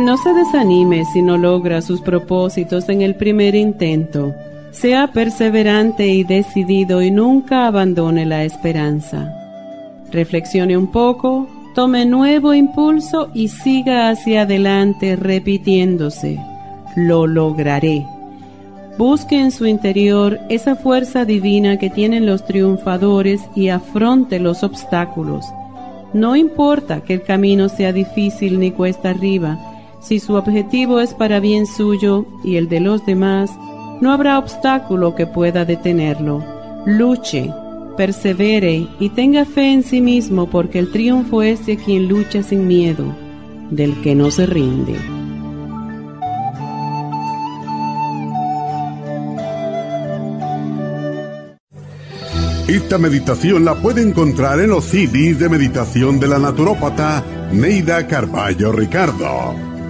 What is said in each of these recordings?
No se desanime si no logra sus propósitos en el primer intento. Sea perseverante y decidido y nunca abandone la esperanza. Reflexione un poco, tome nuevo impulso y siga hacia adelante repitiéndose. Lo lograré. Busque en su interior esa fuerza divina que tienen los triunfadores y afronte los obstáculos. No importa que el camino sea difícil ni cuesta arriba, si su objetivo es para bien suyo y el de los demás, no habrá obstáculo que pueda detenerlo. Luche, persevere y tenga fe en sí mismo porque el triunfo es de quien lucha sin miedo, del que no se rinde. Esta meditación la puede encontrar en los CDs de meditación de la naturópata Neida Carballo Ricardo.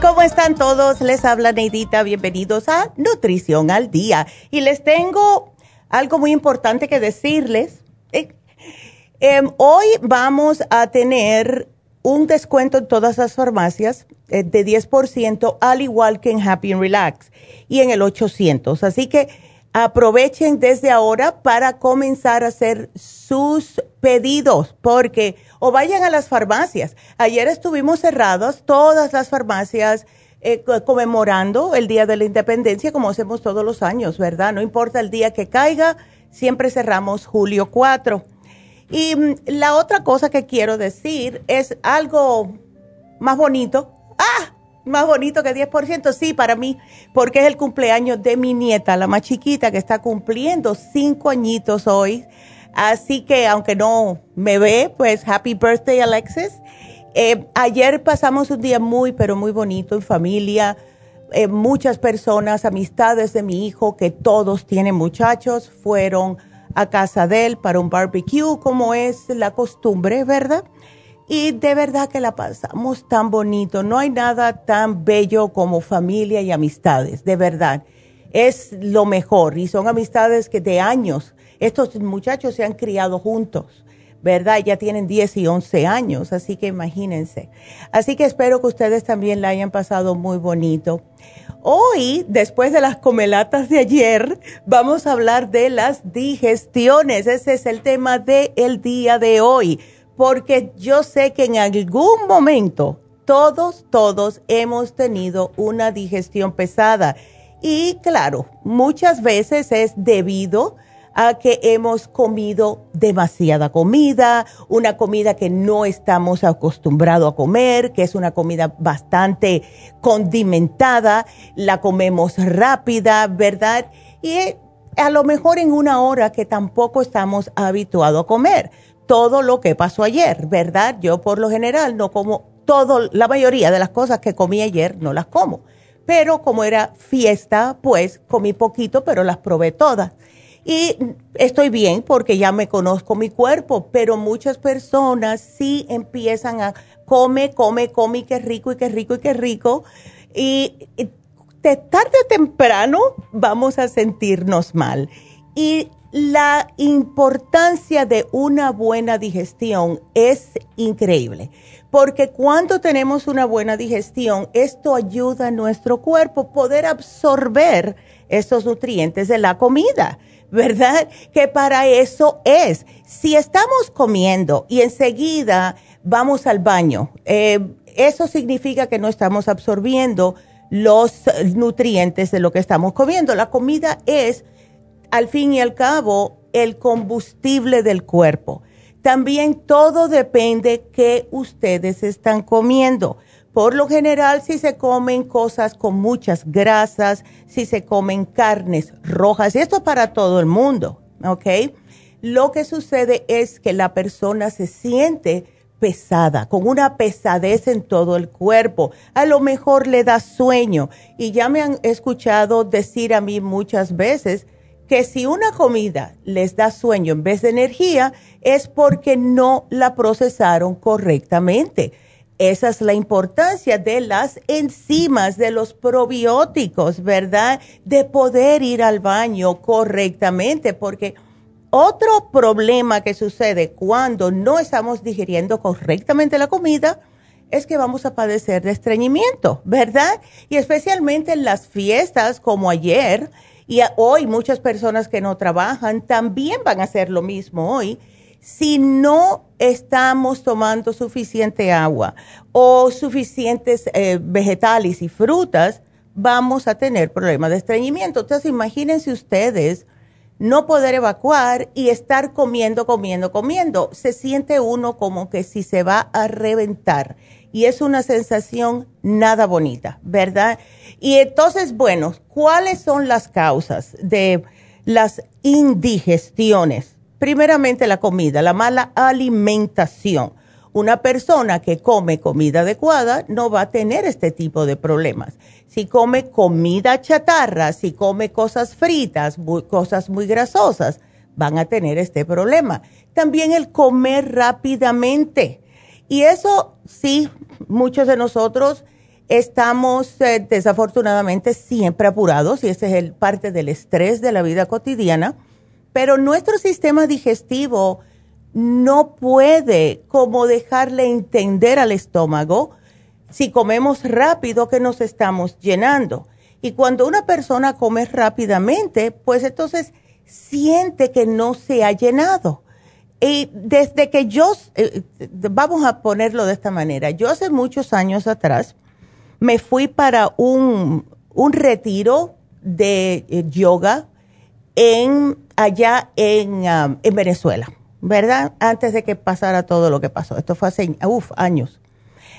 ¿Cómo están todos? Les habla Neidita, bienvenidos a Nutrición al Día. Y les tengo algo muy importante que decirles. Eh, em, hoy vamos a tener un descuento en todas las farmacias eh, de 10%, al igual que en Happy and Relax y en el 800. Así que aprovechen desde ahora para comenzar a hacer sus pedidos, porque o vayan a las farmacias. Ayer estuvimos cerrados todas las farmacias eh, conmemorando el Día de la Independencia, como hacemos todos los años, ¿verdad? No importa el día que caiga, siempre cerramos julio 4. Y mm, la otra cosa que quiero decir es algo más bonito. ¡Ah! Más bonito que 10%, sí, para mí, porque es el cumpleaños de mi nieta, la más chiquita, que está cumpliendo cinco añitos hoy. Así que aunque no me ve, pues happy birthday Alexis. Eh, ayer pasamos un día muy, pero muy bonito en familia. Eh, muchas personas, amistades de mi hijo, que todos tienen muchachos, fueron a casa de él para un barbecue, como es la costumbre, ¿verdad? Y de verdad que la pasamos tan bonito. No hay nada tan bello como familia y amistades, de verdad. Es lo mejor y son amistades que de años estos muchachos se han criado juntos, ¿verdad? Ya tienen 10 y 11 años, así que imagínense. Así que espero que ustedes también la hayan pasado muy bonito. Hoy, después de las comelatas de ayer, vamos a hablar de las digestiones. Ese es el tema del día de hoy, porque yo sé que en algún momento todos, todos hemos tenido una digestión pesada. Y claro, muchas veces es debido a que hemos comido demasiada comida, una comida que no estamos acostumbrados a comer, que es una comida bastante condimentada, la comemos rápida, ¿verdad? Y a lo mejor en una hora que tampoco estamos habituados a comer. Todo lo que pasó ayer, ¿verdad? Yo por lo general no como todo, la mayoría de las cosas que comí ayer no las como. Pero como era fiesta, pues comí poquito, pero las probé todas. Y estoy bien porque ya me conozco mi cuerpo, pero muchas personas sí empiezan a come, come, come, y qué rico, y qué rico, y qué rico. Y de tarde o temprano vamos a sentirnos mal. Y la importancia de una buena digestión es increíble, porque cuando tenemos una buena digestión, esto ayuda a nuestro cuerpo poder absorber esos nutrientes de la comida. ¿Verdad? Que para eso es. Si estamos comiendo y enseguida vamos al baño, eh, eso significa que no estamos absorbiendo los nutrientes de lo que estamos comiendo. La comida es, al fin y al cabo, el combustible del cuerpo. También todo depende que ustedes están comiendo. Por lo general, si se comen cosas con muchas grasas, si se comen carnes rojas, esto es para todo el mundo, ¿ok? Lo que sucede es que la persona se siente pesada, con una pesadez en todo el cuerpo. A lo mejor le da sueño. Y ya me han escuchado decir a mí muchas veces que si una comida les da sueño en vez de energía, es porque no la procesaron correctamente esa es la importancia de las enzimas, de los probióticos, ¿verdad? De poder ir al baño correctamente, porque otro problema que sucede cuando no estamos digiriendo correctamente la comida es que vamos a padecer de estreñimiento, ¿verdad? Y especialmente en las fiestas como ayer y hoy muchas personas que no trabajan también van a hacer lo mismo hoy si no estamos tomando suficiente agua o suficientes eh, vegetales y frutas, vamos a tener problemas de estreñimiento. Entonces, imagínense ustedes no poder evacuar y estar comiendo, comiendo, comiendo. Se siente uno como que si se va a reventar. Y es una sensación nada bonita, ¿verdad? Y entonces, bueno, ¿cuáles son las causas de las indigestiones? Primeramente la comida, la mala alimentación. Una persona que come comida adecuada no va a tener este tipo de problemas. Si come comida chatarra, si come cosas fritas, cosas muy grasosas, van a tener este problema. También el comer rápidamente. Y eso sí, muchos de nosotros estamos eh, desafortunadamente siempre apurados y ese es el parte del estrés de la vida cotidiana pero nuestro sistema digestivo no puede como dejarle entender al estómago si comemos rápido que nos estamos llenando. Y cuando una persona come rápidamente, pues entonces siente que no se ha llenado. Y desde que yo, eh, vamos a ponerlo de esta manera, yo hace muchos años atrás me fui para un, un retiro de eh, yoga en allá en, um, en, Venezuela, ¿verdad? Antes de que pasara todo lo que pasó. Esto fue hace años.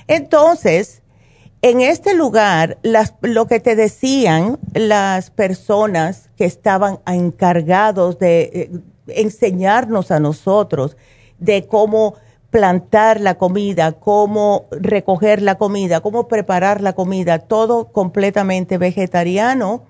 Entonces, en este lugar, las, lo que te decían las personas que estaban encargados de eh, enseñarnos a nosotros de cómo plantar la comida, cómo recoger la comida, cómo preparar la comida, todo completamente vegetariano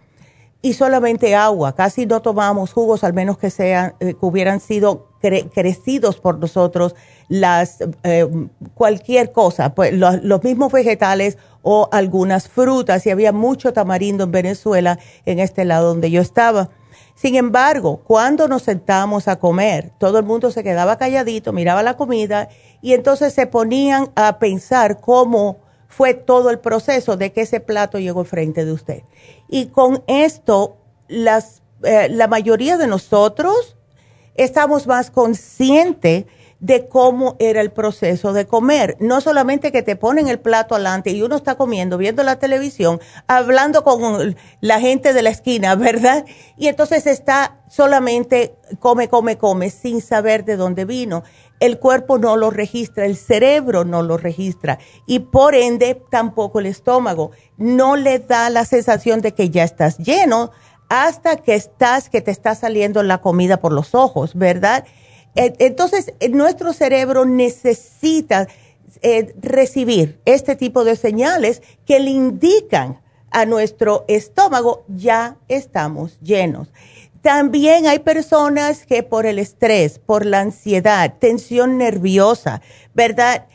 y solamente agua. Casi no tomamos jugos, al menos que sean, eh, que hubieran sido crecidos por nosotros, las eh, cualquier cosa, pues los, mismos vegetales o algunas frutas. Y había mucho tamarindo en Venezuela, en este lado donde yo estaba. Sin embargo, cuando nos sentábamos a comer, todo el mundo se quedaba calladito, miraba la comida y entonces se ponían a pensar cómo fue todo el proceso de que ese plato llegó al frente de usted. Y con esto, las, eh, la mayoría de nosotros estamos más conscientes de cómo era el proceso de comer. No solamente que te ponen el plato adelante y uno está comiendo, viendo la televisión, hablando con la gente de la esquina, ¿verdad? Y entonces está solamente come, come, come, sin saber de dónde vino. El cuerpo no lo registra, el cerebro no lo registra y por ende tampoco el estómago. No le da la sensación de que ya estás lleno hasta que estás, que te está saliendo la comida por los ojos, ¿verdad? Entonces, eh, nuestro cerebro necesita eh, recibir este tipo de señales que le indican a nuestro estómago, ya estamos llenos. También hay personas que por el estrés, por la ansiedad, tensión nerviosa, ¿verdad?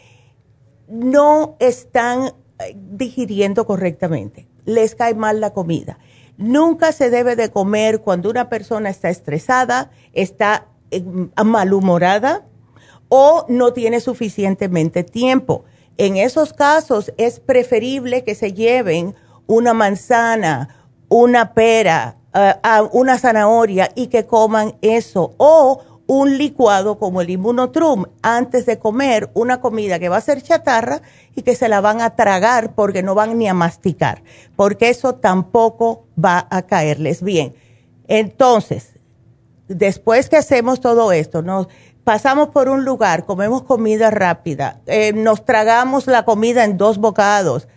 No están eh, digiriendo correctamente. Les cae mal la comida. Nunca se debe de comer cuando una persona está estresada, está eh, malhumorada o no tiene suficientemente tiempo. En esos casos es preferible que se lleven una manzana, una pera, eh, una zanahoria y que coman eso o un licuado como el inmunotrum antes de comer una comida que va a ser chatarra y que se la van a tragar porque no van ni a masticar, porque eso tampoco va a caerles bien. Entonces, después que hacemos todo esto, nos pasamos por un lugar, comemos comida rápida, eh, nos tragamos la comida en dos bocados.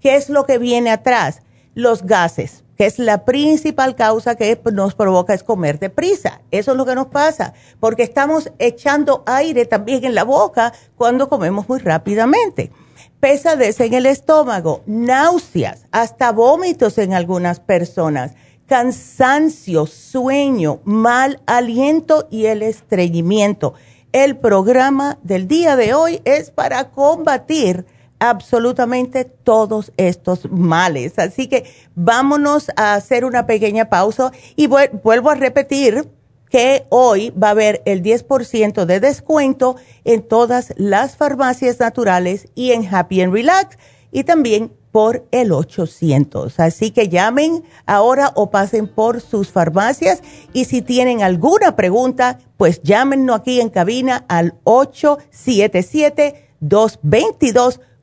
¿Qué es lo que viene atrás? Los gases, que es la principal causa que nos provoca es comer deprisa. Eso es lo que nos pasa, porque estamos echando aire también en la boca cuando comemos muy rápidamente. Pesadez en el estómago, náuseas, hasta vómitos en algunas personas cansancio, sueño, mal aliento y el estreñimiento. El programa del día de hoy es para combatir absolutamente todos estos males. Así que vámonos a hacer una pequeña pausa y vuelvo a repetir que hoy va a haber el 10% de descuento en todas las farmacias naturales y en Happy and Relax y también por el 800. Así que llamen ahora o pasen por sus farmacias y si tienen alguna pregunta, pues llámenos aquí en cabina al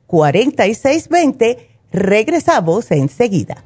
877-222-4620. Regresamos enseguida.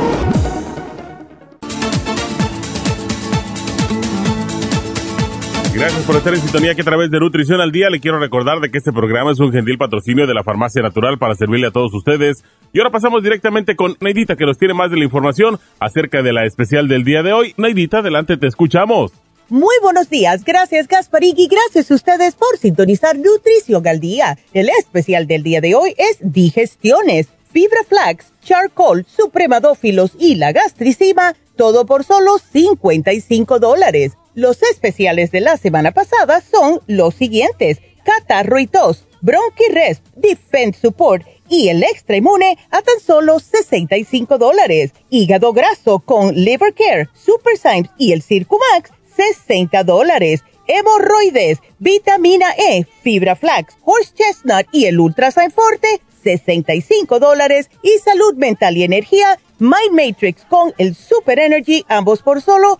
Gracias por estar en sintonía que a través de Nutrición al Día le quiero recordar de que este programa es un gentil patrocinio de la Farmacia Natural para servirle a todos ustedes. Y ahora pasamos directamente con Neidita que nos tiene más de la información acerca de la especial del día de hoy. Neidita, adelante, te escuchamos. Muy buenos días, gracias Gasparín gracias a ustedes por sintonizar Nutrición al Día. El especial del día de hoy es Digestiones, Fibra Flax, Charcoal, Supremadófilos y la Gastricima, todo por solo 55 dólares. Los especiales de la semana pasada son los siguientes: Catarro y tos, Defense Support y el Extra Inmune a tan solo 65 dólares. Hígado graso con Liver Care, Super Symes y el Circumax, 60 dólares. Hemorroides, vitamina E, fibra flax, horse chestnut y el Ultrasign Forte, 65 dólares. Y salud mental y energía, Mind Matrix con el Super Energy, ambos por solo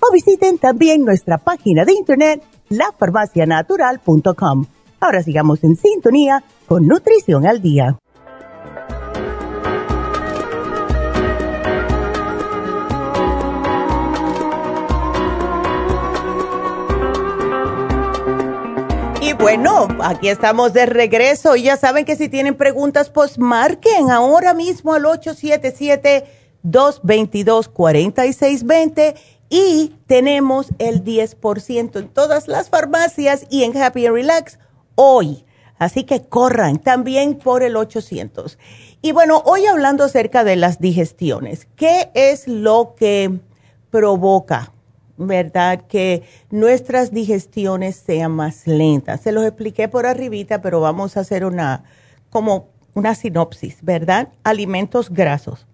o visiten también nuestra página de internet lafarmacianatural.com. Ahora sigamos en sintonía con Nutrición al Día. Y bueno, aquí estamos de regreso y ya saben que si tienen preguntas, pues marquen ahora mismo al 877-222-4620 y tenemos el 10% en todas las farmacias y en Happy and Relax hoy. Así que corran también por el 800. Y bueno, hoy hablando acerca de las digestiones, ¿qué es lo que provoca, verdad, que nuestras digestiones sean más lentas? Se los expliqué por arribita, pero vamos a hacer una, como una sinopsis, ¿verdad? Alimentos grasos.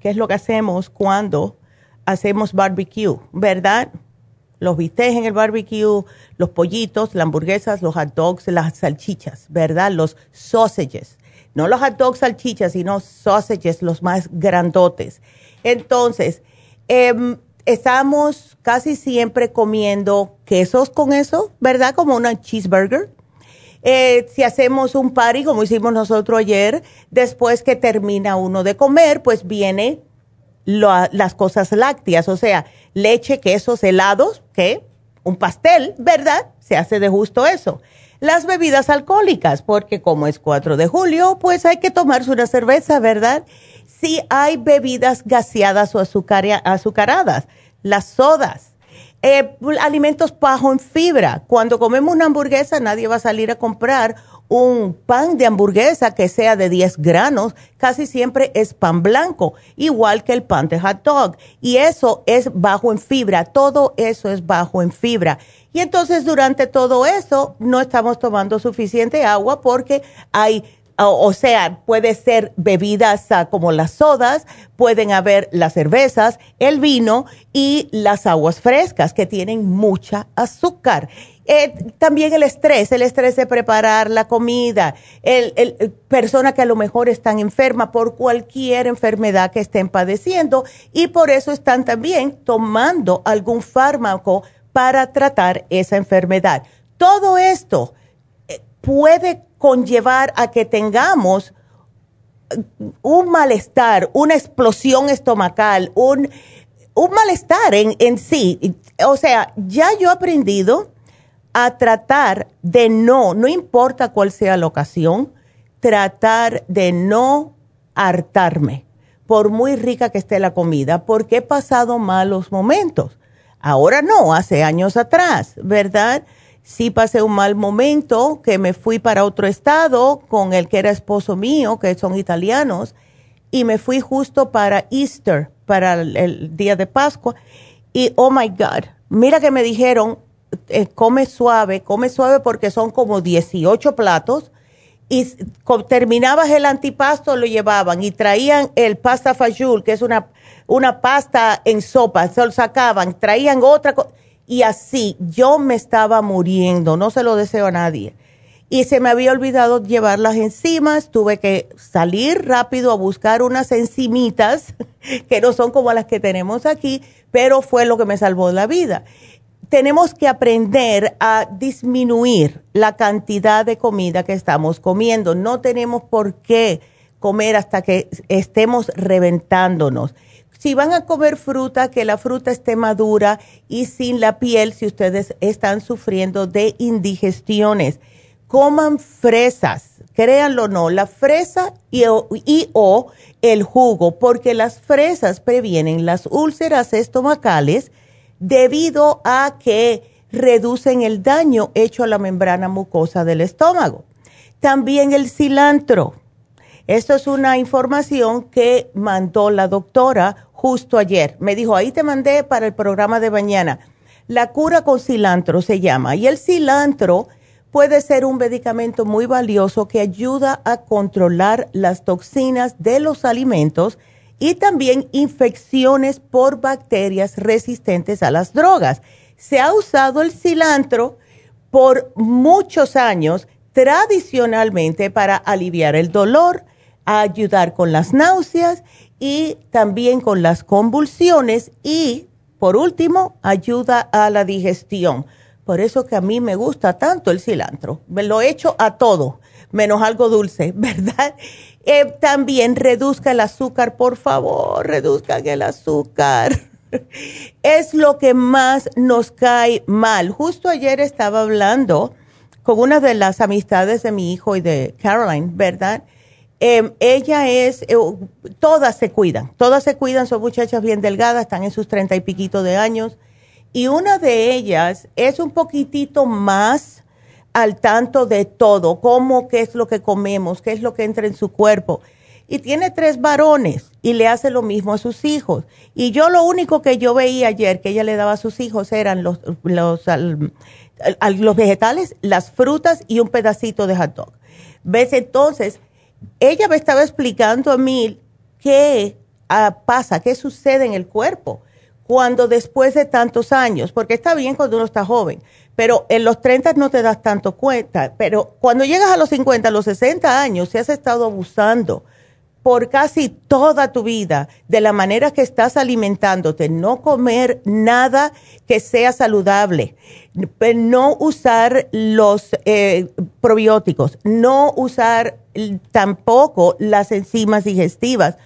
¿Qué es lo que hacemos cuando hacemos barbecue, ¿verdad? Los bistecs en el barbecue, los pollitos, las hamburguesas, los hot dogs, las salchichas, ¿verdad? Los sausages. No los hot dogs salchichas, sino sausages, los más grandotes. Entonces, em, estamos casi siempre comiendo quesos con eso, ¿verdad? Como una cheeseburger. Eh, si hacemos un party, como hicimos nosotros ayer, después que termina uno de comer, pues viene las cosas lácteas, o sea, leche, quesos, helados, que un pastel, ¿verdad? Se hace de justo eso. Las bebidas alcohólicas, porque como es 4 de julio, pues hay que tomarse una cerveza, ¿verdad? Si hay bebidas gaseadas o azucaradas, las sodas, eh, alimentos bajo en fibra. Cuando comemos una hamburguesa, nadie va a salir a comprar un pan de hamburguesa que sea de 10 granos, casi siempre es pan blanco, igual que el pan de hot dog. Y eso es bajo en fibra, todo eso es bajo en fibra. Y entonces durante todo eso no estamos tomando suficiente agua porque hay o sea, puede ser bebidas ah, como las sodas, pueden haber las cervezas, el vino y las aguas frescas que tienen mucha azúcar. Eh, también el estrés, el estrés de preparar la comida, el, el, persona que a lo mejor están enferma por cualquier enfermedad que estén padeciendo y por eso están también tomando algún fármaco para tratar esa enfermedad. Todo esto puede conllevar a que tengamos un malestar, una explosión estomacal, un, un malestar en, en sí. O sea, ya yo he aprendido a tratar de no, no importa cuál sea la ocasión, tratar de no hartarme, por muy rica que esté la comida, porque he pasado malos momentos. Ahora no, hace años atrás, ¿verdad? Sí pasé un mal momento, que me fui para otro estado con el que era esposo mío, que son italianos, y me fui justo para Easter, para el, día de Pascua, y oh my God, mira que me dijeron, eh, come suave, come suave porque son como 18 platos y terminabas el antipasto, lo llevaban y traían el pasta fajul, que es una, una pasta en sopa, se lo sacaban, traían otra y así yo me estaba muriendo, no se lo deseo a nadie. Y se me había olvidado llevar las enzimas, tuve que salir rápido a buscar unas enzimitas que no son como las que tenemos aquí, pero fue lo que me salvó la vida tenemos que aprender a disminuir la cantidad de comida que estamos comiendo. No tenemos por qué comer hasta que estemos reventándonos. Si van a comer fruta, que la fruta esté madura y sin la piel si ustedes están sufriendo de indigestiones. Coman fresas, créanlo o no, la fresa y o el jugo, porque las fresas previenen las úlceras estomacales debido a que reducen el daño hecho a la membrana mucosa del estómago. También el cilantro. Esto es una información que mandó la doctora justo ayer. Me dijo, ahí te mandé para el programa de mañana. La cura con cilantro se llama. Y el cilantro puede ser un medicamento muy valioso que ayuda a controlar las toxinas de los alimentos y también infecciones por bacterias resistentes a las drogas. Se ha usado el cilantro por muchos años tradicionalmente para aliviar el dolor, ayudar con las náuseas y también con las convulsiones y, por último, ayuda a la digestión. Por eso que a mí me gusta tanto el cilantro. Me lo echo a todo, menos algo dulce, ¿verdad? Eh, también reduzca el azúcar, por favor, reduzcan el azúcar. es lo que más nos cae mal. Justo ayer estaba hablando con una de las amistades de mi hijo y de Caroline, ¿verdad? Em, ella es, eh, todas se cuidan, todas se cuidan, son muchachas bien delgadas, están en sus treinta y piquito de años. Y una de ellas es un poquitito más al tanto de todo, cómo, qué es lo que comemos, qué es lo que entra en su cuerpo. Y tiene tres varones y le hace lo mismo a sus hijos. Y yo lo único que yo veía ayer que ella le daba a sus hijos eran los, los, los vegetales, las frutas y un pedacito de hot dog. ¿Ves? Entonces, ella me estaba explicando a mí qué ah, pasa, qué sucede en el cuerpo cuando después de tantos años, porque está bien cuando uno está joven, pero en los 30 no te das tanto cuenta, pero cuando llegas a los 50, a los 60 años, si has estado abusando por casi toda tu vida de la manera que estás alimentándote, no comer nada que sea saludable, no usar los eh, probióticos, no usar tampoco las enzimas digestivas.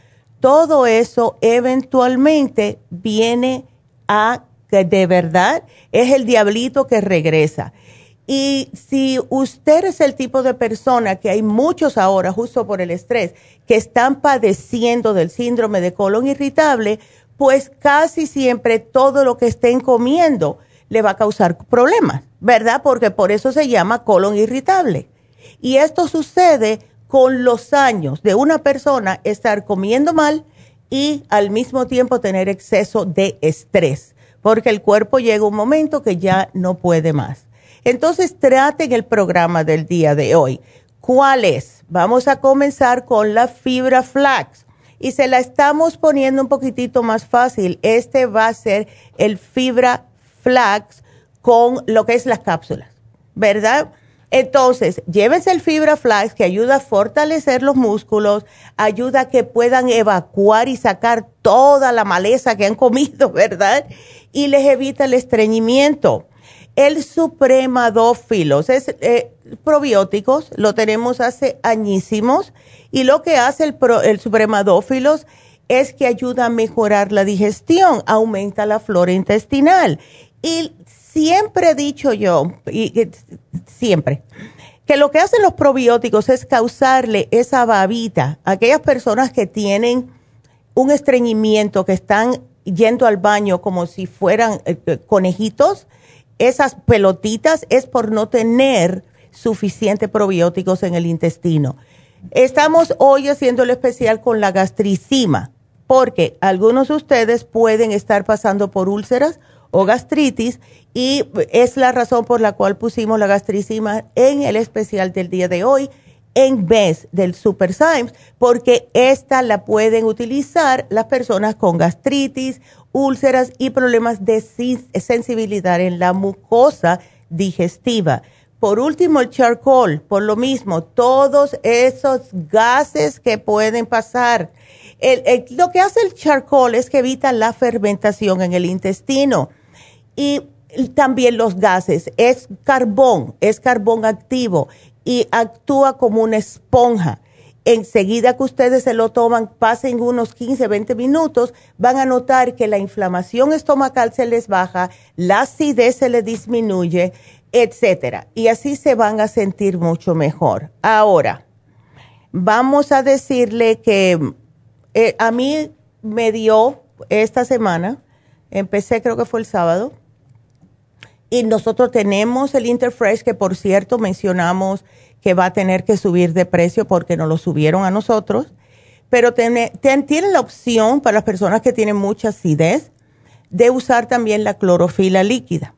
Todo eso eventualmente viene a que de verdad es el diablito que regresa. Y si usted es el tipo de persona que hay muchos ahora, justo por el estrés, que están padeciendo del síndrome de colon irritable, pues casi siempre todo lo que estén comiendo le va a causar problemas, ¿verdad? Porque por eso se llama colon irritable. Y esto sucede con los años de una persona estar comiendo mal y al mismo tiempo tener exceso de estrés, porque el cuerpo llega un momento que ya no puede más. Entonces traten el programa del día de hoy. ¿Cuál es? Vamos a comenzar con la fibra flax y se la estamos poniendo un poquitito más fácil. Este va a ser el fibra flax con lo que es las cápsulas, ¿verdad? Entonces, llévense el fibra flax que ayuda a fortalecer los músculos, ayuda a que puedan evacuar y sacar toda la maleza que han comido, ¿verdad? Y les evita el estreñimiento. El supremadófilos es eh, probióticos, lo tenemos hace añísimos y lo que hace el, el supremadófilos es que ayuda a mejorar la digestión, aumenta la flora intestinal. Y siempre he dicho yo, y, siempre, que lo que hacen los probióticos es causarle esa babita a aquellas personas que tienen un estreñimiento, que están yendo al baño como si fueran eh, eh, conejitos, esas pelotitas es por no tener suficiente probióticos en el intestino. Estamos hoy haciendo el especial con la gastricima, porque algunos de ustedes pueden estar pasando por úlceras o gastritis y es la razón por la cual pusimos la gastricima en el especial del día de hoy en vez del Super Symes, porque esta la pueden utilizar las personas con gastritis, úlceras y problemas de sensibilidad en la mucosa digestiva. Por último, el charcoal, por lo mismo, todos esos gases que pueden pasar. lo que hace el charcoal es que evita la fermentación en el intestino y también los gases. Es carbón, es carbón activo y actúa como una esponja. Enseguida que ustedes se lo toman, pasen unos 15, 20 minutos, van a notar que la inflamación estomacal se les baja, la acidez se les disminuye, etcétera. Y así se van a sentir mucho mejor. Ahora, vamos a decirle que eh, a mí me dio esta semana, empecé creo que fue el sábado, y nosotros tenemos el Interfresh, que por cierto mencionamos que va a tener que subir de precio porque nos lo subieron a nosotros. Pero tiene, la opción para las personas que tienen mucha acidez de usar también la clorofila líquida.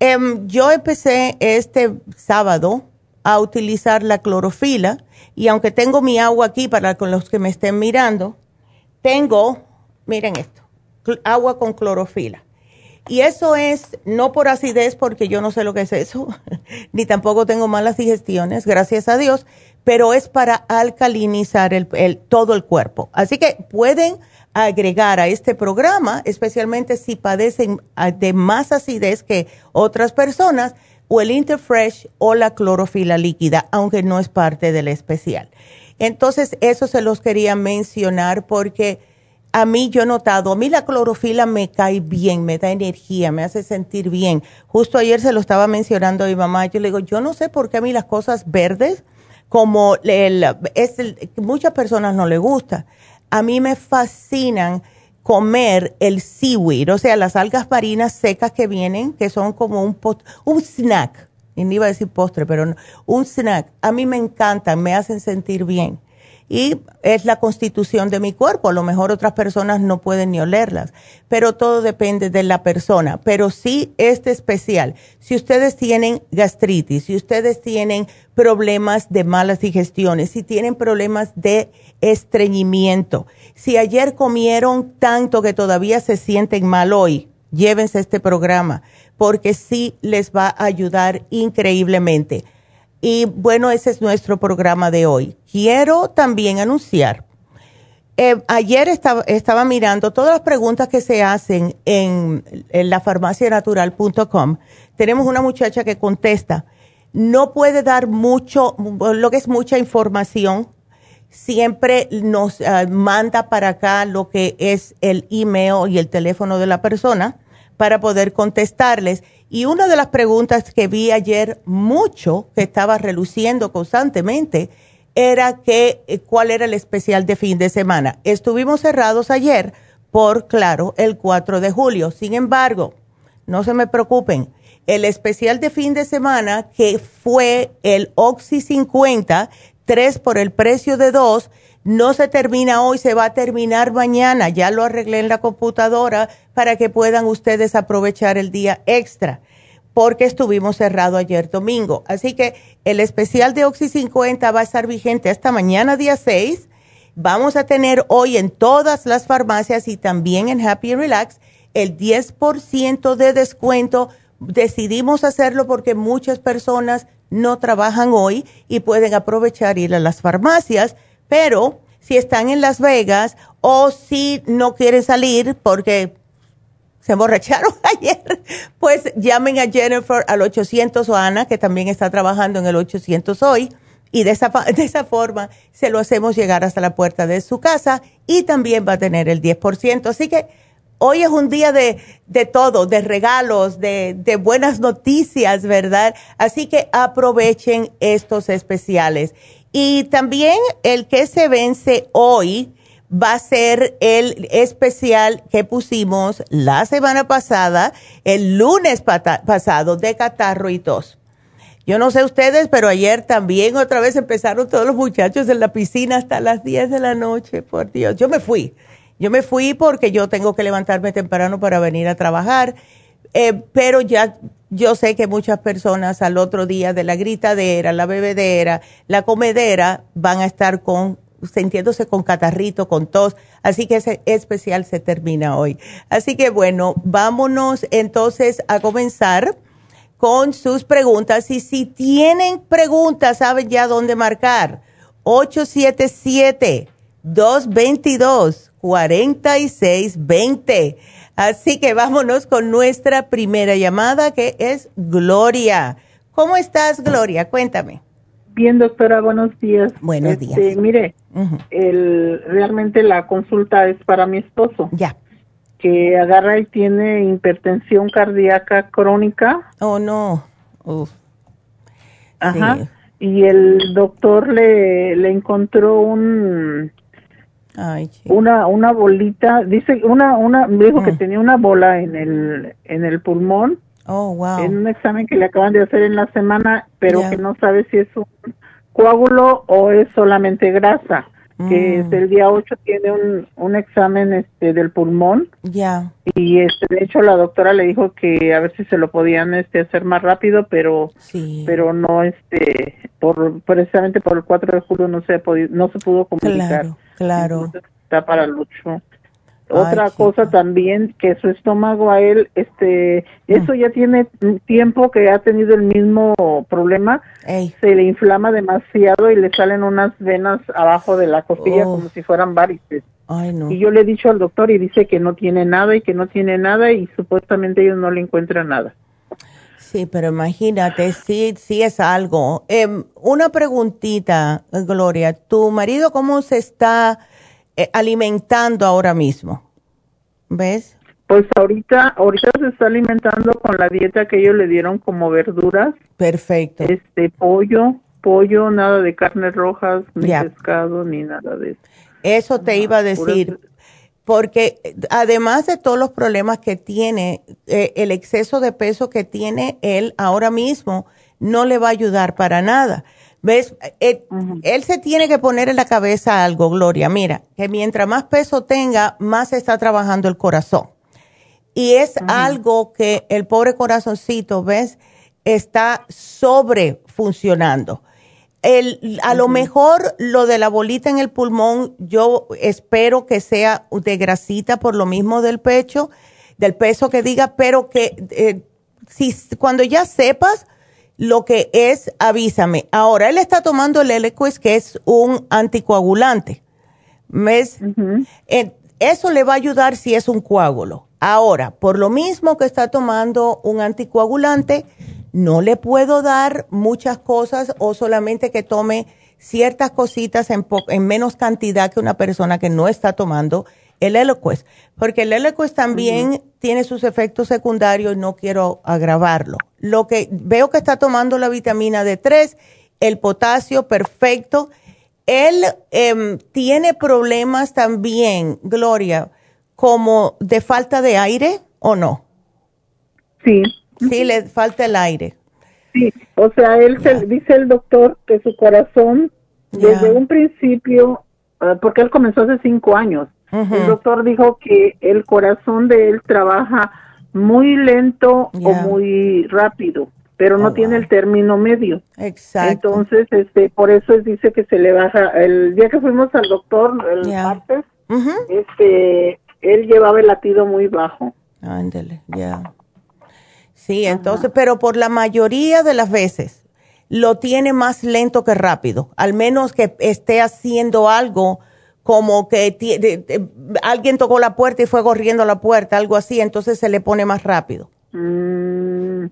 Em, yo empecé este sábado a utilizar la clorofila y aunque tengo mi agua aquí para con los que me estén mirando, tengo, miren esto, agua con clorofila. Y eso es no por acidez, porque yo no sé lo que es eso, ni tampoco tengo malas digestiones, gracias a Dios, pero es para alcalinizar el, todo el cuerpo. Así que pueden agregar a este programa, especialmente si padecen ah, de más acidez que otras personas, o el Interfresh o la clorofila líquida, aunque no es parte del especial. Entonces, eso se los quería mencionar porque a mí yo he notado, a mí la clorofila me cae bien, me da energía, me hace sentir bien. Justo ayer se lo estaba mencionando a mi mamá, yo le digo, yo no sé por qué a mí las cosas verdes, como el, es muchas personas no les gusta, a mí me fascinan comer el seaweed, o sea, las algas marinas secas que vienen, que son como un, un snack, y no iba a decir postre, pero un snack, a mí me encantan, me hacen sentir bien y es la constitución de mi cuerpo. A lo mejor otras personas no pueden ni olerlas, pero todo depende de la persona. Pero sí, este especial, si ustedes tienen gastritis, si ustedes tienen problemas de malas digestiones, si tienen problemas de estreñimiento, si ayer comieron tanto que todavía se sienten mal hoy, llévense este programa porque sí les va a ayudar increíblemente. Y bueno, ese es nuestro programa de hoy. Quiero también anunciar, eh, ayer estaba, estaba, mirando todas las preguntas que se hacen en, en la. Tenemos una muchacha que contesta. No puede dar mucho, lo que es mucha información. Siempre nos ah, manda para acá lo que es el email y el teléfono de la persona para poder contestarles y una de las preguntas que vi ayer mucho, que estaba reluciendo constantemente, era que, eh, cuál era el especial de fin de semana. Estuvimos cerrados ayer por, claro, el 4 de julio. Sin embargo, no se me preocupen, el especial de fin de semana, que fue el Oxy 50, 3 por el precio de 2, no se termina hoy, se va a terminar mañana. Ya lo arreglé en la computadora para que puedan ustedes aprovechar el día extra, porque estuvimos cerrado ayer domingo. Así que el especial de Oxy 50 va a estar vigente hasta mañana día 6. Vamos a tener hoy en todas las farmacias y también en Happy Relax el 10% de descuento. Decidimos hacerlo porque muchas personas no trabajan hoy y pueden aprovechar ir a las farmacias pero si están en Las Vegas o si no quieren salir porque se emborracharon ayer, pues llamen a Jennifer al 800 o Ana, que también está trabajando en el 800 hoy. Y de esa, de esa forma se lo hacemos llegar hasta la puerta de su casa y también va a tener el 10%. Así que hoy es un día de, de todo, de regalos, de, de buenas noticias, ¿verdad? Así que aprovechen estos especiales. Y también el que se vence hoy va a ser el especial que pusimos la semana pasada, el lunes pasado, de catarro y tos. Yo no sé ustedes, pero ayer también otra vez empezaron todos los muchachos en la piscina hasta las 10 de la noche, por Dios. Yo me fui. Yo me fui porque yo tengo que levantarme temprano para venir a trabajar, eh, pero ya yo sé que muchas personas al otro día de la gritadera, la bebedera, la comedera, van a estar con sintiéndose con catarrito, con tos. Así que ese especial se termina hoy. Así que bueno, vámonos entonces a comenzar con sus preguntas. Y si tienen preguntas, saben ya dónde marcar. 877-222-4620. Así que vámonos con nuestra primera llamada que es Gloria. ¿Cómo estás, Gloria? Cuéntame. Bien, doctora, buenos días. Buenos este, días. Mire, el, realmente la consulta es para mi esposo. Ya. Que agarra y tiene hipertensión cardíaca crónica. Oh, no. Uf. Ajá. Y el doctor le, le encontró un una una bolita, dice una una dijo que mm. tenía una bola en el en el pulmón. Oh, wow. En un examen que le acaban de hacer en la semana, pero que no sabe si es un coágulo o es solamente grasa. Que mm. el día 8 tiene un, un examen este del pulmón. Ya. Y este de hecho la doctora le dijo que a ver si se lo podían este hacer más rápido, pero pero no este por precisamente por el 4 de julio no se no se pudo comunicar. Claro. Claro. está para lucho. Otra cosa también que su estómago a él, este, eso ya tiene tiempo que ha tenido el mismo problema. Se le inflama demasiado y le salen unas venas abajo de la costilla oh. como si fueran varices. Y yo le he dicho al doctor y dice que no tiene nada y que no tiene nada y supuestamente ellos no le encuentran nada. Sí, pero imagínate, sí, sí es algo. Em, una preguntita, Gloria. ¿Tu marido cómo se está eh, alimentando ahora mismo? ¿Ves? Pues ahorita, ahorita se está alimentando con la dieta que ellos le dieron como verduras. Perfecto. Este pollo, pollo, nada de carnes rojas, ni pescado, ni nada de eso. Eso te iba a decir, porque eh, además de todos los problemas que tiene, eh, el exceso de peso que tiene él ahora mismo no le va a ayudar para nada. ¿Ves? Eh, él se tiene que poner en la cabeza algo, Gloria. Mira, que mientras más peso tenga, más está trabajando el corazón. Y es algo que el pobre corazoncito, ¿ves? Está sobre funcionando. El, a lo mejor lo de la bolita en el pulmón, yo espero que sea de grasita por lo mismo del pecho, del peso que diga, pero que eh, si cuando ya sepas lo que es, avísame. Ahora, él está tomando el Eliquis, que es un anticoagulante. ¿Ves? Eh, eso le va a ayudar si es un coágulo. Ahora, por lo mismo que está tomando un anticoagulante, no le puedo dar muchas cosas o solamente que tome ciertas cositas en, en menos cantidad que una persona que no está tomando el Eliquis, porque el Eliquis también tiene sus efectos secundarios y no quiero agravarlo. Lo que veo que está tomando la vitamina D3, el potasio, perfecto. Él em, tiene problemas también, Gloria, como de falta de aire o no? Sí. Sí, le falta el aire. Sí, o sea, él se, dice el doctor que su corazón, desde un principio, ah, porque él comenzó hace cinco años, el doctor dijo que el corazón de él trabaja muy lento o muy rápido, pero no oh, tiene el término medio. Exacto. Entonces, este, por eso dice que se le baja. El día que fuimos al doctor, el martes, este, él llevaba el latido muy bajo. Ándale, ya. Sí, entonces, pero por la mayoría de las veces lo tiene más lento que rápido, al menos que esté haciendo algo como que alguien tocó la puerta y fue corriendo a la puerta, algo así, entonces se le pone más rápido. Mm,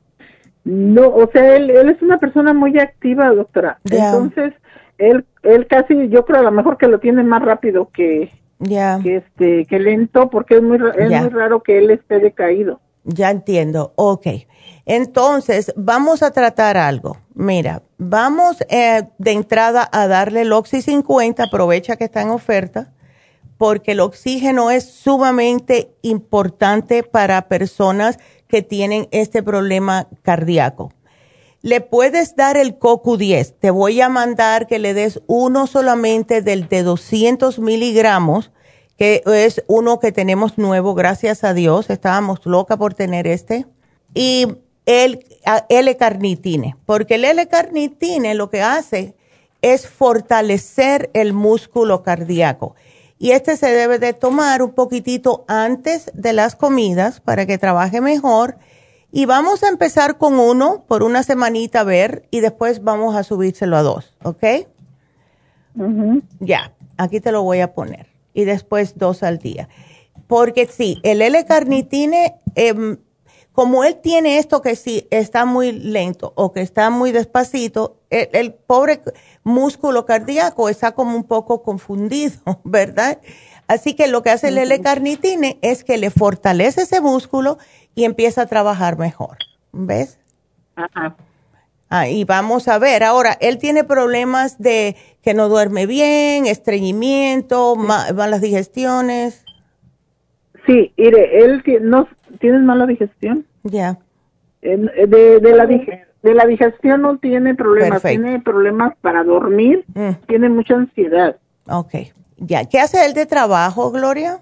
no, o sea, él, es una persona muy activa, doctora. Entonces, él, él casi, yo creo a lo mejor que lo tiene más rápido que, que, este, que lento, porque es muy, es muy raro que él esté decaído. Ya entiendo, ok. Entonces, vamos a tratar algo. Mira, vamos eh, de entrada a darle el Oxy 50, aprovecha que está en oferta, porque el oxígeno es sumamente importante para personas que tienen este problema cardíaco. Le puedes dar el CoQ10. Te voy a mandar que le des uno solamente del de 200 miligramos que es uno que tenemos nuevo, gracias a Dios, estábamos loca por tener este, y el L-carnitine, porque el L-carnitine lo que hace es fortalecer el músculo cardíaco. Y este se debe de tomar un poquitito antes de las comidas para que trabaje mejor. Y vamos a empezar con uno por una semanita a ver y después vamos a subírselo a dos, ¿ok? Ya, aquí te lo voy a poner y después dos al día. Porque sí, el L-carnitine, em, como él tiene esto que sí está muy lento o que está muy despacito, el, pobre músculo cardíaco está como un poco confundido, ¿verdad? Así que lo que hace el L-carnitine es que le fortalece ese músculo y empieza a trabajar mejor. ¿Ves? Ajá. Ah, y vamos a ver, ahora, él tiene problemas de que no duerme bien, estreñimiento, malas digestiones. Sí, mire, él no tiene mala digestión. Ya. De, de, la de la digestión no tiene problemas, tiene problemas para dormir, mm. tiene mucha ansiedad. Ok, ya. ¿Qué hace él de trabajo, Gloria?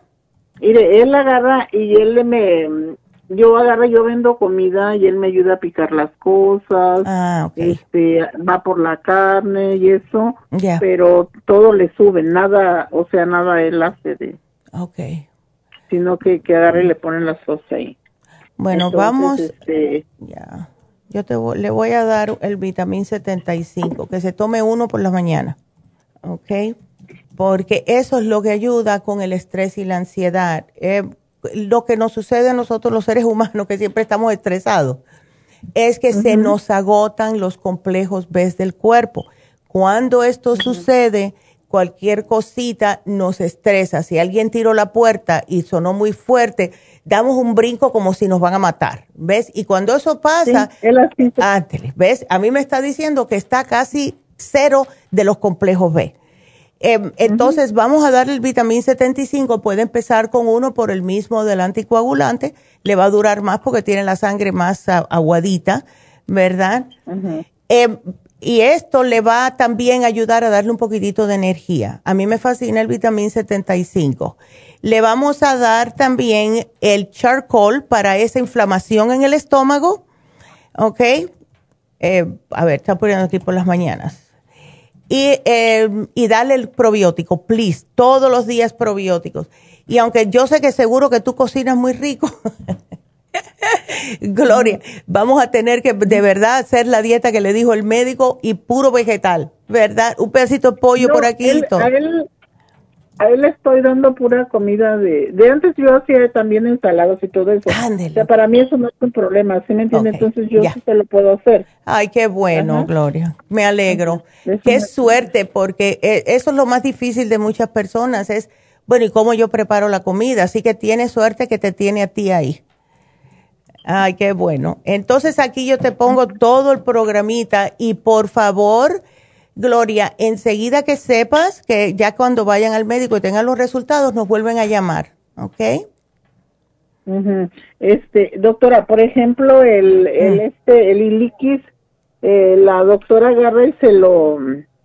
Mire, él agarra y él me, yo agarro, yo vendo comida y él me ayuda a picar las cosas, ah, este, va por la carne y eso, pero todo le sube, nada, o sea, nada él hace de, Ok. Sino que, que agarre y le ponen las cosas ahí. Bueno, vamos. Este, ya. Yo te le voy a dar el vitamín 75, que se tome uno por la mañana. ¿Ok? Porque eso es lo que ayuda con el estrés y la ansiedad. Eh, lo que nos sucede a nosotros los seres humanos, que siempre estamos estresados, es que se nos agotan los complejos B del cuerpo. Cuando esto sucede, cualquier cosita nos estresa. Si alguien tiró la puerta y sonó muy fuerte, damos un brinco como si nos van a matar, ¿ves? Y cuando eso pasa, ¿ves? A mí me está diciendo que está casi cero de los complejos B. Em, entonces, vamos a darle el vitamín 75. Puede empezar con uno por el mismo del anticoagulante. Le va a durar más porque tiene la sangre más aguadita, ¿verdad? Em, y esto le va también a ayudar a darle un poquitito de energía. A mí me fascina el vitamín 75. Le vamos a dar también el charcoal para esa inflamación en el estómago. ¿Ok? Eh, a ver, está poniendo aquí por las mañanas. Y, eh, y dale el probiótico, please. Todos los días probióticos. Y aunque yo sé que seguro que tú cocinas muy rico. Gloria, vamos a tener que de verdad hacer la dieta que le dijo el médico y puro vegetal, ¿verdad? Un pedacito de pollo por aquí. y todo a él le estoy dando pura comida de, de antes yo hacía también ensaladas y todo eso. O sea, para mí eso no es un problema, ¿sí me entiende? Entonces yo sí se lo puedo hacer. Ay, qué bueno, Gloria. Me alegro. Qué suerte, porque eh, eso es lo más difícil de muchas personas, es, bueno, ¿y cómo yo preparo la comida? Así que tiene suerte que te tiene a ti ahí. Ay, qué bueno. Entonces aquí yo te pongo todo el programita y por favor Gloria, enseguida que sepas que ya cuando vayan al médico y tengan los resultados, nos vuelven a llamar, ¿ok? Este, doctora, por ejemplo, el, el mm. este, el iliquis, eh, la doctora Garrett se lo,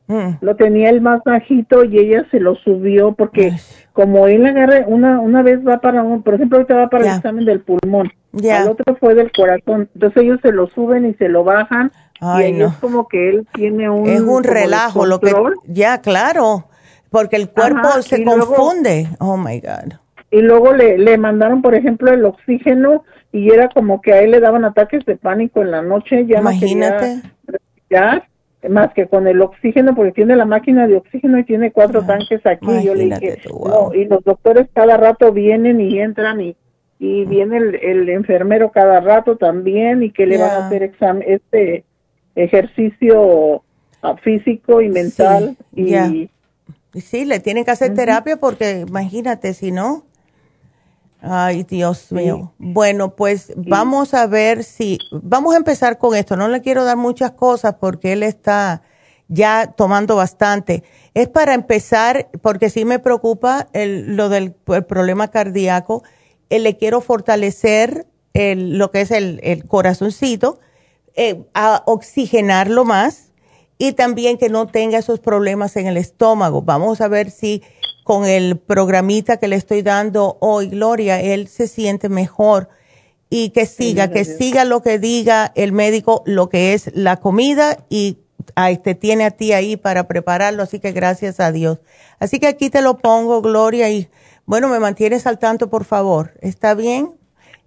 mm. lo tenía el más bajito y ella se lo subió porque como él agarra, una, una vez va para un, por ejemplo, ahorita va para el examen del pulmón, el otro fue del corazón, entonces ellos se lo suben y se lo bajan Ay, no. es como que él tiene un... Es un relajo, lo que... Ya, claro, porque el cuerpo se confunde. oh, my God. Y luego le, le mandaron, por ejemplo, el oxígeno y era como que a él le daban ataques de pánico en la noche. Ya Imagínate. Ya, más que con el oxígeno, porque tiene la máquina de oxígeno y tiene cuatro tanques aquí. Yo le dije, no, y los doctores cada rato vienen y entran y, y viene el, el enfermero cada rato también y que le van a hacer examen, este ejercicio ah, físico y mental. y Sí, le tienen que hacer terapia porque imagínate si no. Ay, Dios mío. Bueno, pues vamos a ver si, vamos a empezar con esto. No le quiero dar muchas cosas porque él está ya tomando bastante. Es para empezar, porque sí me preocupa el, lo del problema cardíaco. Eh, le quiero fortalecer el, lo que es el, el corazoncito eh, a oxigenarlo más y también que no tenga esos problemas en el estómago. Vamos a ver si con el programita que le estoy dando hoy, Gloria, él se siente mejor y que siga, que siga lo que diga el médico, lo que es la comida y te tiene a ti ahí para prepararlo, así que gracias a Dios. Así que aquí te lo pongo, Gloria, y bueno, me mantienes al tanto, por favor. ¿Está bien?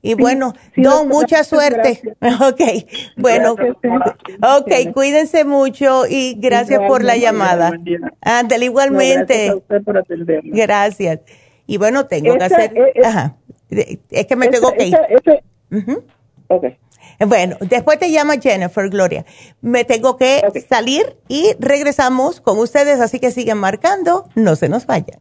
Y bueno, Don, mucha suerte. Ok, bueno, ok, cuídense mucho y gracias por la llamada. Ándale, igualmente. gracias, Y bueno, tengo que hacer, ajá, es que me tengo que ir. Bueno, después te llama Jennifer, Gloria. Me tengo que salir y regresamos con ustedes, así que siguen marcando, no se nos vayan.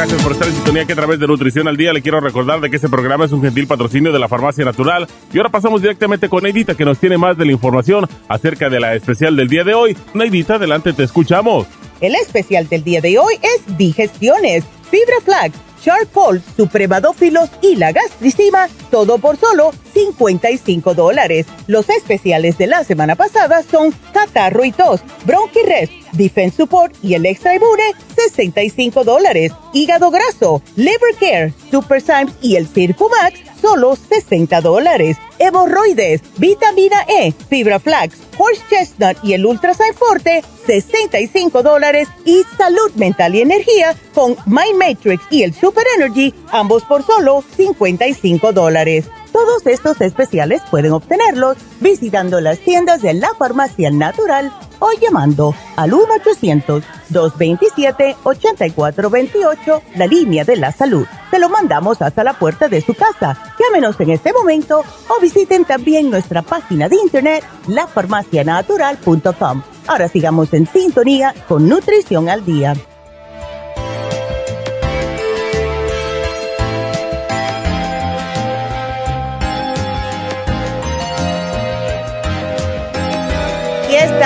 Gracias por estar en sintonía que a través de Nutrición al Día le quiero recordar de que este programa es un gentil patrocinio de la Farmacia Natural. Y ahora pasamos directamente con Neidita que nos tiene más de la información acerca de la especial del día de hoy. Neidita, adelante, te escuchamos. El especial del día de hoy es digestiones, fibra flax Charcoal, Supremadófilos y la gastricima, todo por solo 55 dólares. Los especiales de la semana pasada son Catarro y Tos, Bronchirest, Defense Support y el Extra Imune, 65 dólares. Hígado graso, Liver Care, Super Symes y el Circumax, solo 60 dólares. Hemorroides, vitamina E, fibra flax, horse chestnut y el Ultrasign Forte, 65 dólares. Y salud mental y energía con My Matrix y el Super Energy, ambos por solo 55 dólares. Todos estos especiales pueden obtenerlos visitando las tiendas de la farmacia natural o llamando al 1-800-227-8428, la línea de la salud. Se lo mandamos hasta la puerta de su casa. Llámenos en este momento o visiten también nuestra página de internet, lafarmacianatural.com. Ahora sigamos en sintonía con Nutrición al Día.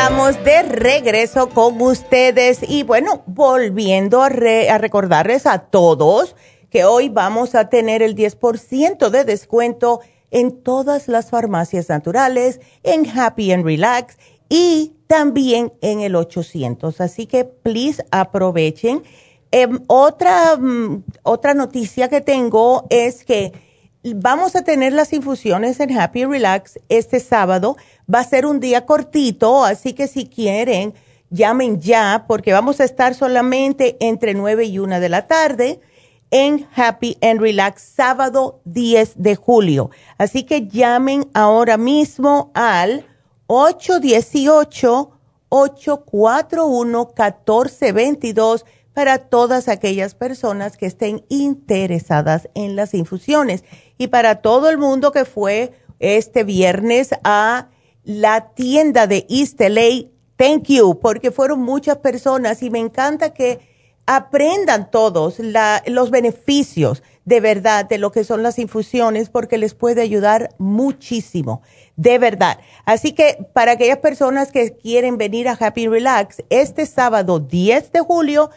estamos de regreso con ustedes y bueno, volviendo a, recordarles a todos que hoy vamos a tener el 10% de descuento en todas las farmacias naturales, en Happy and Relax y también en el 800. Así que please aprovechen. Em, otra, mm, otra noticia que tengo es que vamos a tener las infusiones en Happy Relax este sábado. Va a ser un día cortito, así que si quieren, llamen ya, porque vamos a estar solamente entre 9 y 1 de la tarde en Happy and Relax, sábado 10 de julio. Así que llamen ahora mismo al 818-841-1422 para todas aquellas personas que estén interesadas en las infusiones y para todo el mundo que fue este viernes a la tienda de East LA. Thank you, porque fueron muchas personas y me encanta que aprendan todos los beneficios de verdad de lo que son las infusiones porque les puede ayudar muchísimo, de verdad. Así que para aquellas personas que quieren venir a Happy Relax, este sábado 10 de julio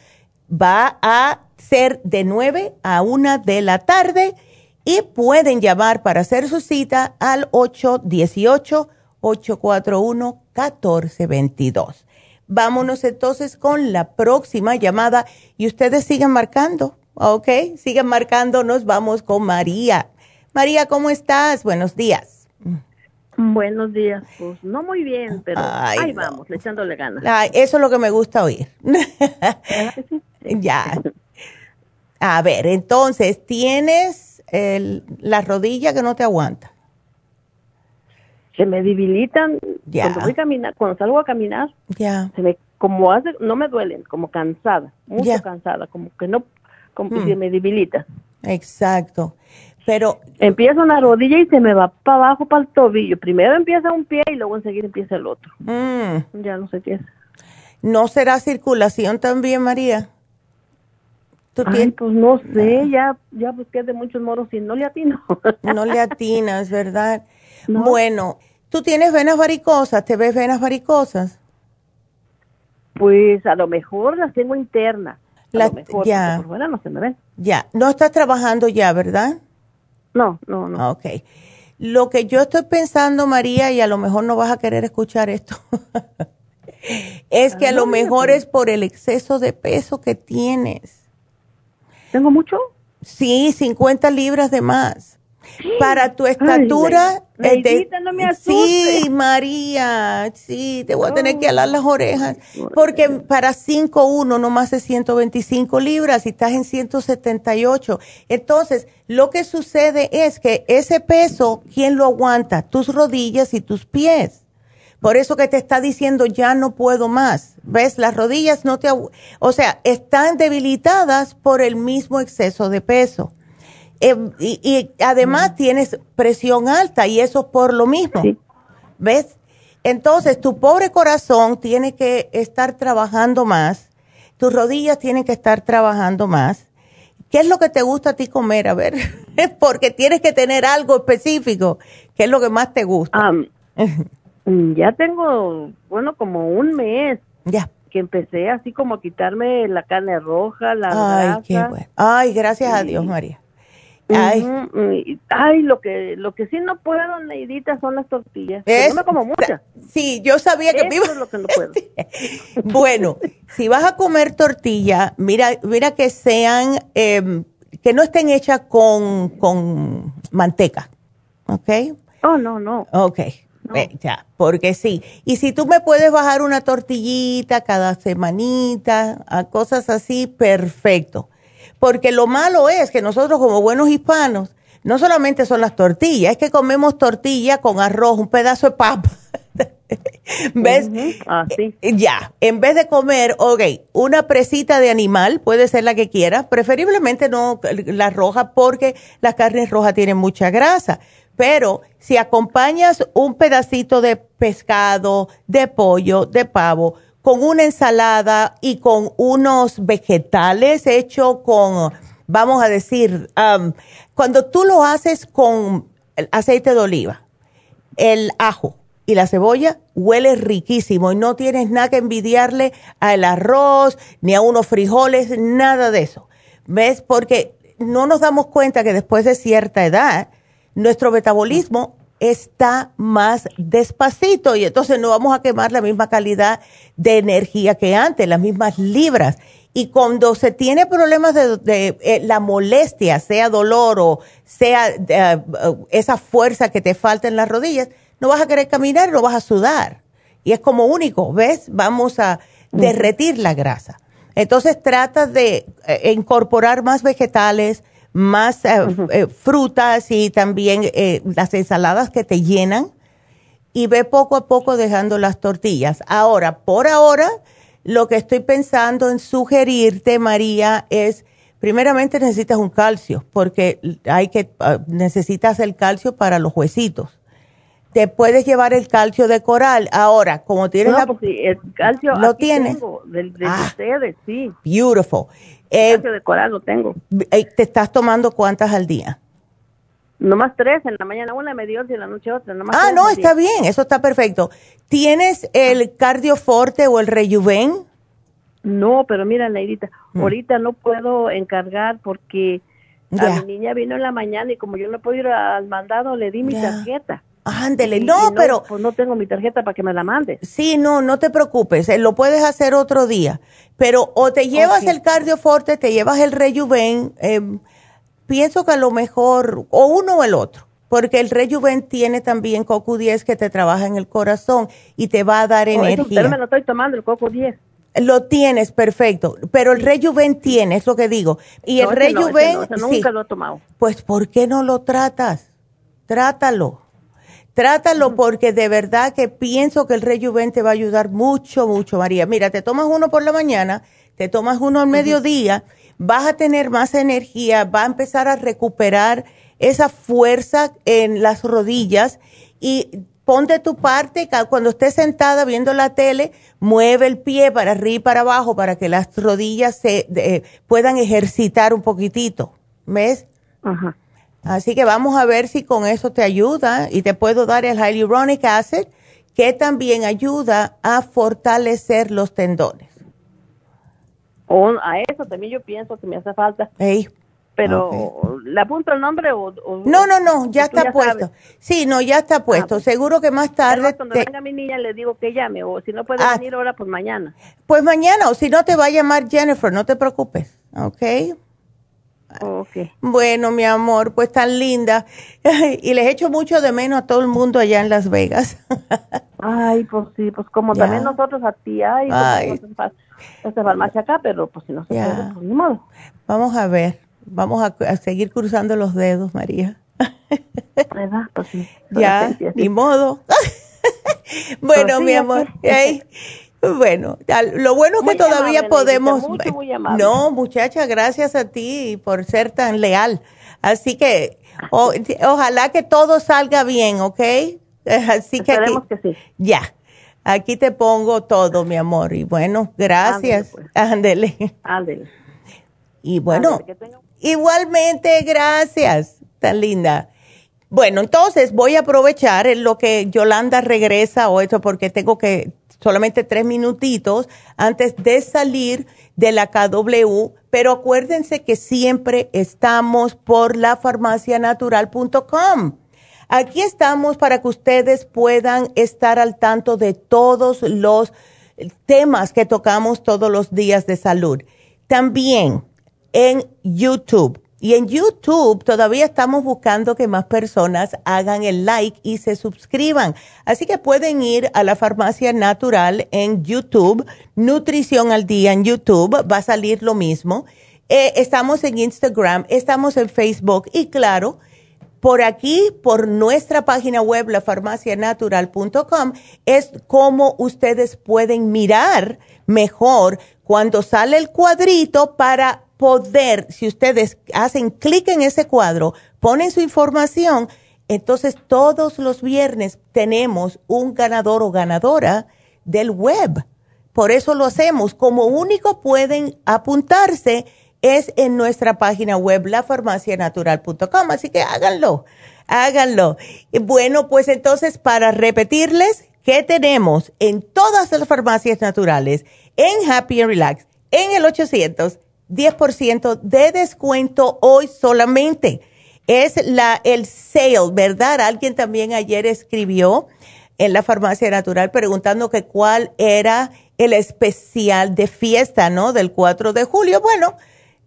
va a ser de 9 a 1 de la tarde y pueden llamar para hacer su cita al 818-841-1422. Vámonos entonces con la próxima llamada y ustedes sigan marcando, ¿ok? Sigan marcando, nos vamos con María. María, ¿cómo estás? Buenos días. Buenos días, pues no muy bien, pero ahí vamos, echándole ganas. eso es lo que me gusta oír. ya. A ver, entonces, ¿tienes el, la rodilla que no te aguanta. Se me debilitan cuando voy a caminar, cuando salgo a caminar. Ya. Se me como hace, no me duelen, como cansada, mucho cansada, como que no, como que se me debilita. Exacto. Pero empieza una rodilla y se me va para abajo para el tobillo. Primero empieza un pie y luego enseguida empieza el otro. Hmm. Ya no sé qué es. ¿No será circulación también, María? Ay, pues no sé, ya, ya busqué de muchos moros y no le atino. no le atinas, ¿verdad? Bueno, ¿tú tienes venas varicosas? ¿Te ves venas varicosas? Pues a lo mejor las tengo internas. Las, ya. Por fuera no se me ven. Ya, no estás trabajando ya, ¿verdad? No, no, no. Ok. Lo que yo estoy pensando, María, y a lo mejor no vas a querer escuchar esto, es que a lo mejor es por el exceso de peso que tienes. ¿Tengo mucho? Sí, 50 libras de más. Para tu estatura. Eh, no me sí, María, sí, te voy a tener que alar las orejas. Porque para 5'1 no más de 125 libras y estás en 178. Entonces, lo que sucede es que ese peso, ¿quién lo aguanta? Tus rodillas y tus pies. Por eso que te está diciendo ya no puedo más. ¿Ves? Las rodillas no te... O sea, están debilitadas por el mismo exceso de peso. Em, y, además mm. tienes presión alta y eso por lo mismo. ¿Ves? Entonces, tu pobre corazón tiene que estar trabajando más, tus rodillas tienen que estar trabajando más. ¿Qué es lo que te gusta a ti comer? A ver, porque tienes que tener algo específico. ¿Qué es lo que más te gusta? ya tengo, bueno, como un mes. Ya. Que empecé así como a quitarme la carne roja, la Ay, qué bueno. Ay, gracias a Dios, María. Ay. Ay, lo que lo que sí no puedo, Neidita, son las tortillas. no me como muchas. Sí, yo sabía que Eso es lo que no puedo. bueno, si vas a comer tortilla, mira, mira que sean, em, que no estén hechas con, con manteca, ¿ok? Oh, no, no. Ok. ya, porque sí. Y si tú me puedes bajar una tortillita cada semanita, a cosas así, perfecto. Porque lo malo es que nosotros como buenos hispanos, no solamente son las tortillas, es que comemos tortilla con arroz, un pedazo de papa. ¿Ves? Así. Eh, ya, en vez de comer, ok, una presita de animal, puede ser la que quieras, preferiblemente no la roja porque las carnes rojas tienen mucha grasa. Pero si acompañas un pedacito de pescado, de pollo, de pavo, con una ensalada y con unos vegetales hechos con, vamos a decir, cuando tú lo haces con aceite de oliva, el ajo y la cebolla, huele riquísimo y no tienes nada que envidiarle al arroz ni a unos frijoles, nada de eso. ¿Ves? Porque no nos damos cuenta que después de cierta edad, nuestro metabolismo está más despacito y entonces no vamos a quemar la misma calidad de energía que antes, las mismas libras. Y cuando se tiene problemas de, eh, la molestia, sea dolor o sea eh, esa fuerza que te falta en las rodillas, no vas a querer caminar, no vas a sudar. Y es como único, ¿ves? Vamos a derretir la grasa. Entonces trata de eh, incorporar más vegetales, más eh, eh, frutas y también eh, las ensaladas que te llenan y ve poco a poco dejando las tortillas. Ahora, por ahora, lo que estoy pensando en sugerirte, María, es primeramente necesitas un calcio, porque hay que ah, necesitas el calcio para los huesitos. Te puedes llevar el calcio de coral. Ahora, como tienes no, pues el calcio lo tienes de, ah. ustedes, sí. Beautiful. Eh, de coral lo tengo. Eh, ¿Te estás tomando cuántas al día? Nomás tres, en la mañana una, media y en la noche otra. ah, no, está bien, eso está perfecto. ¿Tienes el cardioforte o el rejuven? No, pero mira, Neidita, mm. ahorita no puedo encargar porque a mi niña vino en la mañana y como yo no puedo ir al mandado, le di mi tarjeta. Ándele, no, pero... Pues no tengo mi tarjeta para que me la mande. Sí, no, no te preocupes, eh, lo puedes hacer otro día. Pero o te llevas el cardioforte, te llevas el rejuven, em, pienso que a lo mejor, o uno o el otro, porque el rejuven tiene también CoQ10 que te trabaja en el corazón y te va a dar oh, energía. Pero me lo estoy tomando, el CoQ10. Lo tienes, perfecto. Pero el Rejuven tiene, es lo que digo. Y el Rejuven. nunca lo he tomado. Pues, ¿por qué no lo tratas? Trátalo. Trátalo porque de verdad que pienso que el rejuven te va a ayudar mucho, mucho, María. Mira, te tomas uno por la mañana, te tomas uno al mediodía, vas a tener más energía, va a empezar a recuperar esa fuerza en las rodillas y ponte tu parte, cuando estés sentada viendo la tele, mueve el pie para arriba y para abajo para que las rodillas se puedan ejercitar un poquitito. ¿Ves? Ajá. Así que vamos a ver si con eso te ayuda y te puedo dar el hyaluronic acid que también ayuda a fortalecer los tendones. a eso también yo pienso que me hace falta. Pero, ¿le apunto el nombre o, No, no, no, ya está puesto. Sí, no, ya está ah, puesto. Pues. Seguro que más tarde... cuando venga mi niña le digo que llame, o si no puede ah. venir ahora, pues mañana. Pues mañana, o si no te va a llamar Jennifer, no te preocupes, ¿ok? Okay. Bueno, mi amor, pues tan linda. y les echo mucho de menos a todo el mundo allá en Las Vegas. ay, pues sí, pues como también nosotros a ti, ay, ay. esta farmacia acá, pero pues si no se puede, pues ni modo. Vamos a ver, vamos a, seguir cruzando los dedos, María. ¿Verdad? Pues sí. Ya, ni modo. bueno, pues mi amor. Bueno, lo bueno es que todavía podemos... no, muchacha, gracias a ti por ser tan leal. Así que ojalá que todo salga bien, ¿ok? Así que, aquí, que sí. Ya, aquí te pongo todo, mi amor. Y bueno, gracias. Ándele. Pues. Ándele. Y bueno, igualmente, gracias. Tan linda. Bueno, entonces voy a aprovechar en lo que Yolanda regresa o eso porque tengo que solamente tres minutitos antes de salir de la KW, pero acuérdense que siempre estamos por la farmacianatural.com. Aquí estamos para que ustedes puedan estar al tanto de todos los temas que tocamos todos los días de salud. También en YouTube y en YouTube todavía estamos buscando que más personas hagan el like y se suscriban. Así que pueden ir a la farmacia natural en YouTube, Nutrición al Día en YouTube, va a salir lo mismo. Eh, estamos en Instagram, estamos en Facebook y claro, por aquí, por nuestra página web, lafarmacianatural.com, es como ustedes pueden mirar mejor cuando sale el cuadrito para poder, si ustedes hacen clic en ese cuadro, ponen su información, entonces todos los viernes tenemos un ganador o ganadora del web. Por eso lo hacemos. Como único pueden apuntarse es en nuestra página web, lafarmacianatural.com. Así que háganlo, háganlo. Bueno, pues entonces para repetirles, ¿qué tenemos en todas las farmacias naturales? En Happy and Relax, en el 800 10% de descuento hoy solamente. Es la, el sale, ¿verdad? Alguien también ayer escribió en la farmacia natural preguntando que cuál era el especial de fiesta, ¿no? Del 4 de julio. Bueno,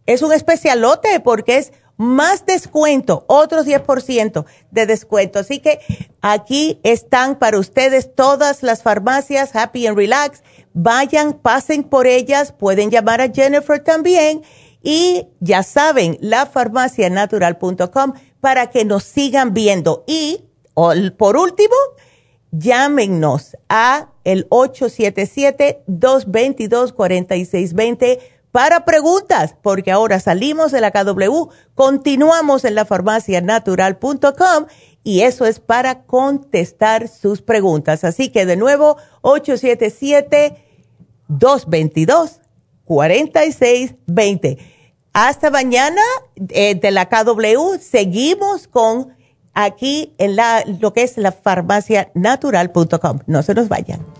es un especialote porque es más descuento, otros 10% de descuento. Así que aquí están para ustedes todas las farmacias Happy and Relax. Vayan, pasen por ellas, pueden llamar a Jennifer también y ya saben, lafarmacianatural.com para que nos sigan viendo. Y por último, llámenos a el 877-222-4620 para preguntas, porque ahora salimos de la KW, continuamos en la farmacianatural.com y eso es para contestar sus preguntas. Así que de nuevo, 877-222-4620. Hasta mañana eh, de la KW, seguimos con aquí en la, lo que es la farmacianatural.com. No se nos vayan.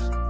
podcast.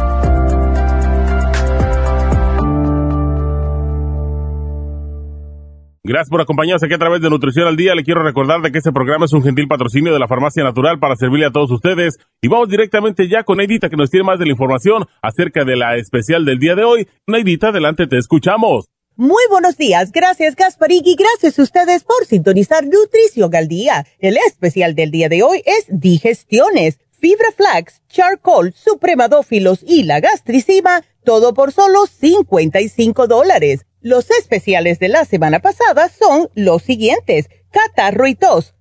Gracias por acompañarnos aquí a través de Nutrición al Día. Le quiero recordar de que este programa es un gentil patrocinio de la Farmacia Natural para servirle a todos ustedes. Y vamos directamente ya con Neidita que nos tiene más de la información acerca de la especial del día de hoy. Neidita, adelante, te escuchamos. Muy buenos días, gracias Gasparín y gracias a ustedes por sintonizar Nutrición al Día. El especial del día de hoy es Digestiones, Fibra Flax, Charcoal, Supremadófilos y la Gastricima, todo por solo 55 dólares. Los especiales de la semana pasada son los siguientes. Catarro y tos,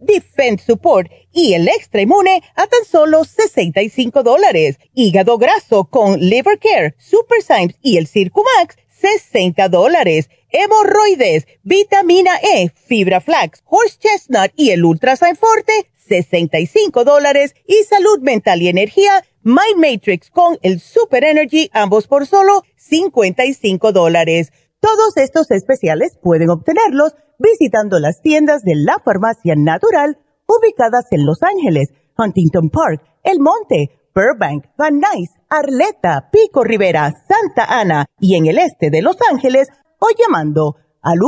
Defense Support y el Extra Inmune a tan solo 65 dólares. Hígado graso con Liver Care, Super Symes y el Circumax, 60 dólares. Hemorroides, vitamina E, fibra flax, horse chestnut y el Ultrasign Forte, 65 dólares. Y salud mental y energía, Mind Matrix con el Super Energy, ambos por solo 55 dólares. Todos estos especiales pueden obtenerlos visitando las tiendas de la farmacia natural ubicadas en Los Ángeles, Huntington Park, El Monte, Burbank, Van Nuys, Arleta, Pico Rivera, Santa Ana y en el este de Los Ángeles o llamando al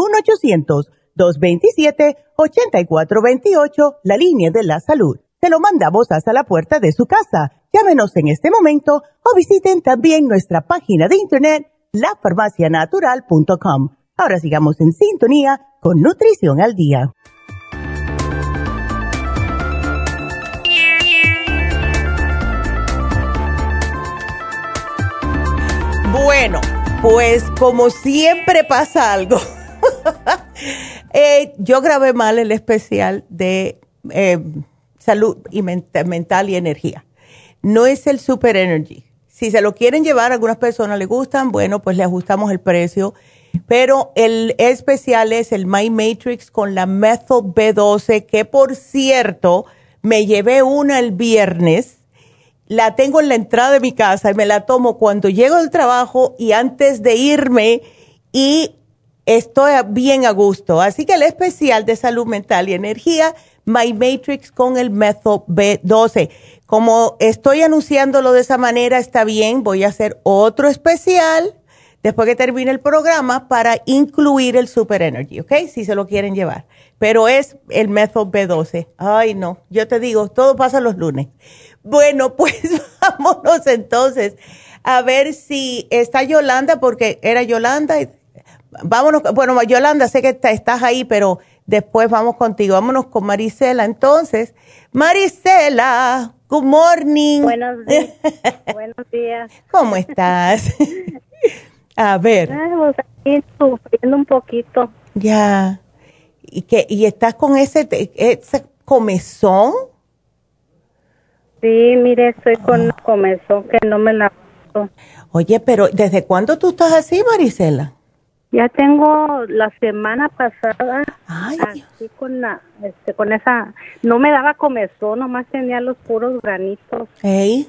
1-800-227-8428, la línea de la salud. Te lo mandamos hasta la puerta de su casa. Llámenos en este momento o visiten también nuestra página de internet lafarmacianatural.com. Ahora sigamos en sintonía con Nutrición al Día. Bueno, pues como siempre pasa algo. Eh, yo grabé mal el especial de eh, salud y mental y energía. No es el Super Energy. Si se lo quieren llevar, algunas personas le gustan, bueno, pues le ajustamos el precio. Pero el especial es el My Matrix con la Methyl B12, que por cierto, me llevé una el viernes. La tengo en la entrada de mi casa y me la tomo cuando llego del trabajo y antes de irme y estoy bien a gusto. Así que el especial de salud mental y energía My Matrix con el Methyl B12. Como estoy anunciándolo de esa manera, está bien, voy a hacer otro especial después que termine el programa para incluir el Super Energy, ¿ok? Si se lo quieren llevar. Pero es el Methyl B12. Ay, no, yo te digo, todo pasa los lunes. Bueno, pues vámonos entonces a ver si está Yolanda, porque era Yolanda. Vámonos, bueno, Yolanda, sé que estás ahí, pero Después vamos contigo. Vámonos con Marisela. Entonces, Marisela, good morning. Buenos días. Buenos días. ¿Cómo estás? A ver. Pues aquí sufriendo un poquito. Ya. ¿Y, que, y estás con ese, ese comezón? Sí, mire, estoy con ah. comezón que no me la... Oye, pero ¿desde cuándo tú estás así, Marisela? Ya tengo la semana pasada así con la, este, con esa, no me daba comezón, nomás tenía los puros granitos. ¿Ey?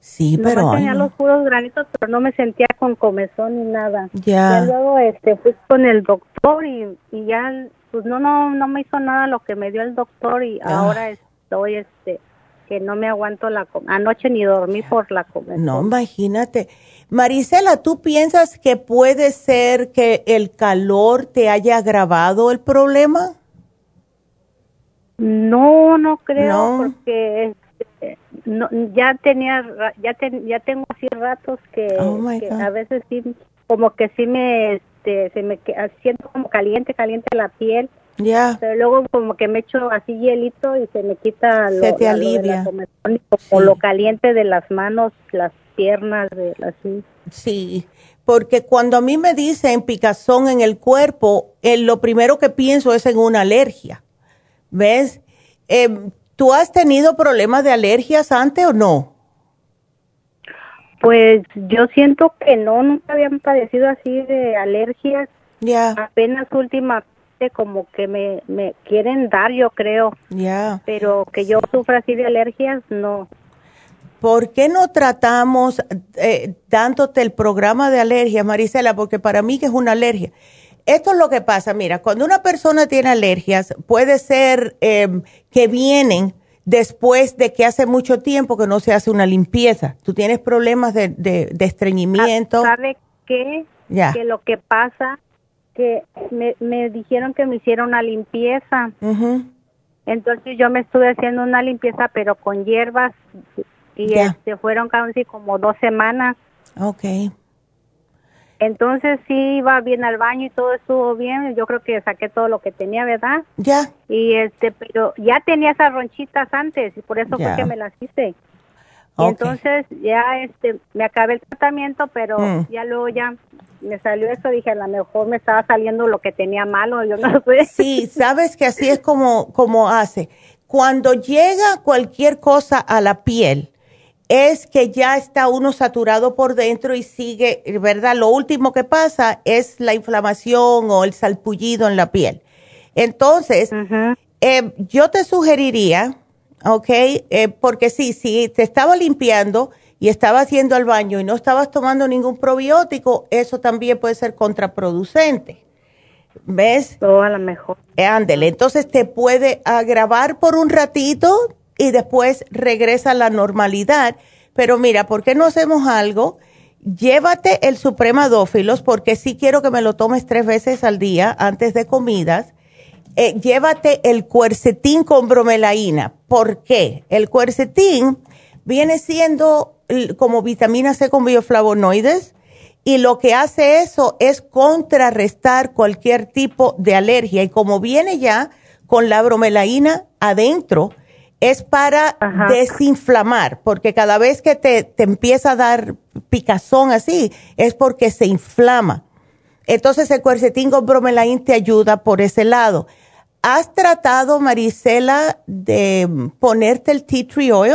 Sí, pero. tenía los puros granitos, pero no me sentía con comezón ni nada. Ya. luego, este, fui con el doctor y, y ya, pues no, no, no me hizo nada lo que me dio el doctor y ah. ahora estoy, este, que no me aguanto la, anoche ni dormí por la comezón. No, imagínate. Marisela, ¿tú piensas que puede ser que el calor te haya agravado el problema? No, no creo, porque este, ya tenía, ya, ya tengo así ratos que, oh a veces sí, como que sí me, este, se me siento como caliente, caliente la piel. Ya. Pero luego como que me echo así hielito y se me quita lo, se te alivia. como lo caliente de las manos, las piernas, de así. Sí, porque cuando a mí me dicen picazón en el cuerpo, eh, lo primero que pienso es en una alergia. ¿Ves? Eh, ¿Tú has tenido problemas de alergias antes o no? Pues yo siento que no, nunca habían padecido así de alergias. Ya. Apenas últimamente como que me, me quieren dar, yo creo. Ya. Pero que yo sufra así de alergias, no. ¿Por qué no tratamos eh, dándote el programa de alergia, Marisela? Porque para mí que es una alergia. Esto es lo que pasa, mira, cuando una persona tiene alergias, puede ser em, que vienen después de que hace mucho tiempo que no se hace una limpieza. Tú tienes problemas de, de, estreñimiento. ¿Sabe qué? Ya. Que lo que pasa, que me, me dijeron que me hiciera una limpieza. Entonces yo me estuve haciendo una limpieza, pero con hierbas y este, fueron casi como dos semanas. Okay. Entonces sí iba bien al baño y todo estuvo bien. Yo creo que saqué todo lo que tenía, ¿verdad? Ya. Y este, pero ya tenía esas ronchitas antes y por eso fue que me las hice. Y entonces ya este, me acabé el tratamiento, pero mm. ya luego ya me salió eso, dije, a lo mejor me estaba saliendo lo que tenía malo, yo no sé. Sí, sabes que así es como, como hace. Cuando llega cualquier cosa a la piel, es que ya está uno saturado por dentro y sigue, ¿verdad? Lo último que pasa es la inflamación o el salpullido en la piel. Entonces, eh, yo te sugeriría, ¿ok? Eh, porque sí, si te estaba limpiando y estabas haciendo al baño y no estabas tomando ningún probiótico, eso también puede ser contraproducente. ¿Ves? O a lo mejor. ándele, entonces te puede agravar por un ratito, y después regresa a la normalidad. Pero mira, ¿por qué no hacemos algo? Llévate el supremadófilos porque sí quiero que me lo tomes tres veces al día antes de comidas. Eh, llévate el cuercetín con bromelaína. ¿Por qué? El cuercetín viene siendo como vitamina C con bioflavonoides y lo que hace eso es contrarrestar cualquier tipo de alergia y como viene ya con la bromelaína adentro, es para desinflamar, porque cada vez que te, empieza a dar picazón así, es porque se inflama. Entonces el cuercetín con bromelain te ayuda por ese lado. ¿Has tratado, Marisela, de ponerte el tea tree oil?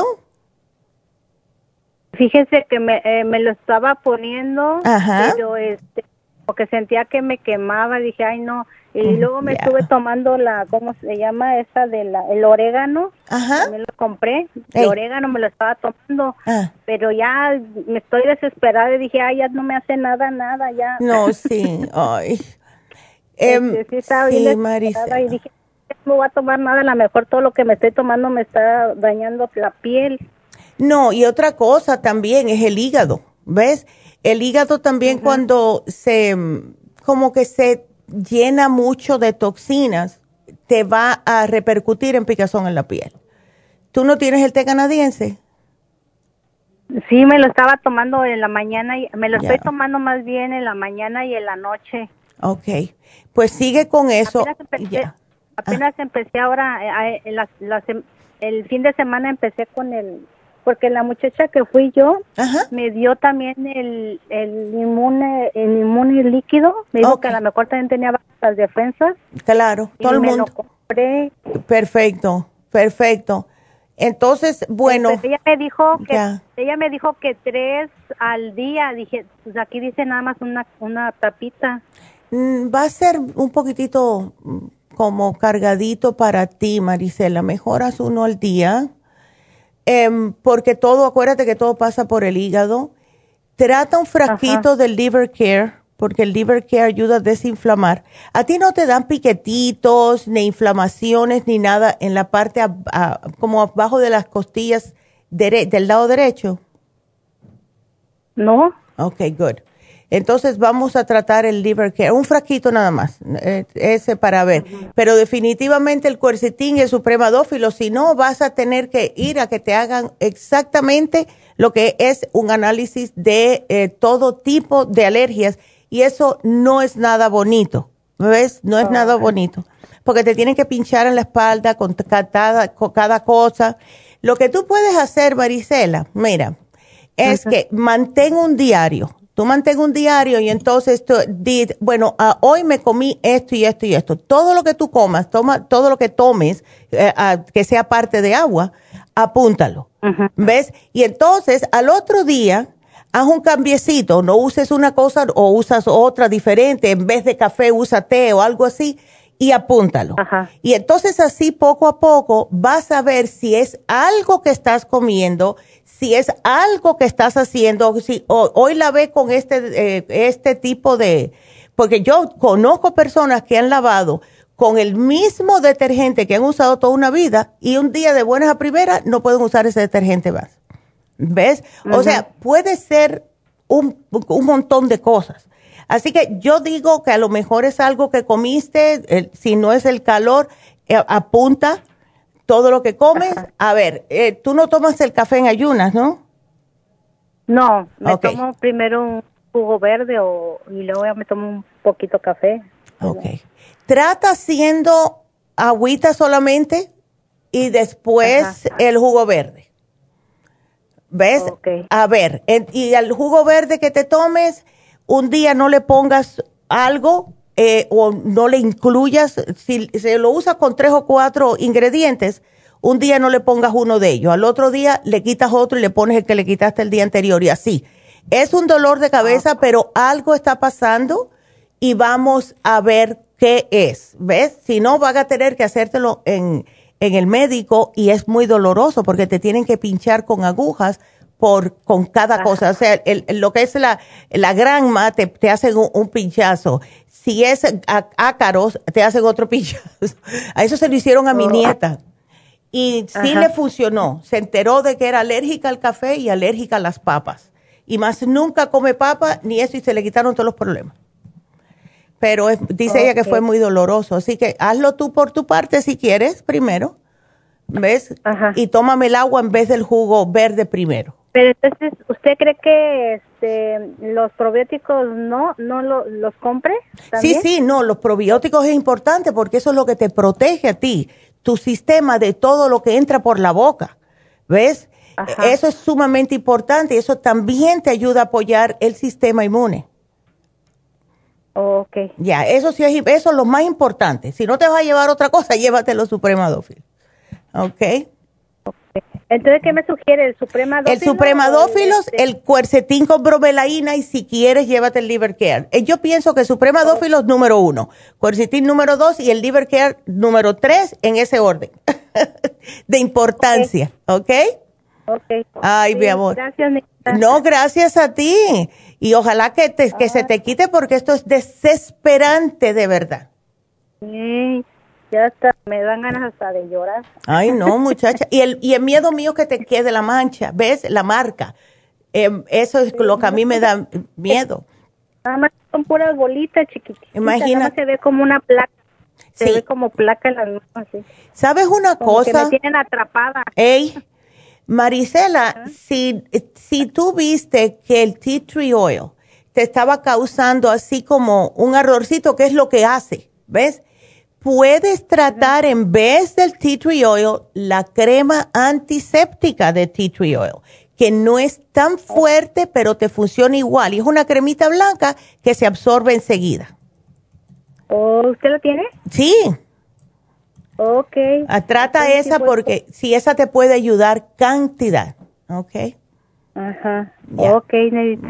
Fíjese que me, eh, me lo estaba poniendo, pero este, porque sentía que me quemaba, dije, ay no, y luego me estuve tomando la, ¿cómo se llama? Esa de la, el orégano. Ajá. Me lo compré. El orégano me lo estaba tomando. Ah. Pero ya me estoy desesperada y dije, ay, ya no me hace nada, nada, ya. No, sí. ay. Em, sí, estaba sí Marisa. Y dije, no voy a tomar nada, a lo mejor todo lo que me estoy tomando me está dañando la piel. No, y otra cosa también es el hígado, ¿ves? El hígado también cuando se, como que se llena mucho de toxinas, te va a repercutir en picazón en la piel. ¿Tú no tienes el té canadiense? Sí, me lo estaba tomando en la mañana, y me lo estoy tomando más bien en la mañana y en la noche. Ok, pues sigue con eso. Apenas empecé, ahora, eh, eh, el fin de semana empecé con el porque la muchacha que fui yo me dio también el, el inmune el inmune líquido. Me dijo que a lo mejor también tenía bajas defensas. Claro todo el mundo. perfecto perfecto. Entonces bueno. Ella me dijo que ella me dijo que tres al día. Dije pues aquí dice nada más una una tapita. Mm, va a ser un poquitito mm, como cargadito para ti Marisela. Mejoras uno al día Em, porque todo, acuérdate que todo pasa por el hígado. Trata un frasquito del liver care, porque el liver care ayuda a desinflamar. A ti no te dan piquetitos, ni inflamaciones, ni nada en la parte como abajo de las costillas del lado derecho. No. Ok, good. Entonces vamos a tratar el liver care, un frasquito nada más, eh, ese para ver. Pero definitivamente el cuercetín y el supremadófilo, si no vas a tener que ir a que te hagan exactamente lo que es un análisis de eh, todo tipo de alergias y eso no es nada bonito, ¿ves? No es nada bonito, porque te tienen que pinchar en la espalda con cada, con cada cosa. Lo que tú puedes hacer, Marisela, mira, es que mantén un diario Tú mantén un diario y entonces tú, bueno, ah, hoy me comí esto y esto y esto. Todo lo que tú comas, toma, todo lo que tomes, eh, ah, que sea parte de agua, apúntalo. ¿Ves? Y entonces al otro día, haz un cambiecito, no uses una cosa o usas otra diferente, en vez de café usa té o algo así y apúntalo. Y entonces así poco a poco vas a ver si es algo que estás comiendo, si es algo que estás haciendo, si hoy la ve con este, eh, este tipo de, porque yo conozco personas que han lavado con el mismo detergente que han usado toda una vida y un día de buenas a primeras no pueden usar ese detergente más. ¿Ves? O sea, puede ser un, un montón de cosas. Así que yo digo que a lo mejor es algo que comiste, si no es el calor, eh, apunta todo lo que comes. A ver, eh, tú no tomas el café en ayunas, ¿no? No, me tomo primero un jugo verde o, y luego ya me tomo un poquito café. Ok. Trata haciendo agüita solamente y después el jugo verde. ¿Ves? A ver, y al jugo verde que te tomes, un día no le pongas algo eh, o no le incluyas, si se lo usa con tres o cuatro ingredientes, un día no le pongas uno de ellos, al otro día le quitas otro y le pones el que le quitaste el día anterior y así. Es un dolor de cabeza, ah. pero algo está pasando y vamos a ver qué es, ¿ves? Si no, van a tener que hacértelo en, en el médico y es muy doloroso porque te tienen que pinchar con agujas por con cada cosa. O sea, el, lo que es la, la granma te, te hacen un, pinchazo. Si es ácaros, te hacen otro pinchazo. A eso se lo hicieron a mi oh. nieta. Y sí le funcionó. Se enteró de que era alérgica al café y alérgica a las papas. Y más nunca come papa ni eso y se le quitaron todos los problemas. Pero dice ella que fue muy doloroso. Así que hazlo tú por tu parte si quieres primero. ¿Ves? Y tómame el agua en vez del jugo verde primero. Pero entonces, ¿usted cree que este, los probióticos no, no los compre? Sí, sí, no, los probióticos es importante porque eso es lo que te protege a ti, tu sistema de todo lo que entra por la boca. ¿Ves? Eso es sumamente importante y eso también te ayuda a apoyar el sistema inmune. Ok. Ya, eso sí es, eso es lo más importante. Si no te vas a llevar otra cosa, llévatelo Supremadófil. ¿Ok? Entonces, ¿qué me sugiere? ¿El supremadófilos? El supremadófilos, el, este? cuercetín con bromelaína y si quieres, llévate el liver care. Eh, yo pienso que supremadófilos número uno, cuercetín número dos y el liver care número tres en ese orden de importancia, ¿ok? Ok. Ay, mi amor. Gracias, No, gracias a ti. Y ojalá que, te, que se te quite porque esto es desesperante de verdad. Sí. Ya está, me dan ganas hasta de llorar. Ay, no, muchacha. y, el, y el miedo mío que te quede la mancha, ¿ves? La marca. Em, eso es lo que a mí me da miedo. Nada más son puras bolitas chiquititas. Imagina. Se ve como una placa. Se ve como placa en las manos. Así. ¿Sabes una cosa? Que me tienen atrapada. Ey, Marisela, si, si tú viste que el tea tree oil te estaba causando así como un errorcito, ¿qué es lo que hace? ¿Ves? Puedes tratar en vez del tea tree oil la crema antiséptica de tea tree oil, que no es tan fuerte, pero te funciona igual. Y es una cremita blanca que se absorbe enseguida. ¿Usted lo tiene? Sí. Ok. Ah, trata esa porque si esa te puede ayudar cantidad. Ok. Ajá. Ok,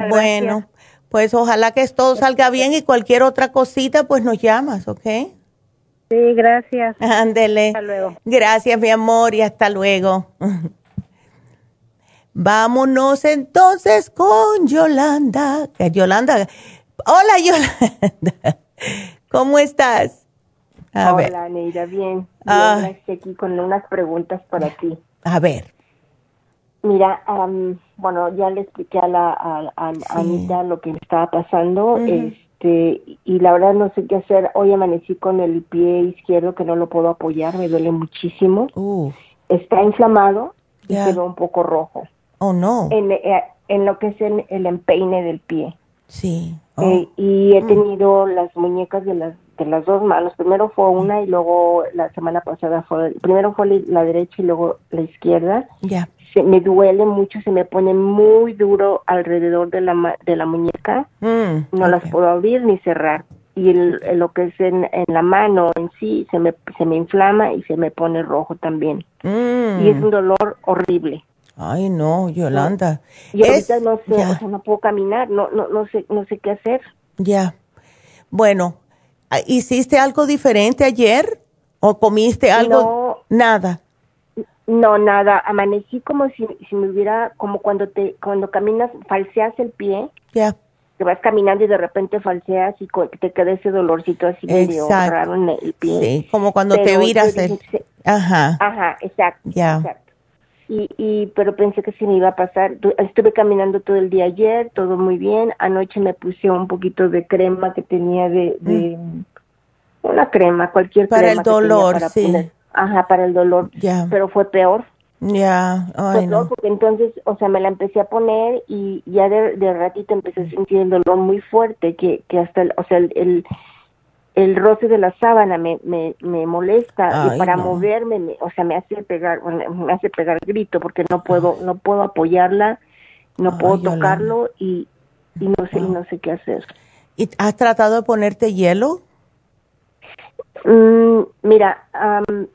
Bueno, pues ojalá que todo salga bien y cualquier otra cosita, pues nos llamas, ¿ok? Sí, gracias. Ándele. Hasta luego. Gracias, mi amor, y hasta luego. Vámonos entonces con Yolanda. Yolanda. Hola, Yolanda. ¿Cómo estás? Hola, Neida, bien. Ah. Estoy aquí con unas preguntas para ti. A ver. Mira, bueno, ya le expliqué a la a, Anita lo que me estaba pasando. Este, y la verdad no sé qué hacer. Hoy amanecí con el pie izquierdo que no lo puedo apoyar, me duele muchísimo. Uh. Está inflamado y quedó un poco rojo. Oh, no. En, eh, en lo que es el, empeine del pie. Sí. Eh, oh. y he mm. tenido las muñecas de las de las dos manos. Primero fue una y luego la semana pasada fue, primero fue la derecha y luego la izquierda. Ya. Se me duele mucho, se me pone muy duro alrededor de la, de la muñeca. Mm, no las puedo abrir ni cerrar. Y el, lo que es en, en, la mano en sí se me, se me inflama y se me pone rojo también. Mm. Y es un dolor horrible. Ay, no, Yolanda. Y ahorita no sé, o sea, no puedo caminar, no, no, no sé, no sé qué hacer. Ya. Bueno, ¿hiciste algo diferente ayer? ¿O comiste algo? No, nada. No, nada. Amanecí como si, si me hubiera, como cuando te, cuando caminas, falseas el pie. Ya. Que vas caminando y de repente falseas y te queda ese dolorcito así medio raro en el pie. Sí, como cuando te viras. El... Ajá. Ajá, exacto. Ya. Exacto. Y, y pero pensé que sí me iba a pasar. Estuve caminando todo el día ayer, todo muy bien. Anoche me puse un poquito de crema que tenía de, de mm. una crema, cualquier para crema. El dolor, para sí. Poner. Ajá, para el dolor. Ya. Pero fue peor. Ya, fue peor porque entonces, o sea, me la empecé a poner y ya de, de ratito empecé a sentir el dolor muy fuerte, que, que hasta, el, o sea, el, el el roce de la sábana me, me, me molesta Ay, y para no. moverme, me, o sea, me hace pegar, me hace pegar grito porque no puedo, no puedo apoyarla, no Ay, puedo tocarlo y, y no sé, y no sé qué hacer. ¿Y has tratado de ponerte hielo? Mm, mira, am,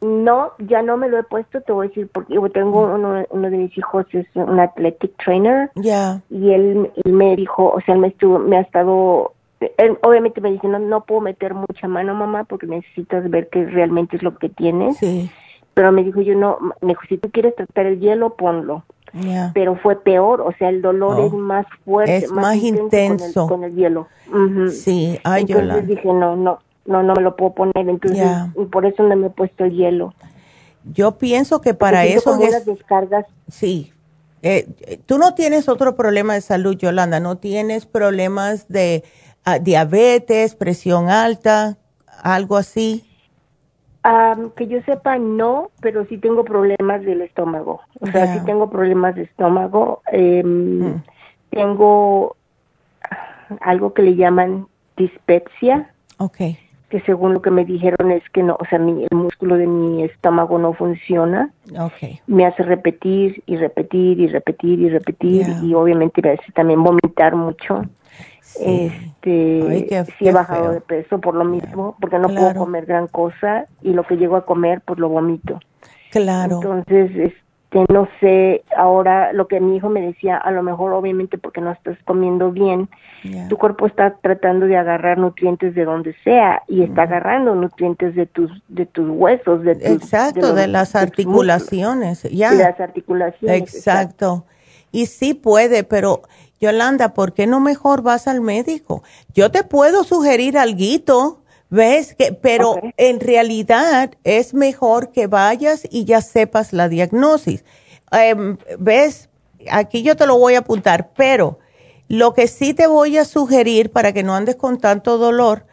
no, ya no me lo he puesto, te voy a decir, porque yo tengo uno, uno de mis hijos es un athletic trainer Ya. y él, él me dijo, o sea, él me estuvo, me ha estado, él obviamente me dice, no, no puedo meter mucha mano, mamá, porque necesitas ver qué realmente es lo que tienes. Sí. Pero me dijo, yo no, me dijo, si tú quieres tratar el hielo, ponlo. Ya. Pero fue peor, o sea, el dolor Oh. es más fuerte, Es más intenso. Con el, con el hielo. Sí, ay, Entonces Yolanda. dije, no, no, no, no me lo puedo poner. Entonces, y por eso no me he puesto el hielo. Yo pienso que para Porque eso es... descargas. Sí. Eh, eh, tú no tienes otro problema de salud, Yolanda. No tienes problemas de ah, diabetes, presión alta, algo así. Que yo sepa, no, pero sí tengo problemas del estómago. O sea, sí tengo problemas de estómago. Em, Tengo algo que le llaman dispepsia, Ok. Que según lo que me dijeron es que no, o sea, mi, el músculo de mi estómago no funciona. Me hace repetir y repetir y repetir y repetir y obviamente me hace también vomitar mucho. Este, Ay, qué- sí qué he bajado feo. de peso por lo mismo, porque no puedo comer gran cosa y lo que llego a comer pues lo vomito. Claro. Entonces, no sé, ahora lo que mi hijo me decía, a lo mejor obviamente porque no estás comiendo bien, tu cuerpo está tratando de agarrar nutrientes de donde sea y está agarrando nutrientes de tus de tus huesos, de tus, Exacto, de las articulaciones. Ya. de las articulaciones. Exacto. Y sí puede, pero Yolanda, ¿por qué no mejor vas al médico? Yo te puedo sugerir alguito, ¿ves? Que, pero en realidad es mejor que vayas y ya sepas la diagnosis. Em, ¿Ves? Aquí yo te lo voy a apuntar, pero lo que sí te voy a sugerir para que no andes con tanto dolor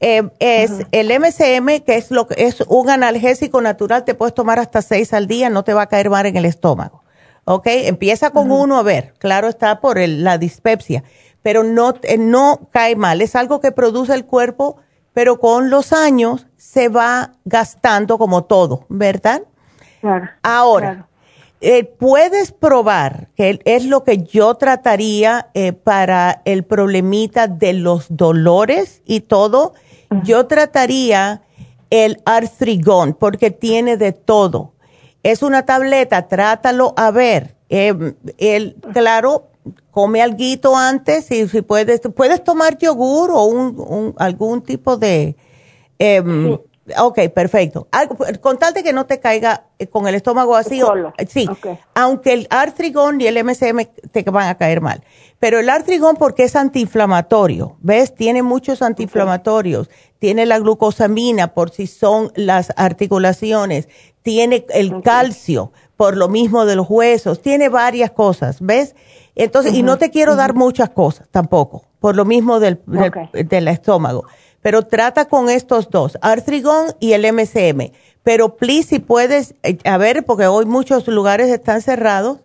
eh, es el MCM, que es lo que es un analgésico natural, te puedes tomar hasta seis al día, no te va a caer mal en el estómago. ¿Ok? Empieza con uno a ver, claro está por el- la dispepsia, pero no, eh, no cae mal, es algo que produce el cuerpo, pero con los años se va gastando como todo, ¿verdad? Claro, Ahora, claro. eh, puedes probar, que es lo que yo trataría eh, para el problemita de los dolores y todo, yo trataría el artrigón porque tiene de todo. Es una tableta, trátalo a ver. Eh, el, claro, come alguito antes y si puedes, puedes tomar yogur o un, un- algún tipo de... em, Ok, perfecto. Algo, con tal de que no te caiga eh, con el estómago vacío. Solo. eh, Sí, aunque el artrigón y el MCM te van a caer mal. Pero el artrigón porque es antiinflamatorio, ¿ves? Tiene muchos antiinflamatorios. Tiene la glucosamina por si son las articulaciones. Tiene el calcio por lo mismo de los huesos. Tiene varias cosas, ¿ves? Entonces, y no te quiero dar muchas cosas tampoco, por lo mismo del, del- estómago. Pero trata con estos dos, artrigón y el MCM. Pero please, si puedes, eh, a ver, porque hoy muchos lugares están cerrados,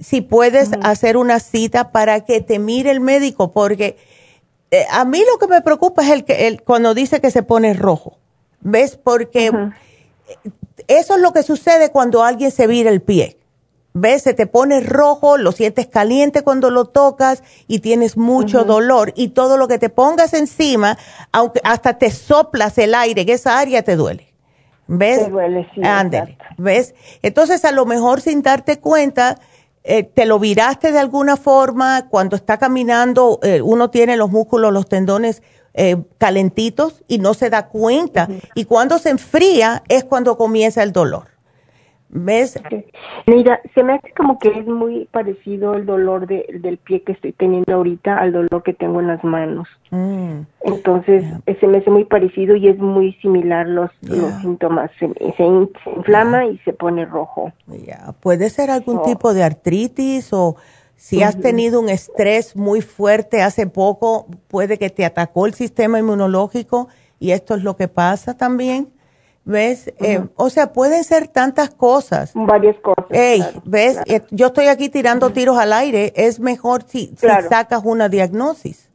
si puedes hacer una cita para que te mire el médico, porque eh, a mí lo que me preocupa es el que el, cuando dice que se pone rojo. ¿Ves? Porque eso es lo que sucede cuando alguien se vira el pie. ¿Ves? Se te pone rojo, lo sientes caliente cuando lo tocas y tienes mucho dolor. Y todo lo que te pongas encima, aunque hasta te soplas el aire, en esa área te duele. ¿Ves? Te duele, sí. ¿Ves? Entonces, a lo mejor sin darte cuenta, eh, te lo viraste de alguna forma, cuando está caminando, eh, uno tiene los músculos, los tendones eh, calentitos y no se da cuenta. Y cuando se enfría es cuando comienza el dolor. ¿Ves? Mira, se me hace como que es muy parecido el dolor de, del pie que estoy teniendo ahorita al dolor que tengo en las manos. Mm. Entonces, se me hace muy parecido y es muy similar los, los síntomas. Se, inflama y se pone rojo. Puede ser algún tipo de artritis o si has tenido un estrés muy fuerte hace poco, puede que te atacó el sistema inmunológico y esto es lo que pasa también. ¿Ves? Eh, o sea, pueden ser tantas cosas. Varias cosas. Ey, ¿ves? Eh, yo estoy aquí tirando tiros al aire. Es mejor si, sacas una diagnosis.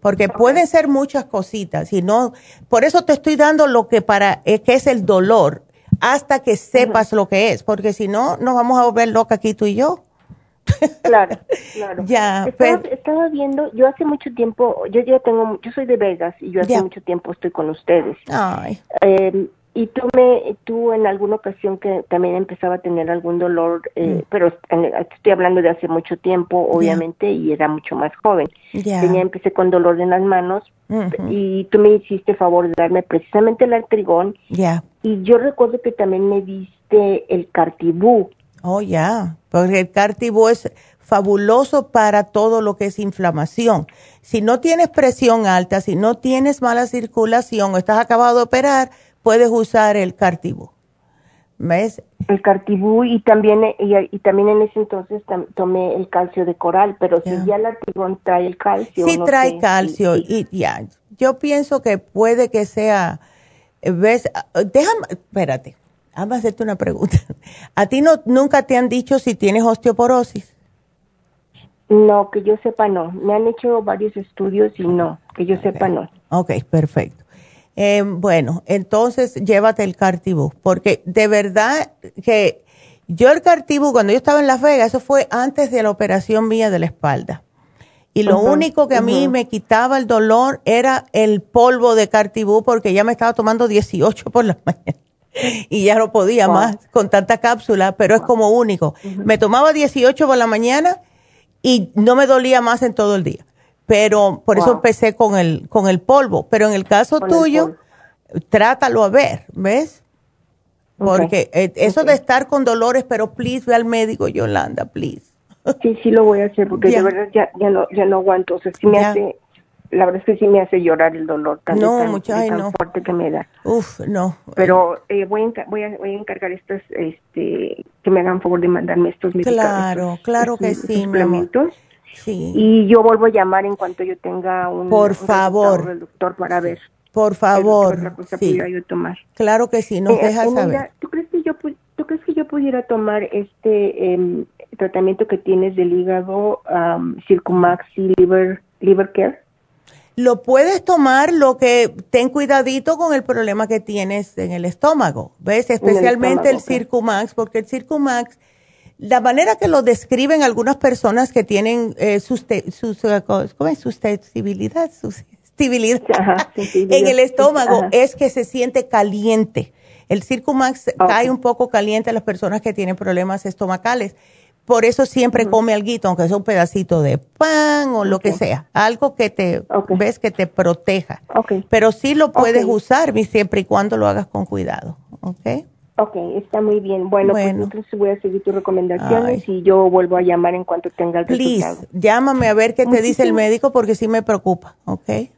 Porque pueden ser muchas cositas. Y no, por eso te estoy dando lo que para, eh, que es el dolor, hasta que sepas lo que es. Porque si no, nos vamos a volver locas aquí tú y yo. Claro, claro. ya, estaba, estaba, viendo, yo hace mucho tiempo, yo ya tengo, yo soy de Vegas y yo hace mucho tiempo estoy con ustedes. Ay. Eh, y tú me tú en alguna ocasión que también empezaba a tener algún dolor eh, mm. pero estoy hablando de hace mucho tiempo obviamente y era mucho más joven tenía empecé con dolor en las manos y tú me hiciste favor de darme precisamente el artrigón y yo recuerdo que también me diste el cartibú oh ya porque el cartibú es fabuloso para todo lo que es inflamación. Si no tienes presión alta, si no tienes mala circulación o estás acabado de operar, puedes usar el cartibú. ¿Ves? El cartibú y también y, también en ese entonces tomé el calcio de coral, pero si ya el artigón trae el calcio. Sí trae calcio y, ya, yo pienso que puede que sea, ves, déjame, espérate, déjame hacerte una pregunta. ¿A ti no, nunca te han dicho si tienes osteoporosis? No, que yo sepa no. Me han hecho varios estudios y no, que yo sepa no. Ok, perfecto. Eh, bueno, entonces llévate el Cartibú, porque de verdad que yo el Cartibú, cuando yo estaba en Las Vegas, eso fue antes de la operación mía de la espalda. Y lo único que a mí me quitaba el dolor era el polvo de Cartibú, porque ya me estaba tomando 18 por la mañana. Y ya no podía más con tanta cápsula, pero es como único. Me tomaba 18 por la mañana y no me dolía más en todo el día pero por eso empecé con el, con el polvo. Pero en el caso tuyo, trátalo a ver, ¿ves? Porque eh, eso de estar con dolores, pero please ve al médico, Yolanda, please. Sí, sí lo voy a hacer, porque de verdad ya, ya, no, ya no aguanto. O sea, sí me hace, la verdad es que sí me hace llorar el dolor tan, no, tan, fuerte que me da. Uf, no. Pero eh, voy, a, voy, a, voy a encargar estos, este, que me hagan favor de mandarme estos medicamentos. Claro, claro que sí, suplementos. Y yo vuelvo a llamar en cuanto yo tenga un, Por favor. doctor para ver. Por favor. sí. tomar. Claro que sí, nos eh, dejas saber. ¿tú crees, que yo, ¿Tú crees que yo pudiera tomar este em, tratamiento que tienes del hígado, um, Circumax y Liver, liver Care? Lo puedes tomar, lo que ten cuidadito con el problema que tienes en el estómago, ¿ves? Especialmente el, el Circumax, porque el Circumax la manera que lo describen algunas personas que tienen eh, sus, sus, eh, ¿cómo es? susceptibilidad, en el estómago es que se siente caliente. El Circumax cae un poco caliente a las personas que tienen problemas estomacales. Por eso siempre come algo, aunque sea un pedacito de pan o lo que sea, algo que te ves que te proteja. Pero sí lo puedes usar siempre y cuando lo hagas con cuidado, ¿ok? Ok, está muy bien. Bueno, pues entonces voy a seguir tus recomendaciones y yo vuelvo a llamar en cuanto tenga el Please, llámame a ver qué te dice el médico porque sí me preocupa, ¿ok?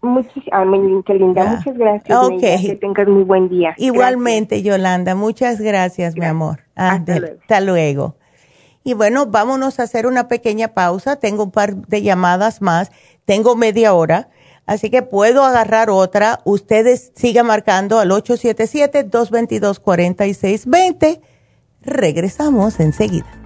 Muchísimas, linda. Muchas gracias. Okay. Que tengas muy buen día. Igualmente, Yolanda. Muchas gracias, mi amor. Hasta, luego. hasta luego. Y bueno, vámonos a hacer una pequeña pausa. Tengo un par de llamadas más. Tengo media hora. Así que puedo agarrar otra. Ustedes sigan marcando al 877-222-4620. Regresamos enseguida.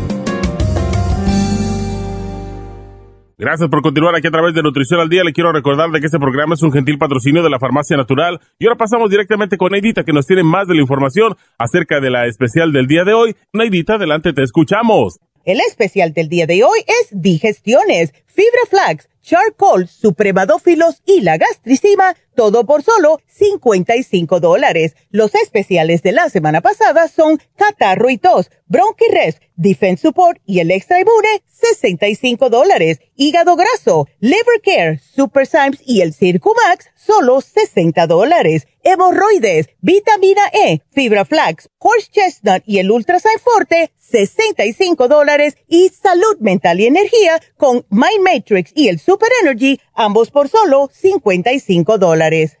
Gracias por continuar aquí a través de Nutrición al Día. Le quiero recordar de que este programa es un gentil patrocinio de la Farmacia Natural. Y ahora pasamos directamente con Neidita, que nos tiene más de la información acerca de la especial del día de hoy. Neidita, adelante, te escuchamos. El especial del día de hoy es digestiones, fibra flax, charcoal, supremadófilos y la gastricima, todo por solo 55 dólares. Los especiales de la semana pasada son catarro y tos, bronquirres, defense support y el extra inmune, 65 dólares. Hígado graso, liver care, super Symes y el Circumax, solo 60 dólares. Hemorroides, vitamina E, fibra flax, horse chestnut y el ultra forte, 65 dólares. Y salud mental y energía con Mind Matrix y el Super Energy, ambos por solo 55 dólares.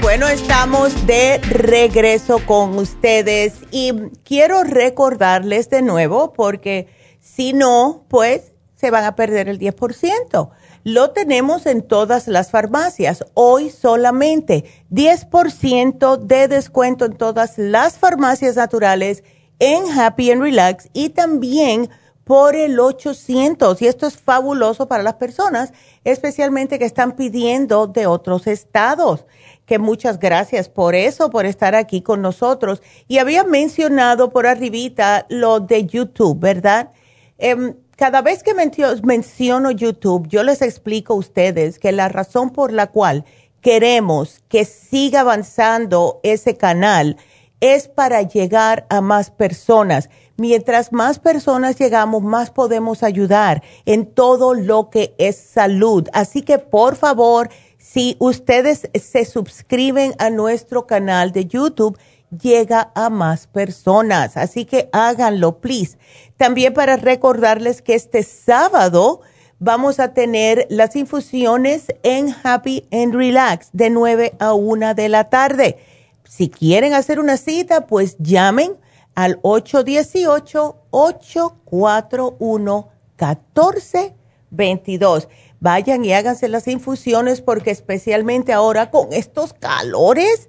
Bueno, estamos de regreso con ustedes y quiero recordarles de nuevo porque si no, pues se van a perder el 10%. Lo tenemos en todas las farmacias. Hoy solamente 10% de descuento en todas las farmacias naturales en Happy and Relax y también por el 800. Y esto es fabuloso para las personas, especialmente que están pidiendo de otros estados que muchas gracias por eso, por estar aquí con nosotros. Y había mencionado por arribita lo de YouTube, ¿verdad? Em, cada vez que menciono YouTube, yo les explico a ustedes que la razón por la cual queremos que siga avanzando ese canal es para llegar a más personas. Mientras más personas llegamos, más podemos ayudar en todo lo que es salud. Así que por favor, si ustedes se suscriben a nuestro canal de YouTube, llega a más personas. Así que háganlo, please. También para recordarles que este sábado vamos a tener las infusiones en Happy and Relax de 9 a 1 de la tarde. Si quieren hacer una cita, pues llamen al 818-841-1422 vayan y háganse las infusiones porque especialmente ahora con estos calores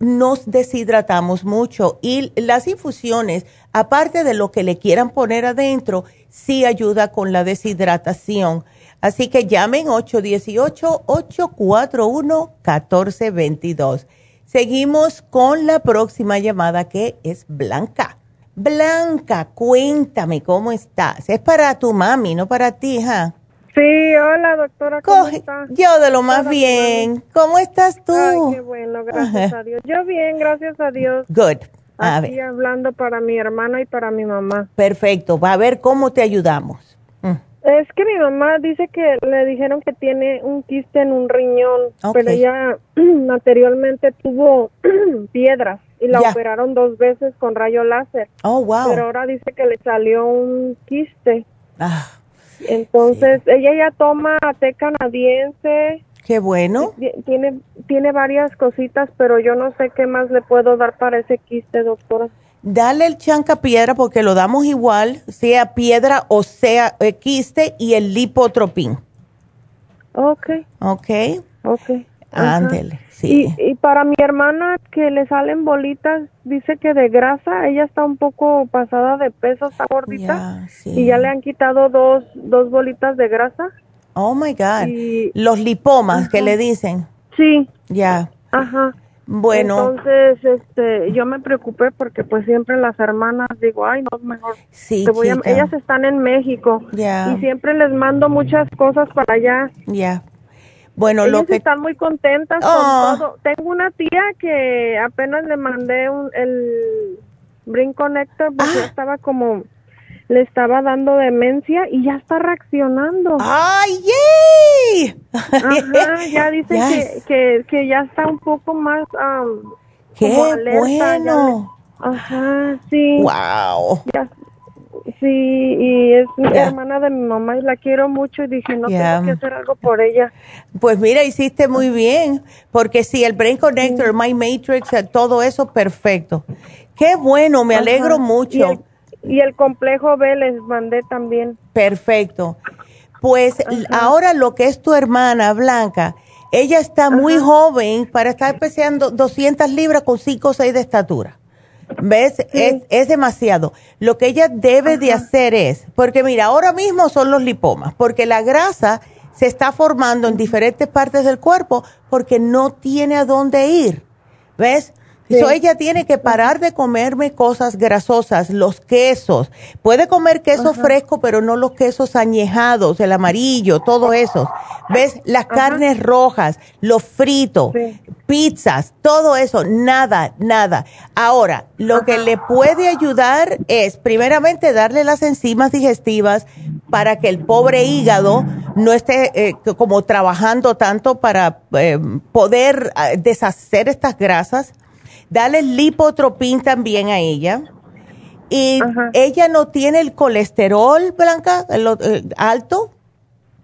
nos deshidratamos mucho y las infusiones, aparte de lo que le quieran poner adentro, sí ayuda con la deshidratación. Así que llamen 818-841-1422. Seguimos con la próxima llamada que es Blanca. Blanca, cuéntame cómo estás. Es para tu mami, no para ti, hija. Sí, hola doctora, ¿cómo estás? Yo de lo más bien. ¿Cómo estás tú? Ay, qué bueno, gracias a Dios. Yo bien, gracias a Dios. Good. A Aquí hablando para mi hermana y para mi mamá. Perfecto, va a ver cómo te ayudamos. Mm. Es que mi mamá dice que le dijeron que tiene un quiste en un riñón, pero ella anteriormente tuvo piedras y la operaron dos veces con rayo láser. Oh, wow. Pero ahora dice que le salió un quiste. Ah entonces, ella ya toma té canadiense, Qué bueno. Tiene, tiene varias cositas, pero yo no sé qué más le puedo dar para ese quiste, doctora. Dale el chanca piedra porque lo damos igual, sea piedra o sea eh, quiste y el lipotropín. Ok. Ok. Ok. Ándele, sí. Y, para mi hermana que le salen bolitas, dice que de grasa, ella está un poco pasada de peso, está gordita. Y ya le han quitado dos, dos bolitas de grasa. Oh my God. Los lipomas que le dicen. Sí. Ya. Ajá. Bueno. Entonces, este, yo me preocupé porque pues siempre las hermanas digo, ay, no, mejor. Sí, ellas están en México. Ya. Y siempre les mando muchas cosas para allá. Ya. Bueno, Ellas lo que están muy contentas con Oh. todo. Tengo una tía que apenas le mandé un, el Brin Connector porque Ah. ya estaba como le estaba dando demencia y ya está reaccionando. ¡Ay, yay! Ajá, ya dice Ya que, que, que ya está un poco más am, ¡Qué alerta, ya le- bueno! Ajá, sí. ¡Wow! Ya- sí, y es mi Ya. hermana de mi mamá y la quiero mucho y dije, no tengo que hacer algo por ella. Pues mira, hiciste muy bien, porque si el Brain Connector, el My Matrix, eh, todo eso, perfecto. Qué bueno, me Ajá. alegro Y mucho. el, y el complejo B les mandé también. Perfecto. Pues ahora lo que es tu hermana Blanca, ella está muy joven para estar pesando 200 libras con 5 o 6 de estatura. ¿Ves? Es, es demasiado. Lo que ella debe de hacer es, porque mira, ahora mismo son los lipomas, porque la grasa se está formando en diferentes partes del cuerpo porque no tiene a dónde ir. ¿Ves? So, ella tiene que parar de comerme cosas grasosas, los quesos. Puede comer queso fresco, pero no los quesos añejados, el amarillo, todo eso. ¿Ves? Las carnes rojas, los fritos, pizzas, todo eso, nada, nada. Ahora, lo que le puede ayudar es, primeramente, darle las enzimas digestivas para que el pobre hígado no esté eh, como trabajando tanto para eh, poder eh, deshacer estas grasas. Dale lipotropín también a ella. Y ella no tiene el colesterol, Blanca, el- eh, alto.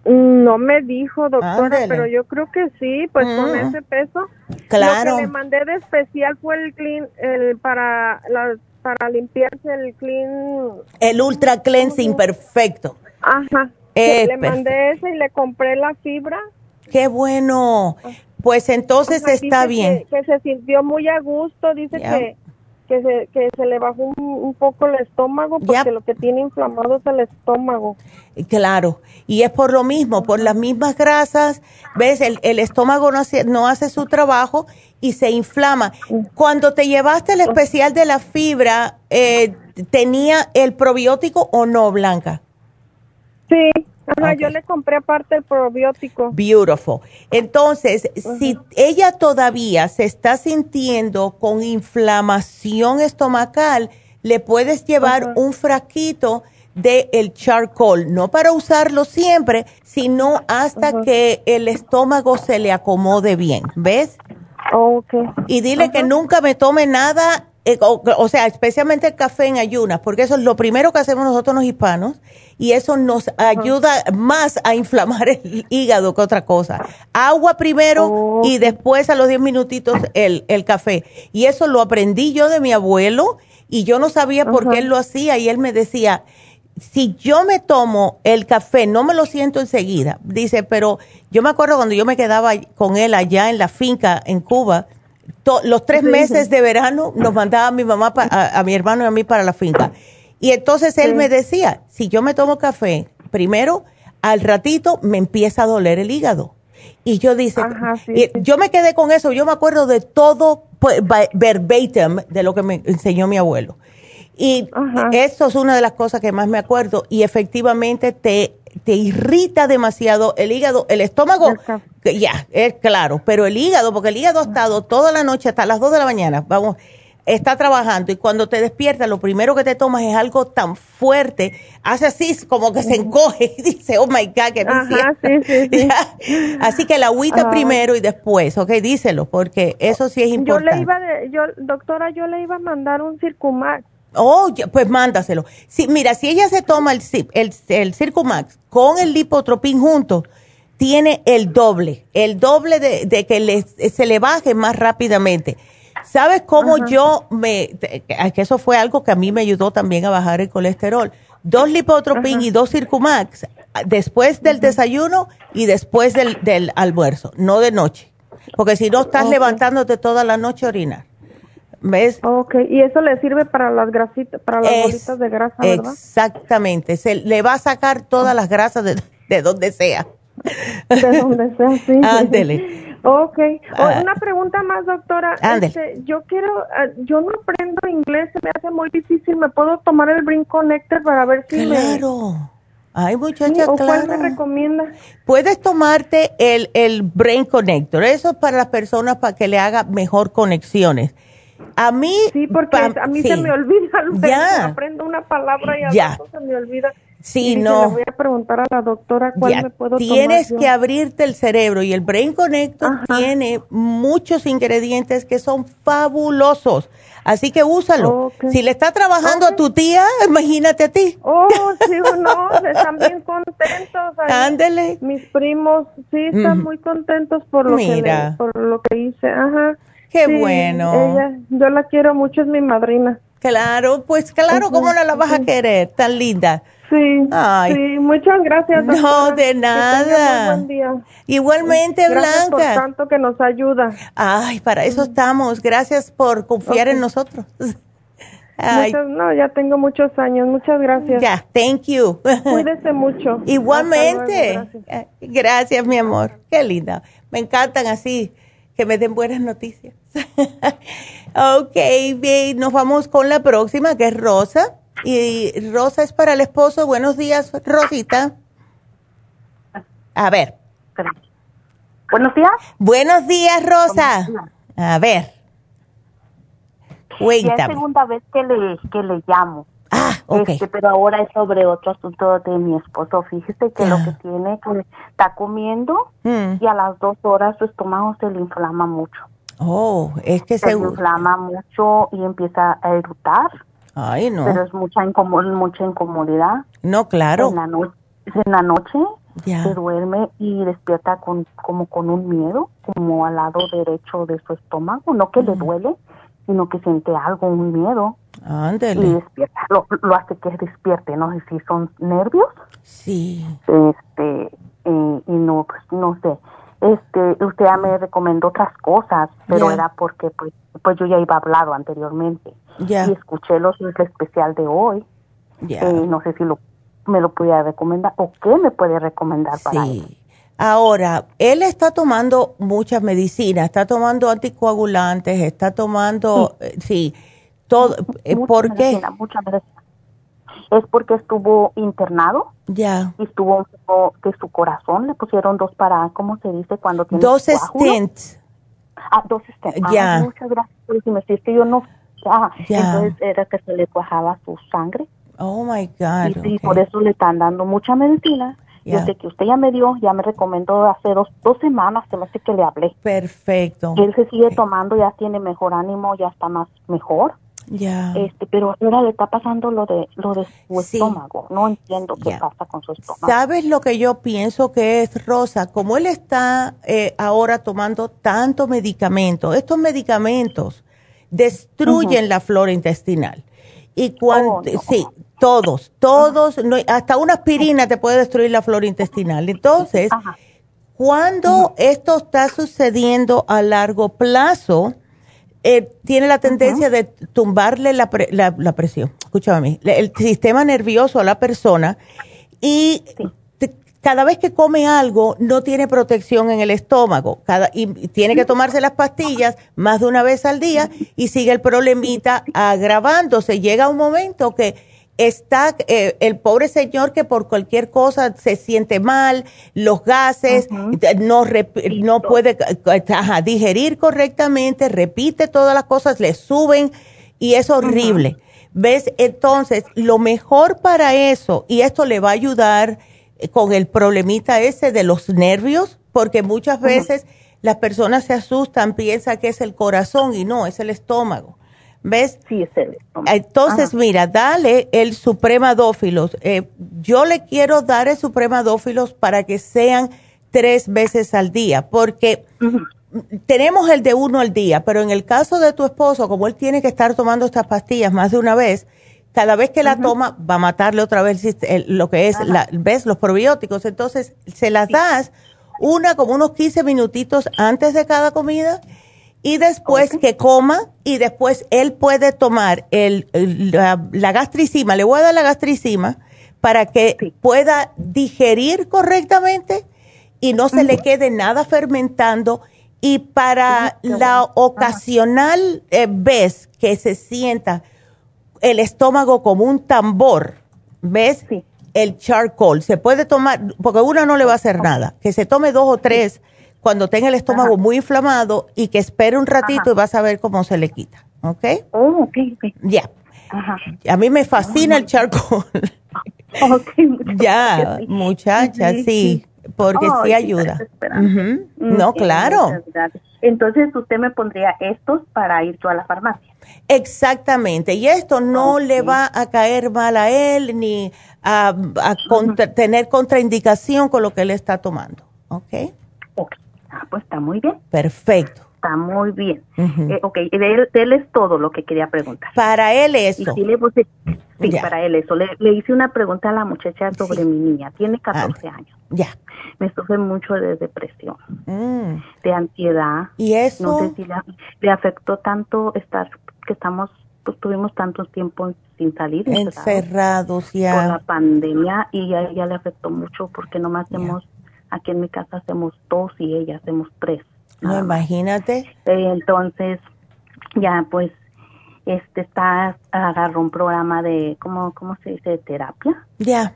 No me dijo, doctora, pero yo creo que sí, pues con Mm. ese peso. Claro. Lo que le mandé de especial fue el clean, el para la, para limpiarse el clean. El ultra cleansing, perfecto. Ajá. Eh, le mandé ese y le compré la fibra. Qué bueno. Pues entonces Ajá, está bien. Que, que se sintió muy a gusto, dice que que se, que se le bajó un, un poco el estómago porque lo que tiene inflamado es el estómago. Claro, y es por lo mismo, por las mismas grasas, ves, el, el estómago no hace, no hace su trabajo y se inflama. Cuando te llevaste el especial de la fibra, eh, ¿tenía el probiótico o no, Blanca? Sí, ajá, yo le compré aparte el probiótico. Beautiful. Entonces, si ella todavía se está sintiendo con inflamación estomacal, le puedes llevar un frasquito de el charcoal, no para usarlo siempre, sino hasta que el estómago se le acomode bien, ¿ves? Y dile que nunca me tome nada, eh, o, o sea, especialmente el café en ayunas, porque eso es lo primero que hacemos nosotros los hispanos y eso nos ayuda más a inflamar el hígado que otra cosa. Agua primero y después a los 10 minutitos el, el café. Y eso lo aprendí yo de mi abuelo y yo no sabía por qué él lo hacía y él me decía, si yo me tomo el café, no me lo siento enseguida. Dice, pero yo me acuerdo cuando yo me quedaba con él allá en la finca en Cuba, to- los tres meses de verano nos mandaba mi mamá, pa- a, a mi hermano y a mí para la finca. Y entonces él Sí. me decía, si yo me tomo café, primero, al ratito me empieza a doler el hígado. Y yo dice, y yo me quedé con eso, yo me acuerdo de todo pues, verbatim de lo que me enseñó mi abuelo. Y eso es una de las cosas que más me acuerdo y efectivamente te, te irrita demasiado el hígado, el estómago, ya, es claro, pero el hígado, porque el hígado ha estado toda la noche hasta las 2 de la mañana, vamos, está trabajando y cuando te despiertas lo primero que te tomas es algo tan fuerte, hace así como que se encoge y dice, oh my God, que Ajá, sí, sí, sí. Así que la agüita primero y después, ok, díselo, porque eso sí es Yo importante. le iba de, yo, doctora, yo le iba a mandar un Circumax. Oh, pues mándaselo. Sí, mira, si ella se toma el, el, el Circumax con el lipotropín juntos, tiene el doble, el doble de, que se le baje más rápidamente. ¿Sabes cómo yo me, que eso fue algo que a mí me ayudó también a bajar el colesterol? Dos lipotropin y dos circumax después del desayuno y después del, almuerzo, no de noche. Porque si no estás levantándote toda la noche a orinar. ¿Ves? Ok, y eso le sirve para las grasitas, para las bolitas de grasa, ¿verdad? Exactamente, se le va a sacar todas las grasas de, de donde sea. De donde sea, sí. Ándele. Ok. Ah. una pregunta más, doctora. Este, yo quiero, ah, yo no aprendo inglés, se me hace muy difícil. ¿Me puedo tomar el Brain Connector para ver si claro. Ay, muchacha, ¿O ¿Cuál me recomienda? Puedes tomarte el, el Brain Connector. Eso es para las personas para que le haga mejor conexiones. A mí. Sí, porque a mí se me olvida. Ya. Aprendo una palabra y a ya. se me olvida. Sí, no. Le voy a preguntar a la doctora cuál me puedo Tienes que abrirte el cerebro y el Brain Connector tiene muchos ingredientes que son fabulosos. Así que úsalo. Si le está trabajando a tu tía, imagínate a ti. Oh, sí o no, están bien contentos. Ándele. Mis primos, sí, están muy contentos por lo, Que por lo que hice. Ajá. Qué bueno. Ella, yo la quiero mucho, es mi madrina. Claro, pues claro, ¿cómo no la vas a querer? Tan linda. Sí, sí, muchas gracias. No, de nada. buen día. Igualmente, gracias Blanca. Por tanto que nos ayuda. Ay, para eso estamos. Gracias por confiar en nosotros. no, ya tengo muchos años. Muchas gracias. Ya, thank you. Cuídese mucho. Igualmente. gracias. Gracias, mi amor. Qué linda. Me encantan así, que me den buenas noticias. ok, bien, nos vamos con la próxima, que es Rosa. Y Rosa es para el esposo. Buenos días, Rosita. A ver. Buenos días. Buenos días, Rosa. A ver. Cuéntame. es la segunda vez que le, que le llamo. Ah, ok. Este, pero ahora es sobre otro asunto de mi esposo. Fíjese que lo que tiene, que está comiendo mm. y a las dos horas su estómago se le inflama mucho. Oh, es que se, se inflama mucho y empieza a erutar. Ay, no. Pero es mucha, mucha incomodidad. No, claro. En la, en la noche se duerme y despierta con como con un miedo, como al lado derecho de su estómago. No que le duele, sino que siente algo, un miedo. Ándale. Y despierta, lo, hace que despierte. No sé si son nervios. Sí. Este, eh, y no, pues no sé este usted ya me recomendó otras cosas pero era porque pues pues yo ya iba hablado anteriormente. Y escuché los el especial de hoy. Eh, no sé si lo me lo pudiera recomendar o qué me puede recomendar para él Ahora, él está tomando muchas medicinas, está tomando anticoagulantes, está tomando, sí, eh, todo. Eh, ¿Por qué? Muchas es porque estuvo internado. Ya. Y estuvo que su corazón le pusieron dos para, ¿cómo se dice? Cuando tiene Dos stents. Ah, dos stents. Ah, ya. muchas gracias. Si me que yo no. Ah, entonces era que se le cuajaba su sangre. Oh my God. Y, por eso le están dando mucha medicina. Yo sé que usted ya me dio, ya me recomendó hace dos, dos semanas, se me hace que le hablé. Perfecto. Él se sigue tomando, ya tiene mejor ánimo, ya está más mejor. Ya. Este, pero ahora le está pasando lo de lo de su estómago. No entiendo qué pasa con su estómago. ¿Sabes lo que yo pienso que es Rosa? Como él está eh, ahora tomando tanto medicamento, estos medicamentos destruyen la flora intestinal. Y cuando oh, sí, todos, todos, hasta una aspirina te puede destruir la flora intestinal. Entonces, cuando esto está sucediendo a largo plazo, eh, tiene la tendencia de tumbarle la, la, presión, escúchame el sistema nervioso a la persona y cada vez que come algo no tiene protección en el estómago. Cada, y tiene que tomarse las pastillas más de una vez al día y sigue el problemita agravándose. Llega un momento que está eh, el pobre señor que por cualquier cosa se siente mal, los gases, no, no puede digerir correctamente, repite todas las cosas, le suben y es horrible. ¿Ves? Entonces, lo mejor para eso, y esto le va a ayudar eh, con el problemita ese de los nervios, porque muchas veces las personas se asustan, piensan que es el corazón y no, es el estómago. ¿Ves? Sí, es el Entonces, mira, dale el supremadófilos. Eh, yo le quiero dar el supremadófilos para que sean tres veces al día, porque tenemos el de uno al día, pero en el caso de tu esposo, como él tiene que estar tomando estas pastillas más de una vez, cada vez que la toma va a matarle otra vez lo que es, la, ¿ves? Los probióticos. Entonces, se las das una como unos 15 minutitos antes de cada comida y después que coma y después él puede tomar el, la, gastricima, le voy a dar la gastricima para que pueda digerir correctamente y no se le quede nada fermentando. Y para la ocasional eh, vez que se sienta el estómago como un tambor, ¿ves? El charcoal, se puede tomar, porque una no le va a hacer nada, que se tome dos o tres cuando tenga el estómago muy inflamado y que espere un ratito y vas a ver cómo se le quita, ¿ok? Oh, ok, Ya. A mí me fascina el charcoal. ya, muchacha, sí, porque sí ayuda. No, claro. Entonces usted me pondría estos para ir yo a la farmacia. Exactamente, y esto no le va a caer mal a él ni a, tener contraindicación con lo que él está tomando, ¿ok? Ah, pues está muy bien. Perfecto. Está muy bien. Eh, ok, de él, es todo lo que quería preguntar. Para él eso. sí, para él eso. Le, hice una pregunta a la muchacha sobre mi niña, tiene 14 años. Ya. Me sufre mucho de depresión, mm. de ansiedad. ¿Y eso? No sé si le afectó tanto estar que estamos, pues tuvimos tanto tiempo sin salir. Encerrados ya. Con la pandemia y a ella le afectó mucho porque nomás hacemos, aquí en mi casa hacemos dos y ella hacemos tres. No, imagínate. Eh, entonces, ya pues, este está, agarró un programa de, ¿cómo, cómo se dice? De terapia. Ya.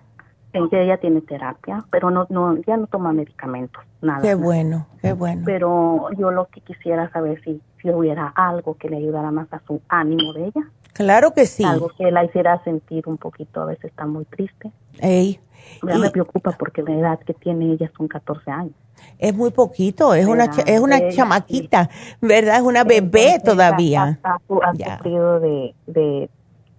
Ella, tiene terapia, pero no, no, ya no toma medicamentos, nada. Qué bueno, qué bueno. Pero yo lo que quisiera saber si si hubiera algo que le ayudara más a su ánimo de ella. Claro que sí. Algo que la hiciera sentir un poquito, a veces está muy triste. Ey. Ya me preocupa porque la edad que tiene ella son 14 años. Es muy poquito, es una es una chamaquita, ¿verdad? Es una bebé todavía. Ha, sufrido de, de,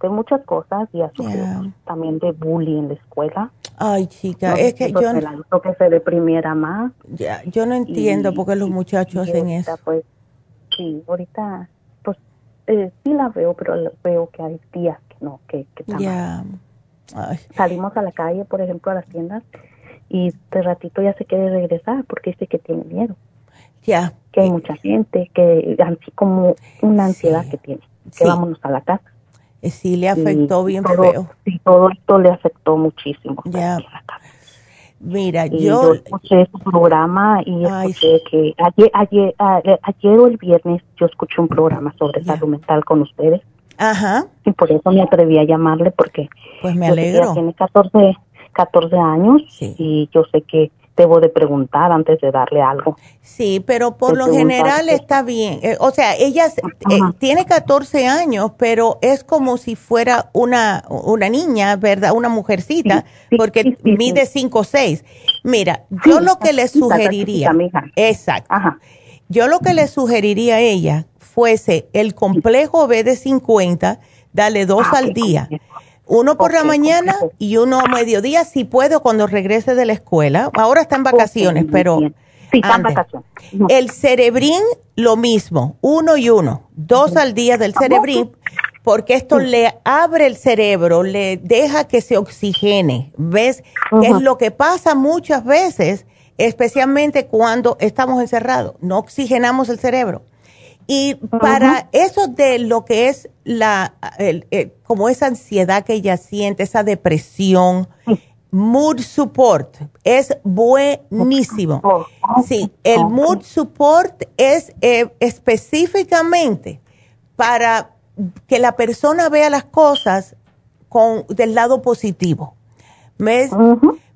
muchas cosas y ha sufrido también de bullying en la escuela. Ay, chica, es que yo... no que se deprimiera más. Ya, yo no entiendo por qué los muchachos hacen eso. Pues, sí, ahorita, pues eh, sí la veo, pero veo que hay días que no, que, que Salimos a la calle, por ejemplo, a las tiendas, y de ratito ya se quiere regresar porque dice que tiene miedo. Ya. Que hay mucha gente, que así como una ansiedad que tiene, que vámonos a la casa. Eh, sí, le afectó bien feo. Sí, todo esto le afectó muchísimo. Ya. Mira, yo, escuché su programa y escuché que ayer, ayer, ayer o el viernes yo escuché un programa sobre salud mental con ustedes. Ajá. Y por eso me atreví a llamarle porque pues me alegro. Tiene 14, 14 años y yo sé que debo de preguntar antes de darle algo. Sí, pero por lo general está bien. Eh, o sea, ella eh, tiene 14 años, pero es como si fuera una, una niña, ¿verdad? Una mujercita, porque mide 5 o 6. Mira, yo lo que le sugeriría, exacto, yo lo que le sugeriría a ella fuese el complejo B de 50, dale dos ah, al día. Uno por la mañana y uno a mediodía, si puedo, cuando regrese de la escuela. Ahora está en vacaciones, pero... Sí, está en vacaciones. El cerebrín, lo mismo, uno y uno, dos al día del cerebrín, porque esto le abre el cerebro, le deja que se oxigene. ¿Ves? Es lo que pasa muchas veces, especialmente cuando estamos encerrados. No oxigenamos el cerebro. Y para eso de lo que es la, como esa ansiedad que ella siente, esa depresión, mood support es buenísimo. Oh, sí, el mood support es eh, específicamente para que la persona vea las cosas con del lado positivo. ¿Ves?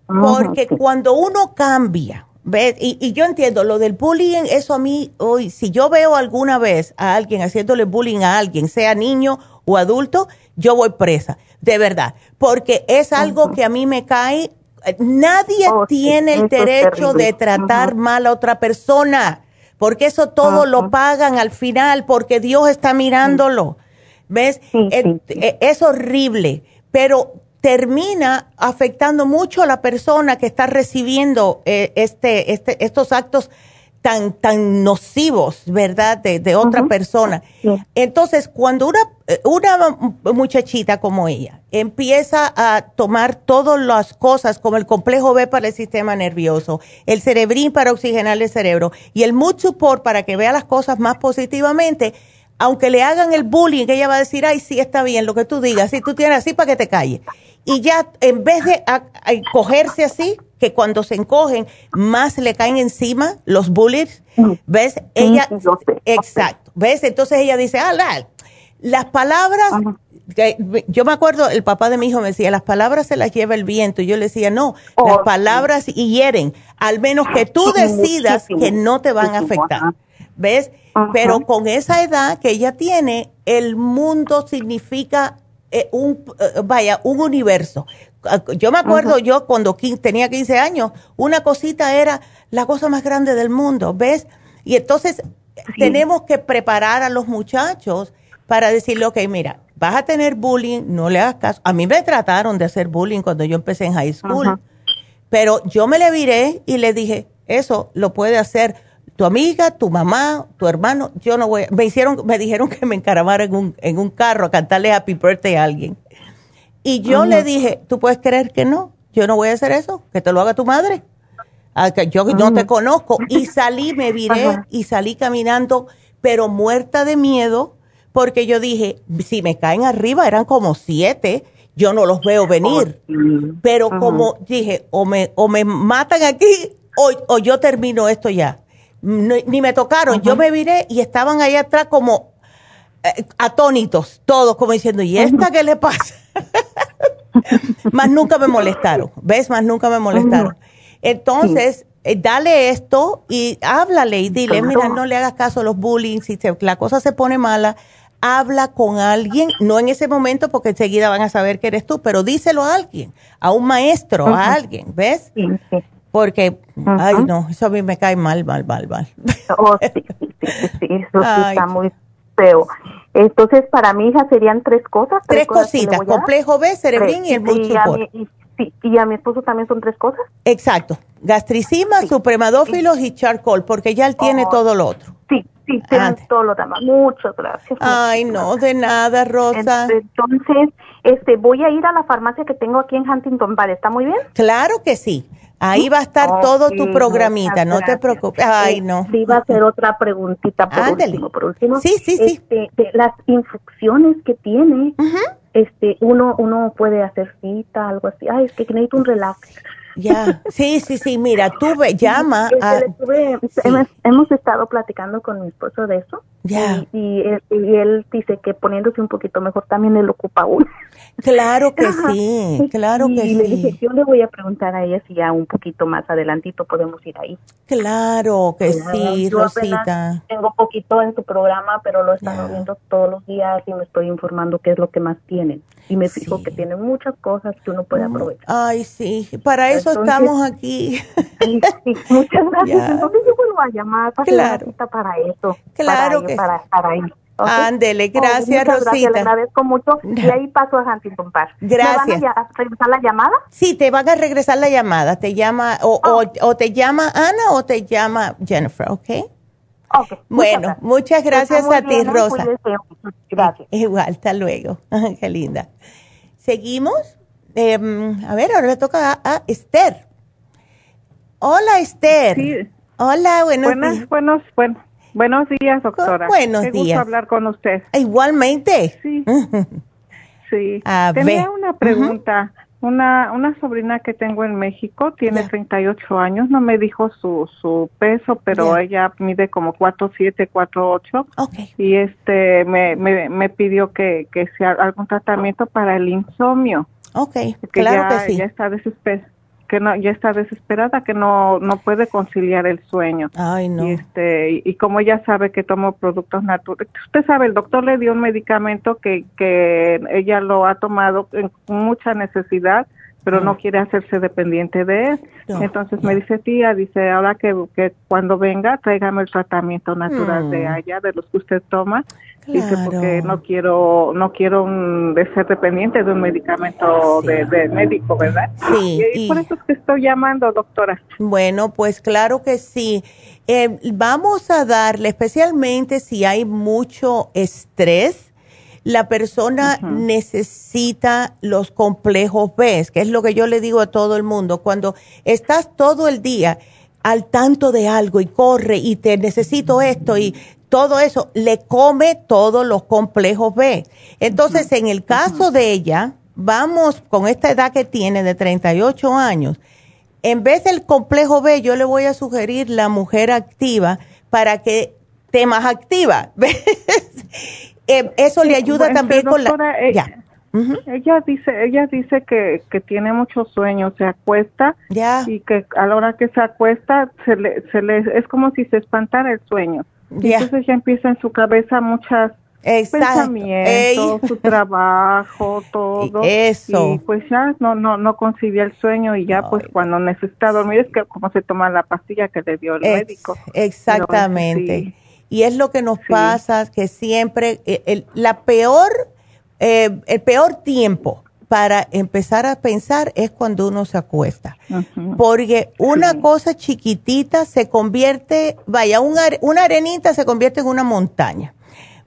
Porque cuando uno cambia, ¿Ves? Y, yo entiendo, lo del bullying, eso a mí, hoy, si yo veo alguna vez a alguien haciéndole bullying a alguien, sea niño o adulto, yo voy presa, de verdad, porque es algo que a mí me cae. Nadie oh, tiene el derecho de tratar mal a otra persona, porque eso todo lo pagan al final, porque Dios está mirándolo. ¿Ves? Es, es horrible, pero termina afectando mucho a la persona que está recibiendo eh, este, este, estos actos tan, tan nocivos, ¿verdad?, de, otra persona. Entonces, cuando una, una muchachita como ella empieza a tomar todas las cosas como el complejo B para el sistema nervioso, el cerebrín para oxigenar el cerebro y el mood support para que vea las cosas más positivamente, aunque le hagan el bullying, ella va a decir, ay, sí, está bien, lo que tú digas, si tú tienes así para que te calles. Y ya, en vez de encogerse así, que cuando se encogen, más le caen encima los bullies, ¿ves? Ella, exacto, ¿ves? Entonces ella dice, ah, las palabras, yo me acuerdo, el papá de mi hijo me decía, las palabras se las lleva el viento. Y yo le decía, no, las oh, palabras hieren, al menos que tú decidas que no te van a afectar. ¿Ves? Pero con esa edad que ella tiene, el mundo significa eh, un, eh, vaya, un universo. Ah, yo me acuerdo yo cuando tenía 15 años, una cosita era la cosa más grande del mundo, ¿ves? Y entonces tenemos que preparar a los muchachos para decirle, ok, mira, vas a tener bullying, no le hagas caso. A mí me trataron de hacer bullying cuando yo empecé en high school, pero yo me le viré y le dije, eso lo puede hacer tu amiga, tu mamá, tu hermano, yo no voy, me hicieron, me dijeron que me encaramara en un, en un carro a cantarle Happy Birthday a alguien. Y yo le dije, ¿tú puedes creer que no? Yo no voy a hacer eso, que te lo haga tu madre. Ah, yo no te conozco. Y salí, me viré y salí caminando, pero muerta de miedo, porque yo dije, si me caen arriba, eran como siete, yo no los veo venir. Pero como dije, o me, o me matan aquí, o, o yo termino esto ya ni, me tocaron. Yo me viré y estaban ahí atrás como eh, atónitos, todos como diciendo, ¿y esta qué le pasa? más nunca me molestaron, ¿ves? Más nunca me molestaron. Entonces, eh, dale esto y háblale y dile, mira, no le hagas caso a los bullying, si la cosa se pone mala, habla con alguien, no en ese momento porque enseguida van a saber que eres tú, pero díselo a alguien, a un maestro, a alguien, ¿ves? Sí, porque, ay no, eso a mí me cae mal, mal, mal, mal. Oh, sí, sí, sí, sí, eso sí está muy feo. Entonces, para mi hija serían tres cosas. Tres, cositas, complejo B, cerebrín y el support. sí, y a mi esposo también son tres cosas. Exacto, gastricima, supremadófilos y charcoal, porque ya él tiene oh, todo lo otro. Sí, sí, tiene todo lo demás. Muchas gracias. Ay, no, de nada, Rosa. Entonces, este, voy a ir a la farmacia que tengo aquí en Huntington ¿vale? ¿está muy bien? Claro que sí. Ahí va a estar todo tu programita, no te preocupes. Ay, no. Sí, va a ser otra preguntita por último, por último. Sí, sí, sí. Este, las infusiones que tiene, este, uno, uno puede hacer cita, algo así. Ay, es que necesito un relax. Ya, sí, sí, sí, mira, tú ve, llama a... hemos, estado platicando con mi esposo de eso. Ya. Y, él, dice que poniéndose un poquito mejor también él ocupa uno. Claro que sí, claro que sí. Y le dije, yo le voy a preguntar a ella si ya un poquito más adelantito podemos ir ahí. Claro que sí, Rosita. Tengo poquito en su programa, pero lo están viendo todos los días y me estoy informando qué es lo que más tienen. Y me fijo que tienen muchas cosas que uno puede aprovechar. Ay, sí, para eso estamos aquí. Sí, muchas gracias. Entonces yo vuelvo a llamar para claro. para eso. Claro para, que para estar ahí. Ándele, gracias, Rosita. Gracias, le agradezco mucho. Y ahí paso a Huntington Park. Gracias. ¿Me van a regresar la llamada? Sí, te van a regresar la llamada. Te llama, o, o, ah. o, te llama Ana o te llama Jennifer, ¿ok? Okay, bueno, muchas gracias, a ti, Rosa. Gracias. Igual, hasta luego. Qué linda. Seguimos. Em, a ver, ahora le toca a, Esther. Hola, Esther. Sí. Hola, buenos días. Buenos, buenos, buenos días, doctora. Buenos Qué días. Gusto hablar con usted. Igualmente. Sí. sí. Tenía una pregunta. Una, una sobrina que tengo en México tiene 38 años, no me dijo su, su peso, pero ella mide como 4'7, 4'8. Okay. Y este, me, me, me pidió que, que sea algún tratamiento para el insomnio. Ok, claro que sí. Ya está desesperada que no ya está desesperada que no no puede conciliar el sueño ay no y este y, como ella sabe que tomo productos naturales usted sabe el doctor le dio un medicamento que que ella lo ha tomado en mucha necesidad pero no quiere hacerse dependiente de él. Entonces me dice, tía, dice, ahora que, que cuando venga, tráigame el tratamiento natural de allá, de los que usted toma. Dice, porque no quiero, no quiero de ser dependiente de un medicamento de, médico, ¿verdad? Sí. Y, por eso es que estoy llamando, doctora. Bueno, pues claro que sí. Eh, vamos a darle, especialmente si hay mucho estrés, la persona necesita los complejos B, que es lo que yo le digo a todo el mundo. Cuando estás todo el día al tanto de algo y corre y te necesito esto y todo eso, le come todos los complejos B. Entonces, en el caso de ella, vamos con esta edad que tiene de 38 años, en vez del complejo B, yo le voy a sugerir la mujer activa para que esté más activa. Eh, eso le ayuda también con la... Ella, ella dice, ella dice que, que tiene mucho sueño, se acuesta y que a la hora que se acuesta se le, se le, es como si se espantara el sueño. Entonces ya empieza en su cabeza muchas pensamientos, su trabajo, todo. Eso. Y pues ya no, no, no concibe el sueño y ya pues cuando necesita dormir es que como se toma la pastilla que le dio el médico. Exactamente. Y es lo que nos pasa, que siempre, eh, el, la peor, eh, el peor tiempo para empezar a pensar es cuando uno se acuesta. Porque una cosa chiquitita se convierte, vaya, una arenita se convierte en una montaña.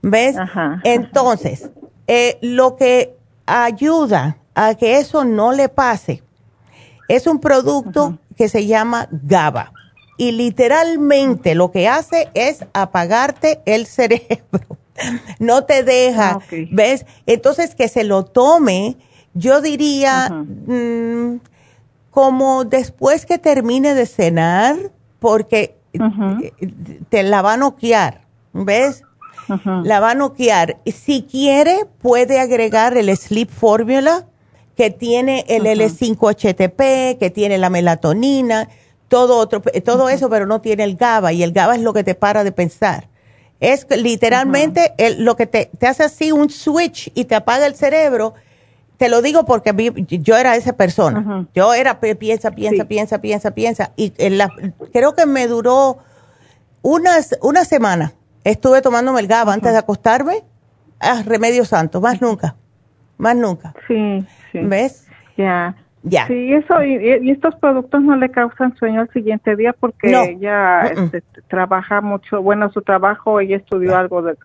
¿Ves? Entonces, eh, lo que ayuda a que eso no le pase es un producto que se llama GABA y literalmente lo que hace es apagarte el cerebro. No te deja, ah, ¿ves? Entonces que se lo tome, yo diría, mm, como después que termine de cenar, porque te la va a noquear, ¿ves? La va a noquear. Si quiere, puede agregar el Sleep Formula, que tiene el L5-HTP, que tiene la melatonina todo otro, todo eso, pero no tiene el GABA y el GABA es lo que te para de pensar. Es literalmente lo que te, hace así un switch y te apaga el cerebro. Te lo digo porque yo era esa persona. Yo era piensa, piensa, piensa, piensa, piensa. Y creo que me duró unas, una semana. Estuve tomándome el GABA antes de acostarme. Ah, remedio santo, más nunca. Más nunca. Sí, sí. ¿Ves? Ya. Sí, eso, y, estos productos no le causan sueño al siguiente día porque ella este, trabaja mucho, bueno, su trabajo, ella estudió algo de,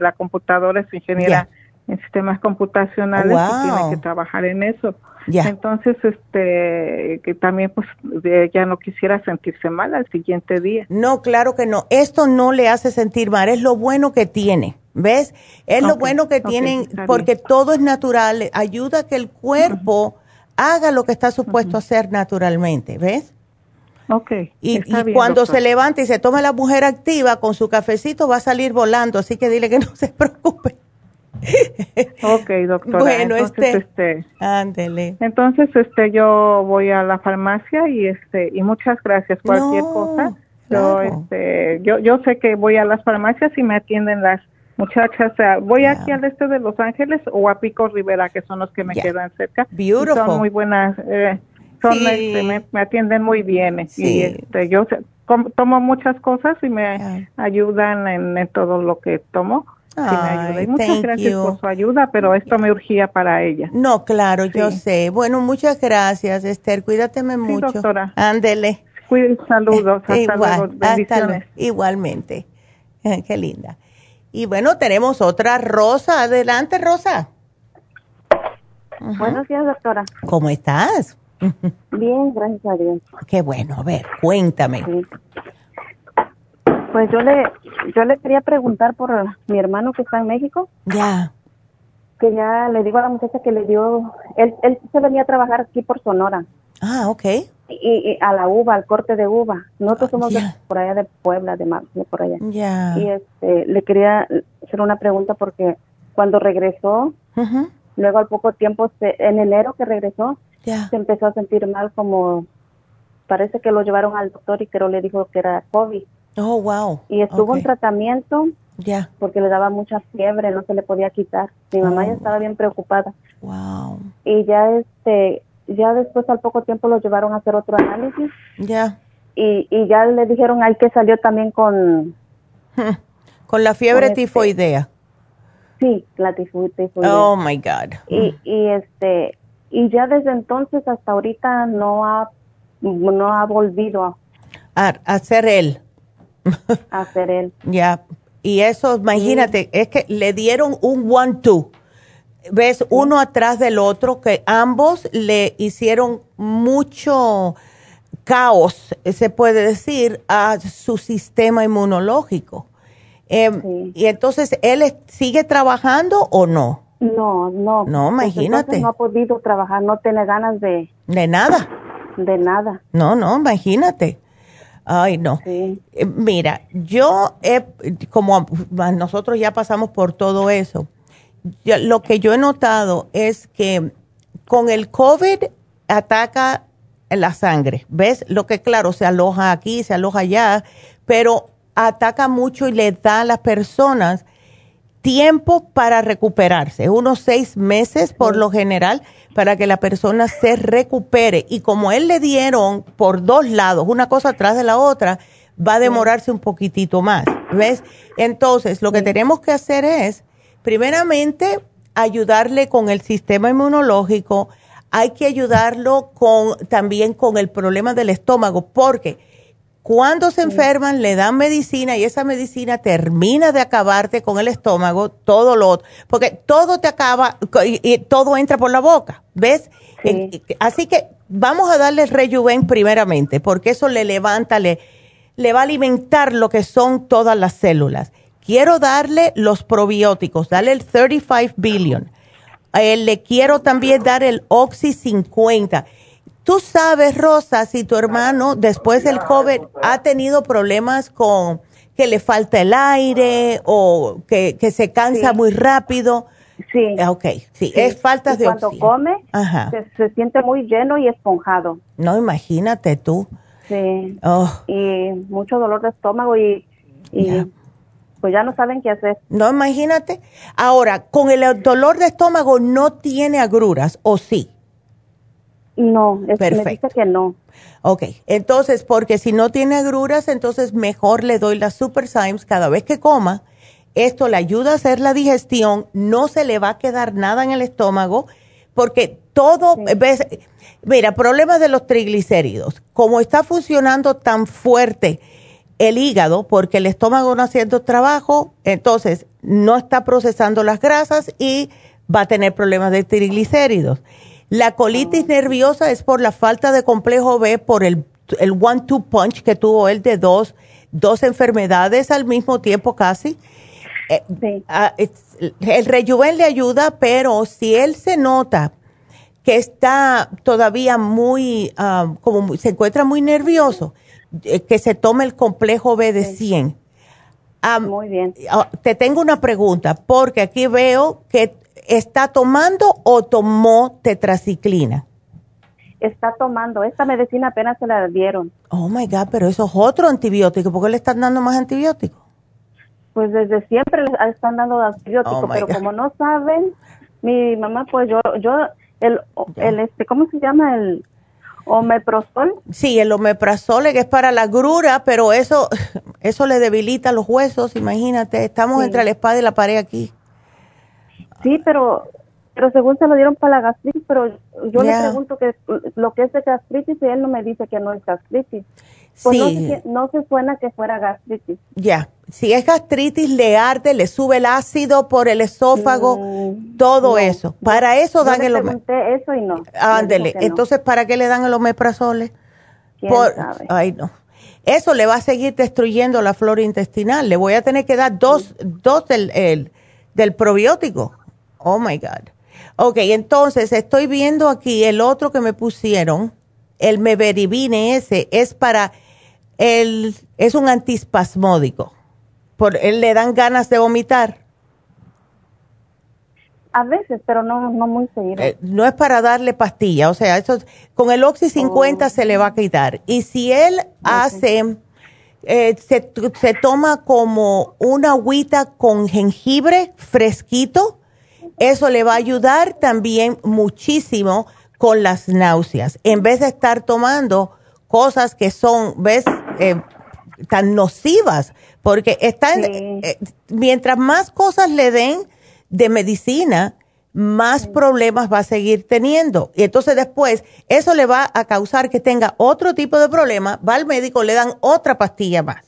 la computadora, es ingeniera en sistemas computacionales y tiene que trabajar en eso. Entonces, este, que también pues ella no quisiera sentirse mal al siguiente día. No, claro que no. Esto no le hace sentir mal, es lo bueno que tiene. ¿Ves? Es lo bueno que tienen porque todo es natural, ayuda a que el cuerpo haga lo que está supuesto a hacer naturalmente, ¿ves? Ok. Y, cuando se levanta y se toma la mujer activa con su cafecito va a salir volando, así que dile que no se preocupe. ok, doctora. Bueno, este, este, ándele. Entonces, este, yo voy a la farmacia y este, y muchas gracias. Cualquier cosa, yo, este, yo, yo sé que voy a las farmacias y me atienden las muchachas, voy aquí al este de Los Ángeles o a Pico Rivera, que son los que me quedan cerca. Son muy buenas, eh, son, este, me, atienden muy bien. Y este, yo tomo muchas cosas y me ayudan en, todo lo que tomo. muchas gracias por su ayuda, pero esto me urgía para ella. No, claro, yo sé. Bueno, muchas gracias, Esther. Cuídateme mucho. doctora. Ándele. saludos. Hasta Igual, luego. igualmente. Qué linda. Y bueno, tenemos otra Rosa. Adelante, Rosa. Buenos días, doctora. ¿Cómo estás? Bien, gracias a Dios. Qué bueno, a ver, cuéntame. Pues yo le, yo le quería preguntar por mi hermano que está en México. Ya. Que ya le digo a la muchacha que le dio, él, él se venía a trabajar aquí por Sonora. Ah, ok y, a la uva, al corte de uva. Nosotros somos por allá de Puebla, de, de por allá. Y este, le quería hacer una pregunta porque cuando regresó, luego al poco tiempo, en enero que regresó, se empezó a sentir mal como, parece que lo llevaron al doctor y creo le dijo que era COVID. Oh, wow. Y estuvo en tratamiento ya porque le daba mucha fiebre, no se le podía quitar. Mi mamá ya oh. estaba bien preocupada. Wow. Y ya este ya después al poco tiempo lo llevaron a hacer otro análisis. Ya. Y, y ya le dijeron ahí que salió también con... Con la fiebre este tifoidea. Sí, la tifoidea. Oh, my God. Y, y, este, y ya desde entonces hasta ahorita no ha, no ha volvido a... A, hacer él. a hacer él. Ya. Y eso, imagínate, es que le dieron un one-two ves uno atrás del otro, que ambos le hicieron mucho caos, se puede decir, a su sistema inmunológico. Em, y entonces, ¿él sigue trabajando o no? No, no. No, imagínate. No ha podido trabajar, no tiene ganas de... De nada. De nada. No, no, imagínate. Ay, no. Eh, mira, yo, he, como nosotros ya pasamos por todo eso, lo que yo he notado es que con el COVID ataca la sangre, ¿ves? Lo que claro, se aloja aquí, se aloja allá, pero ataca mucho y le da a las personas tiempo para recuperarse, unos seis meses por lo general, para que la persona se recupere. Y como él le dieron por dos lados, una cosa atrás de la otra, va a demorarse un poquitito más, ¿ves? Entonces, lo que tenemos que hacer es primeramente, ayudarle con el sistema inmunológico, hay que ayudarlo con también con el problema del estómago, porque cuando se enferman le dan medicina y esa medicina termina de acabarte con el estómago, todo lo porque todo te acaba y, todo entra por la boca, ¿ves? Así que vamos a darle rejuven primeramente, porque eso le levanta, le, le va a alimentar lo que son todas las células quiero darle los probióticos, dale el 35 billion. Eh, le quiero también dar el Oxy 50. Tú sabes, Rosa, si tu hermano después del COVID ha tenido problemas con que le falta el aire o que, se cansa muy rápido. Sí. Ah, ok, sí, es falta de cuando come, Se, siente muy lleno y esponjado. No, imagínate tú. Sí. Oh. Y mucho dolor de estómago y, pues ya no saben qué hacer. No, imagínate. Ahora, con el dolor de estómago no tiene agruras, ¿o sí? No, es Perfecto. me dice que no. Ok, entonces, porque si no tiene agruras, entonces mejor le doy la Super Symes cada vez que coma. Esto le ayuda a hacer la digestión, no se le va a quedar nada en el estómago, porque todo, ves, mira, problemas de los triglicéridos, como está funcionando tan fuerte, el hígado, porque el estómago no haciendo trabajo, entonces no está procesando las grasas y va a tener problemas de triglicéridos. La colitis ah. nerviosa es por la falta de complejo B, por el, el one-two punch que tuvo él de dos, dos enfermedades al mismo tiempo casi. Eh, ah, el rejuven le ayuda, pero si él se nota que está todavía muy, ah, como se encuentra muy nervioso, que se tome el complejo B de 100. Muy bien. Ah, te tengo una pregunta, porque aquí veo que está tomando o tomó tetraciclina. Está tomando, esta medicina apenas se la dieron. Oh my God, pero eso es otro antibiótico, ¿por qué le están dando más antibióticos? Pues desde siempre le están dando antibióticos, oh pero como no saben, mi mamá, pues yo, yo, el, el este, ¿cómo se llama? El ¿Omeprazol? Sí, el omeprazol que es para la grura, pero eso, eso le debilita los huesos, imagínate, estamos entre la espada y la pared aquí. Sí, pero, pero según se lo dieron para la gastritis, pero yo le pregunto que lo que es de gastritis y él no me dice que no es gastritis. Pues sí. no, se, suena que fuera gastritis. Ya, si es gastritis, le arde, le sube el ácido por el esófago, mm, todo eso. Para eso dan el omeprazole. eso y no. Ándele, entonces, ¿para qué le dan el omeprazole? Por, ay, no. Eso le va a seguir destruyendo la flora intestinal. Le voy a tener que dar dos, dos del, el, del probiótico. Oh, my God. Ok, entonces, estoy viendo aquí el otro que me pusieron, el meveribine ese, es para él es un antispasmódico. Por él le dan ganas de vomitar. A veces, pero no, no muy seguido. Eh, no es para darle pastilla, o sea, eso con el Oxy 50 se le va a quitar. Y si él hace, eh, se, se, toma como una agüita con jengibre fresquito, eso le va a ayudar también muchísimo con las náuseas, en vez de estar tomando cosas que son, ¿ves? Eh, tan nocivas, porque están, eh, mientras más cosas le den de medicina, más problemas va a seguir teniendo. Y entonces después eso le va a causar que tenga otro tipo de problema, va al médico, le dan otra pastilla más.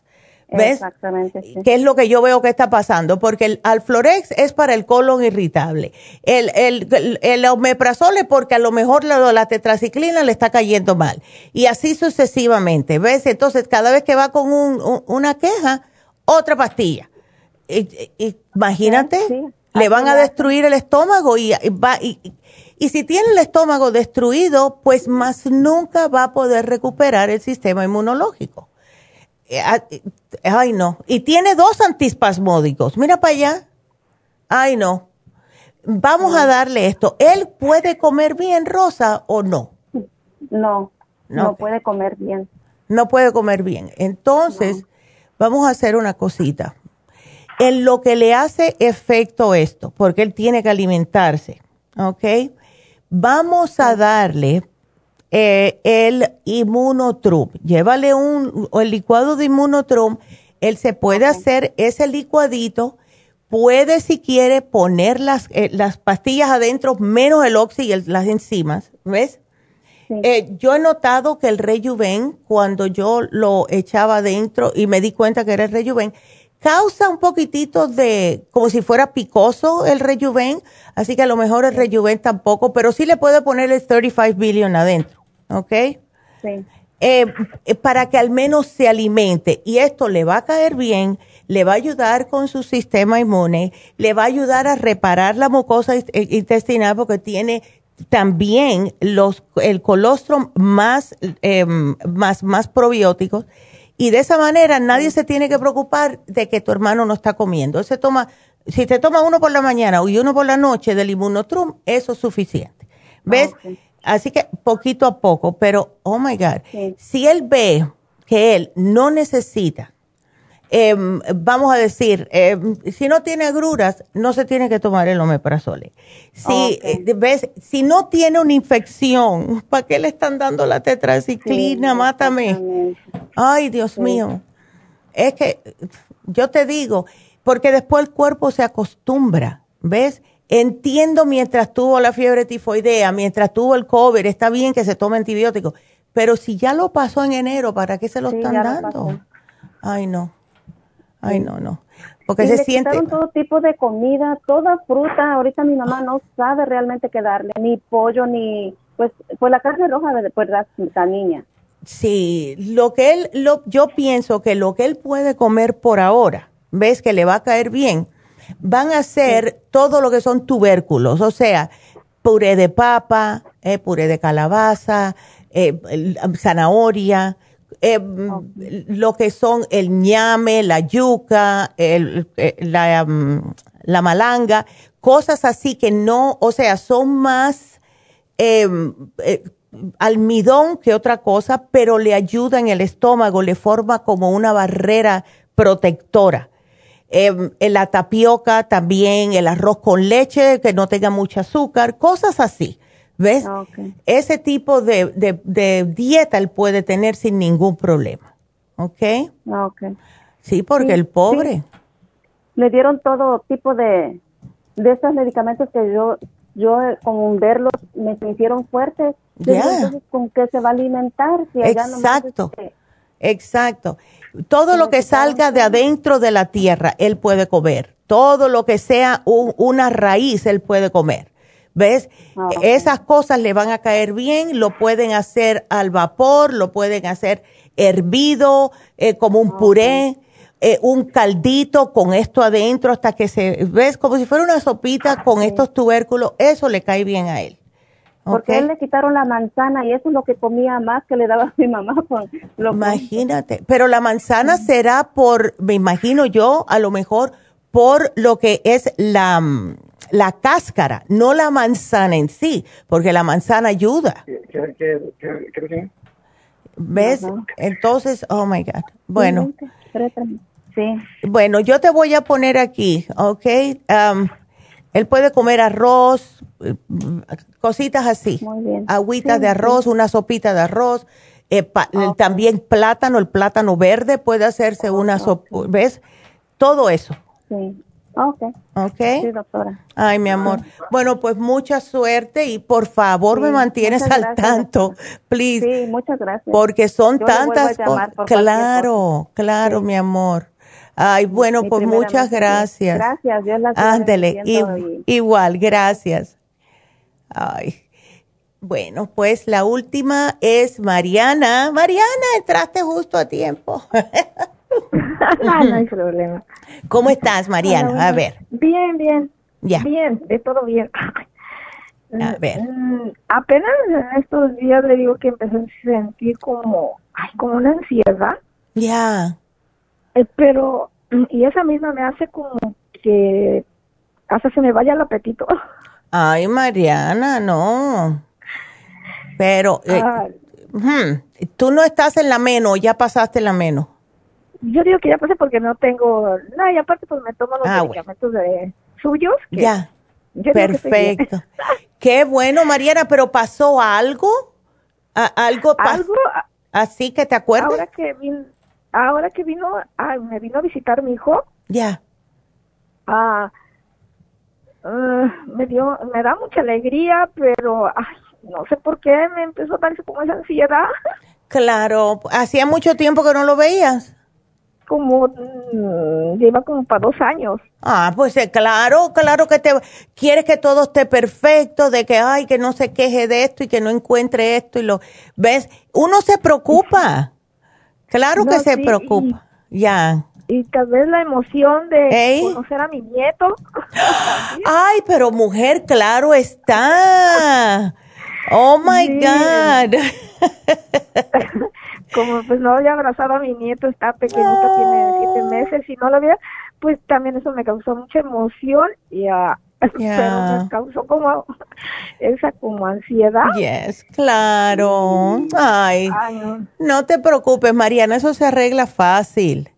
¿Ves? Exactamente. ¿Qué es lo que yo veo que está pasando? Porque el Alflorex es para el colon irritable. El, el, el, omeprazol es porque a lo mejor la, la, tetraciclina le está cayendo mal. Y así sucesivamente. ¿Ves? Entonces, cada vez que va con un, una queja, otra pastilla. imagínate, le van a destruir el estómago y, va, y, y si tiene el estómago destruido, pues más nunca va a poder recuperar el sistema inmunológico. Eh, ah, eh, ay, no. Y tiene dos antispasmódicos. Mira para allá. Ay, no. Vamos a darle esto. ¿Él puede comer bien, Rosa, o no? No, no, puede comer bien. No puede comer bien. Entonces, vamos a hacer una cosita. En lo que le hace efecto esto, porque él tiene que alimentarse, ¿ok? Vamos a darle eh, el inmunotrum. Llévale un, el licuado de inmunotrum. Él se puede hacer ese licuadito. Puede, si quiere, poner las, eh, las pastillas adentro, menos el oxi y las enzimas. ¿Ves? Eh, yo he notado que el rejuven, cuando yo lo echaba adentro y me di cuenta que era el rejuven, causa un poquitito de, como si fuera picoso el rejuven, así que a lo mejor el rejuven tampoco, pero sí le puede poner el 35 billion adentro. ¿Ok? Sí. Eh, para que al menos se alimente y esto le va a caer bien, le va a ayudar con su sistema inmune, le va a ayudar a reparar la mucosa eh, intestinal porque tiene también los, el colostrum más, em, más, más probióticos y de esa manera nadie se tiene que preocupar de que tu hermano no está comiendo. Se toma, si te toma uno por la mañana y uno por la noche del inmunotrum, eso es suficiente. ¿Ves? Así que poquito a poco, pero, oh my God, si él ve que él no necesita, em, vamos a decir, em, si no tiene agruras, no se tiene que tomar el omeprazole. Si, eh, ves, si no tiene una infección, ¿para qué le están dando la tetraciclina? Mátame. Ay, Dios mío. Es que yo te digo, porque después el cuerpo se acostumbra, ¿ves? Entiendo mientras tuvo la fiebre tifoidea, mientras tuvo el COVID, está bien que se tome antibióticos, pero si ya lo pasó en enero, ¿para qué se lo están dando? Ay, no. Ay, no, no. Porque se siente. todo tipo de comida, toda fruta. Ahorita mi mamá no sabe realmente qué darle, ni pollo, ni. Pues, pues la carne roja, pues la, la niña. Sí, lo que él, lo, yo pienso que lo que él puede comer por ahora, ves que le va a caer bien, van a hacer todo lo que son tubérculos, o sea, puré de papa, eh, puré de calabaza, eh, zanahoria, eh, lo que son el ñame, la yuca, la, mm, la, malanga, cosas así que no, o sea, son más em, almidón que otra cosa, pero le ayuda en el estómago, le forma como una barrera protectora. Eh, la tapioca también, el arroz con leche que no tenga mucho azúcar, cosas así. ¿Ves? Ah, Ese tipo de, de, dieta él puede tener sin ningún problema. ¿Ok? Ah, sí, porque el pobre. Le dieron todo tipo de, de estos medicamentos que yo, yo con verlos me sintieron fuertes. ¿con qué se va a alimentar? Si Exacto. Exacto. Todo lo que salga de adentro de la tierra, él puede comer. Todo lo que sea una raíz, él puede comer. ¿Ves? Ah, Esas cosas le van a caer bien, lo pueden hacer al vapor, lo pueden hacer hervido, eh, como un puré, eh, un caldito con esto adentro hasta que se, ¿ves? Como si fuera una sopita con estos tubérculos, eso le cae bien a él. Porque él le quitaron la manzana y eso es lo que comía más que le daba a mi mamá. Imagínate, pero la manzana será por, me imagino yo, a lo mejor por lo que es la, la cáscara, no la manzana en sí, porque la manzana ayuda. ¿Ves? Entonces, oh my God. Bueno. Sí. Bueno, yo te voy a poner aquí, ¿ok? Um, él puede comer arroz, cositas así. Muy bien. Agüitas de arroz, una sopita de arroz. Eh, también plátano, el plátano verde puede hacerse una sopa, ¿ves? Todo eso. Sí. Ok. Ok. Sí, doctora. Ay, mi amor. Bueno, pues mucha suerte y por favor me mantienes al tanto, please. Sí, muchas gracias. Porque son tantas cosas. Claro, claro, mi amor. Ay, bueno, pues muchas gracias. Gracias, Dios las Ándele, igual, gracias. Ay. Bueno, pues la última es Mariana. Mariana, entraste justo a tiempo. no, hay problema. ¿Cómo estás, Mariana? a ver. Bien, bien. Ya. Bien, de todo bien. A ver. Mm, apenas en estos días le digo que empecé a sentir como, ay, como una ansiedad. Ya. Eh, pero, y esa misma me hace como que hasta se me vaya el apetito. Ay, Mariana, no. Pero, eh, tú no estás en la menos, ya pasaste la menos. Yo digo que ya pasé porque no tengo, no, y aparte pues me tomo los ah, medicamentos de suyos. ya, perfecto. Qué bueno, Mariana, pero ¿pasó algo? ¿Algo, ¿Algo? así que te acuerdas? Ahora que ahora que vino, me vino a visitar mi hijo. Ya. Ah, ah, me dio, me da mucha alegría, pero ay, no sé por qué me empezó a darse como esa ansiedad. Claro, hacía mucho tiempo que no lo veías. Como, mm, lleva como para dos años. Ah, pues eh, claro, claro que te quieres que todo esté perfecto, de que, ay, que no se queje de esto y que no encuentre esto y lo, ¿ves? Uno se preocupa. Claro que se preocupa. ya. Y tal vez la emoción de conocer a mi nieto. Ay, pero mujer, claro está. Oh my God. Como pues no había abrazado a mi nieto, está pequeñito, tiene siete meses y no lo había, pues también eso me causó mucha emoción y uh, pero me causó como esa como ansiedad. Yes, claro. Ay, no. te preocupes, Mariana, eso se arregla fácil.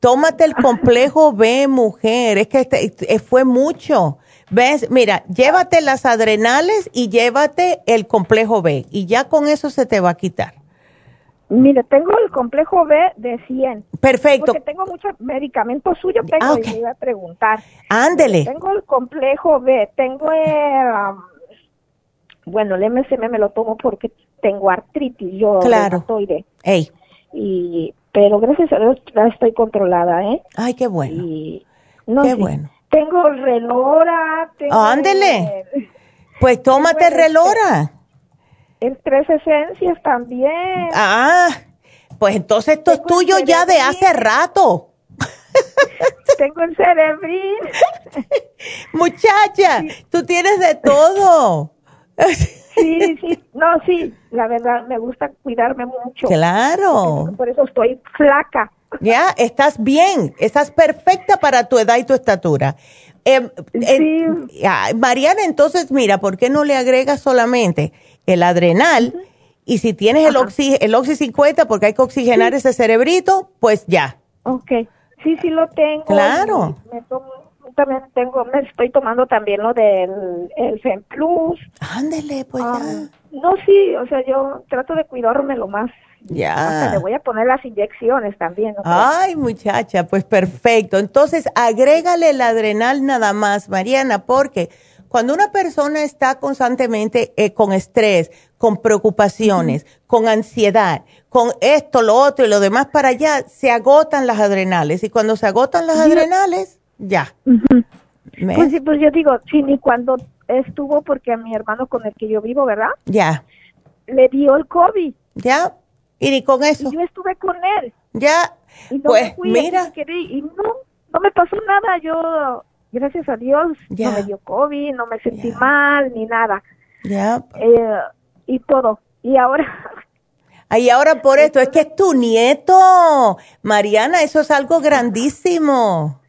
Tómate el complejo B, mujer, es que este, fue mucho. ¿Ves? Mira, llévate las adrenales y llévate el complejo B y ya con eso se te va a quitar. Mire, tengo el complejo B de 100. Perfecto. Porque tengo muchos medicamentos suyos, tengo ah, y me iba a preguntar. Ándele. Tengo el complejo B, tengo el, um, bueno, el MSM me lo tomo porque tengo artritis, yo claro. Ey. Y, pero gracias a Dios ya estoy controlada, ¿eh? Ay, qué bueno. Y, no qué bueno. Tengo relora. Tengo Ándele. pues tómate relora. El tres esencias también. Ah, pues entonces esto es tuyo ya de hace rato. Tengo el cerebrín. Muchacha, tú tienes de todo. sí, sí, no, sí, la verdad me gusta cuidarme mucho. Claro. Por eso estoy flaca. Ya, estás bien, estás perfecta para tu edad y tu estatura. Em, sí. Mariana, entonces mira, ¿por qué no le agregas solamente el adrenal? Y si tienes el oxi, el oxi 50, porque hay que oxigenar ese cerebrito, pues ya. Ok, sí, sí lo tengo. Claro. también tengo, me estoy tomando también lo del el Plus. Ándele, pues ya. No, sí, o sea, yo trato de cuidarme lo más ya. le voy a poner las inyecciones también. Ay, muchacha, pues perfecto. Entonces, agrégale el adrenal nada más, Mariana, porque cuando una persona está constantemente eh, con estrés, con preocupaciones, con ansiedad, con esto, lo otro y lo demás para allá, se agotan las adrenales. Y cuando se agotan las adrenales, ya. Pues sí, pues yo digo, sí, ni cuando estuvo, porque a mi hermano con el que yo vivo, ¿verdad? Ya. Le dio el COVID. Ya. Y ni con eso. Y yo estuve con él. Ya, pues mira. Y no, no me pasó nada. Yo, gracias a Dios, no me dio COVID, no me sentí mal, ni nada. Eh, y todo. Y ahora... Y ahora por esto, es que es tu nieto. Mariana, eso es algo grandísimo.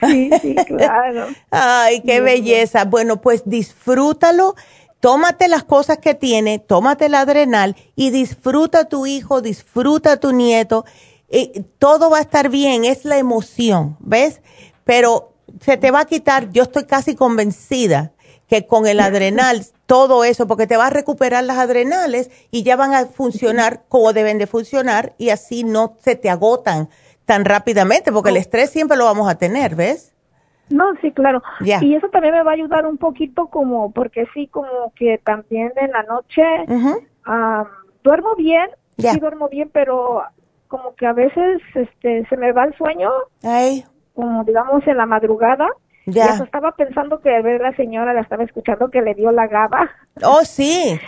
Sí, sí, claro. Ay, qué belleza. Bueno, pues disfrútalo tómate las cosas que tiene, tómate el adrenal y disfruta a tu hijo, disfruta a tu nieto. y todo va a estar bien, es la emoción, ¿ves? Pero se te va a quitar, yo estoy casi convencida que con el adrenal, todo eso, porque te va a recuperar las adrenales y ya van a funcionar como deben de funcionar y así no se te agotan tan rápidamente, porque el estrés siempre lo vamos a tener, ¿ves? No, sí, claro. Y eso también me va a ayudar un poquito como, porque sí, como que también en la noche duermo bien, sí duermo bien, pero como que a veces este se me va el sueño, como digamos en la madrugada, ya. estaba pensando que ver la señora la estaba escuchando que le dio la gaba. Oh, sí.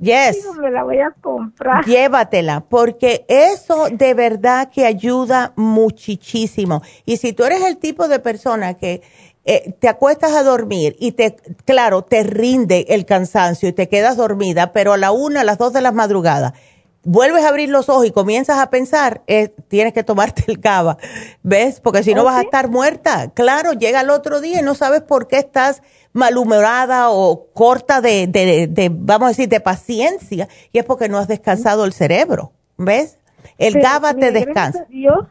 Yes. me la voy a comprar. Llévatela, porque eso de verdad que ayuda muchísimo. Y si tú eres el tipo de persona que eh, te acuestas a dormir y te, claro, te rinde el cansancio y te quedas dormida, pero a la una, a las dos de la madrugada vuelves a abrir los ojos y comienzas a pensar, eh, tienes que tomarte el cava, ¿ves? Porque si no vas a estar muerta. Claro, llega el otro día y no sabes por qué estás malhumorada o corta de, de, de, vamos a decir, de paciencia, y es porque no has descansado el cerebro, ¿ves? El GABA te descansa. Gracias a Dios,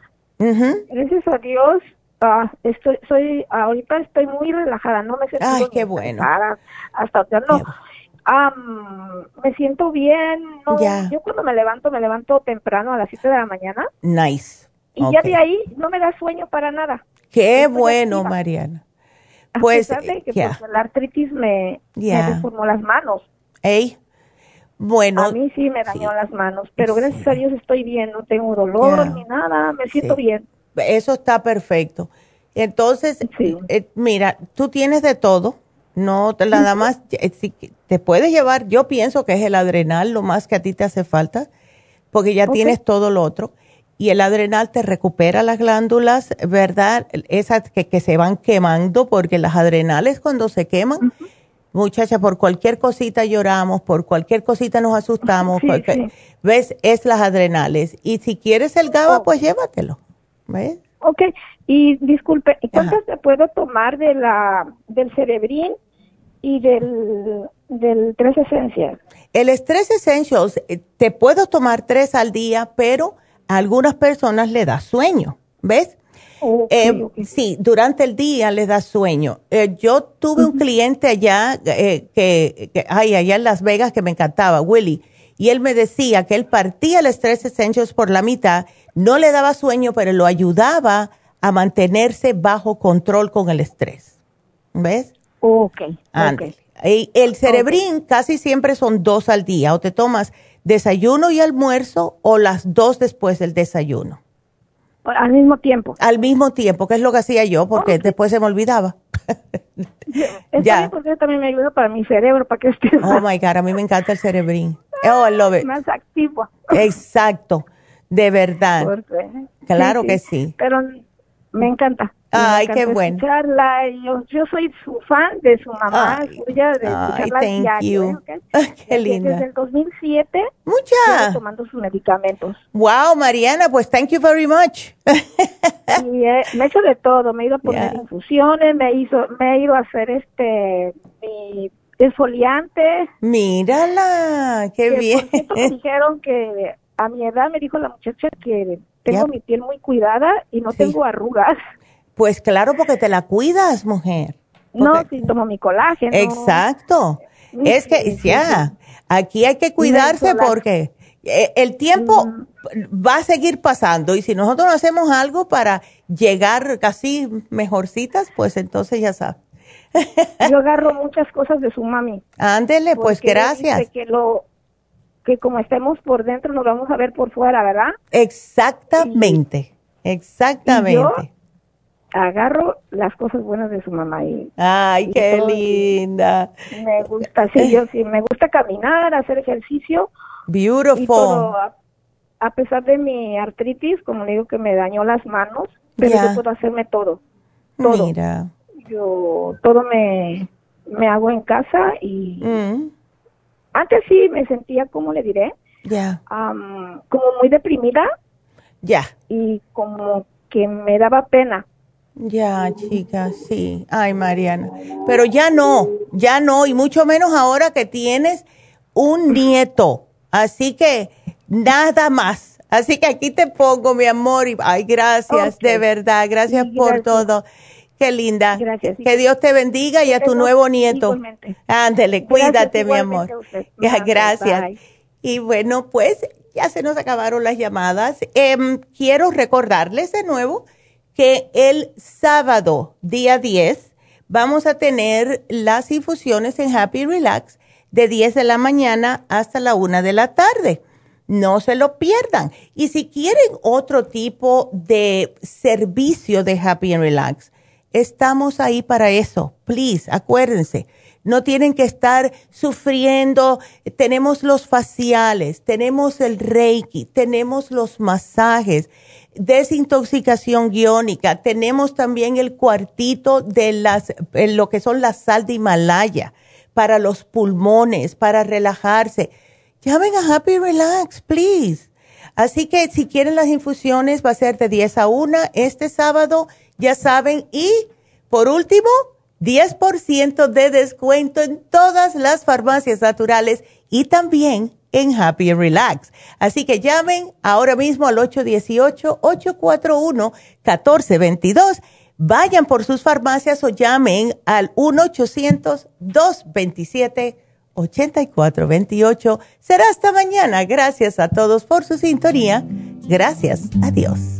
gracias a Dios, ah, estoy, soy, ahorita estoy muy relajada, no me siento Ay, qué bueno. hasta no me siento bien. Yo cuando me levanto, me levanto temprano a las 7 de la mañana. Nice. Y ya de ahí no me da sueño para nada. Qué bueno, Mariana. Pues, a que pues, la artritis me, deformó las manos. Ey, bueno. A mí sí me dañó las manos, pero gracias a Dios estoy bien, no tengo dolor ni nada, me siento bien. Eso está perfecto. Entonces, eh, mira, tú tienes de todo no, nada más, eh, te puedes llevar, yo pienso que es el adrenal lo más que a ti te hace falta, porque ya tienes todo lo otro. Y el adrenal te recupera las glándulas, ¿verdad? Esas que, se van quemando, porque las adrenales cuando se queman, muchacha, por cualquier cosita lloramos, por cualquier cosita nos asustamos, ¿ves? Es las adrenales. Y si quieres el GABA, oh. pues llévatelo, ¿ves? Ok, y disculpe, ¿cuántas te puedo tomar de la, del cerebrín y del, del Tres Essentials? El Stress Essentials, eh, te puedo tomar tres al día, pero a algunas personas le da sueño, ¿ves? Eh, sí, durante el día le da sueño. Eh, yo tuve un cliente allá, que, que, ay, allá en Las Vegas que me encantaba, Willy, y él me decía que él partía el Stress Essentials por la mitad, no le daba sueño, pero lo ayudaba a mantenerse bajo control con el estrés. ¿Ves? Ok. okay. el cerebrín casi siempre son dos al día, o te tomas desayuno y almuerzo o las dos después del desayuno. Al mismo tiempo. Al mismo tiempo, que es lo que hacía yo, porque después se me olvidaba. ya. porque también me ayuda para mi cerebro, para que esté. Oh my God, a mí me encanta el cerebrín. Oh, I love it. Más activo. Exacto, de verdad. Claro que sí. Pero me encanta. Ay, qué bueno. Yo, yo soy su fan de su mamá, suya, de ay, thank you. qué linda. Desde el 2007. Mucha. tomando sus medicamentos. Wow, Mariana, pues thank you very much. y eh, me he hecho de todo, me he ido a poner infusiones, me hizo, me he ido a hacer este mi esfoliante. Mírala, qué bien. me dijeron que a mi edad me dijo la muchacha que tengo mi piel muy cuidada y no tengo arrugas. Pues claro, porque te la cuidas, mujer. No, si tomo mi colágeno. Exacto. Es que ya, aquí hay que cuidarse porque eh, el tiempo mm. va a seguir pasando y si nosotros no hacemos algo para llegar casi mejorcitas, pues entonces ya sabes. Yo agarro muchas cosas de su mami. Ándele, pues gracias. que lo que como estemos por dentro nos vamos a ver por fuera, ¿verdad? Exactamente. exactamente agarro las cosas buenas de su mamá y ay qué linda me gusta sí yo sí me gusta caminar hacer ejercicio beautiful a, pesar de mi artritis como digo que me dañó las manos pero yo puedo hacerme todo todo Mira. yo todo me me hago en casa y mm. Antes sí me sentía como le diré ya como muy deprimida ya y como que me daba pena ya, chicas, sí. Ay, Mariana. Pero ya no, ya no, y mucho menos ahora que tienes un nieto. Así que nada más. Así que aquí te pongo, mi amor. Y, ay, gracias, de verdad. Gracias por todo. Qué linda. Gracias. Que Dios te bendiga y a tu nuevo nieto. Ándele, cuídate, mi amor. Gracias. Y bueno, pues ya se nos acabaron las llamadas. Em, quiero recordarles de nuevo que el sábado, día 10, vamos a tener las infusiones en Happy Relax de 10 de la mañana hasta la 1 de la tarde. No se lo pierdan. Y si quieren otro tipo de servicio de Happy and Relax, Estamos ahí para eso. Please, acuérdense. No tienen que estar sufriendo. Tenemos los faciales, tenemos el reiki, tenemos los masajes, desintoxicación guiónica, tenemos también el cuartito de las, lo que son la sal de Himalaya para los pulmones, para relajarse. Llamen a Happy Relax, please. Así que si quieren las infusiones va a ser de 10 a 1 este sábado ya saben. Y por último, 10% de descuento en todas las farmacias naturales y también en Happy and Relax. Así que llamen ahora mismo al 818-841-1422. Vayan por sus farmacias o llamen al 1-800-227-8428. Será hasta mañana. Gracias a todos por su sintonía. Gracias. Adiós.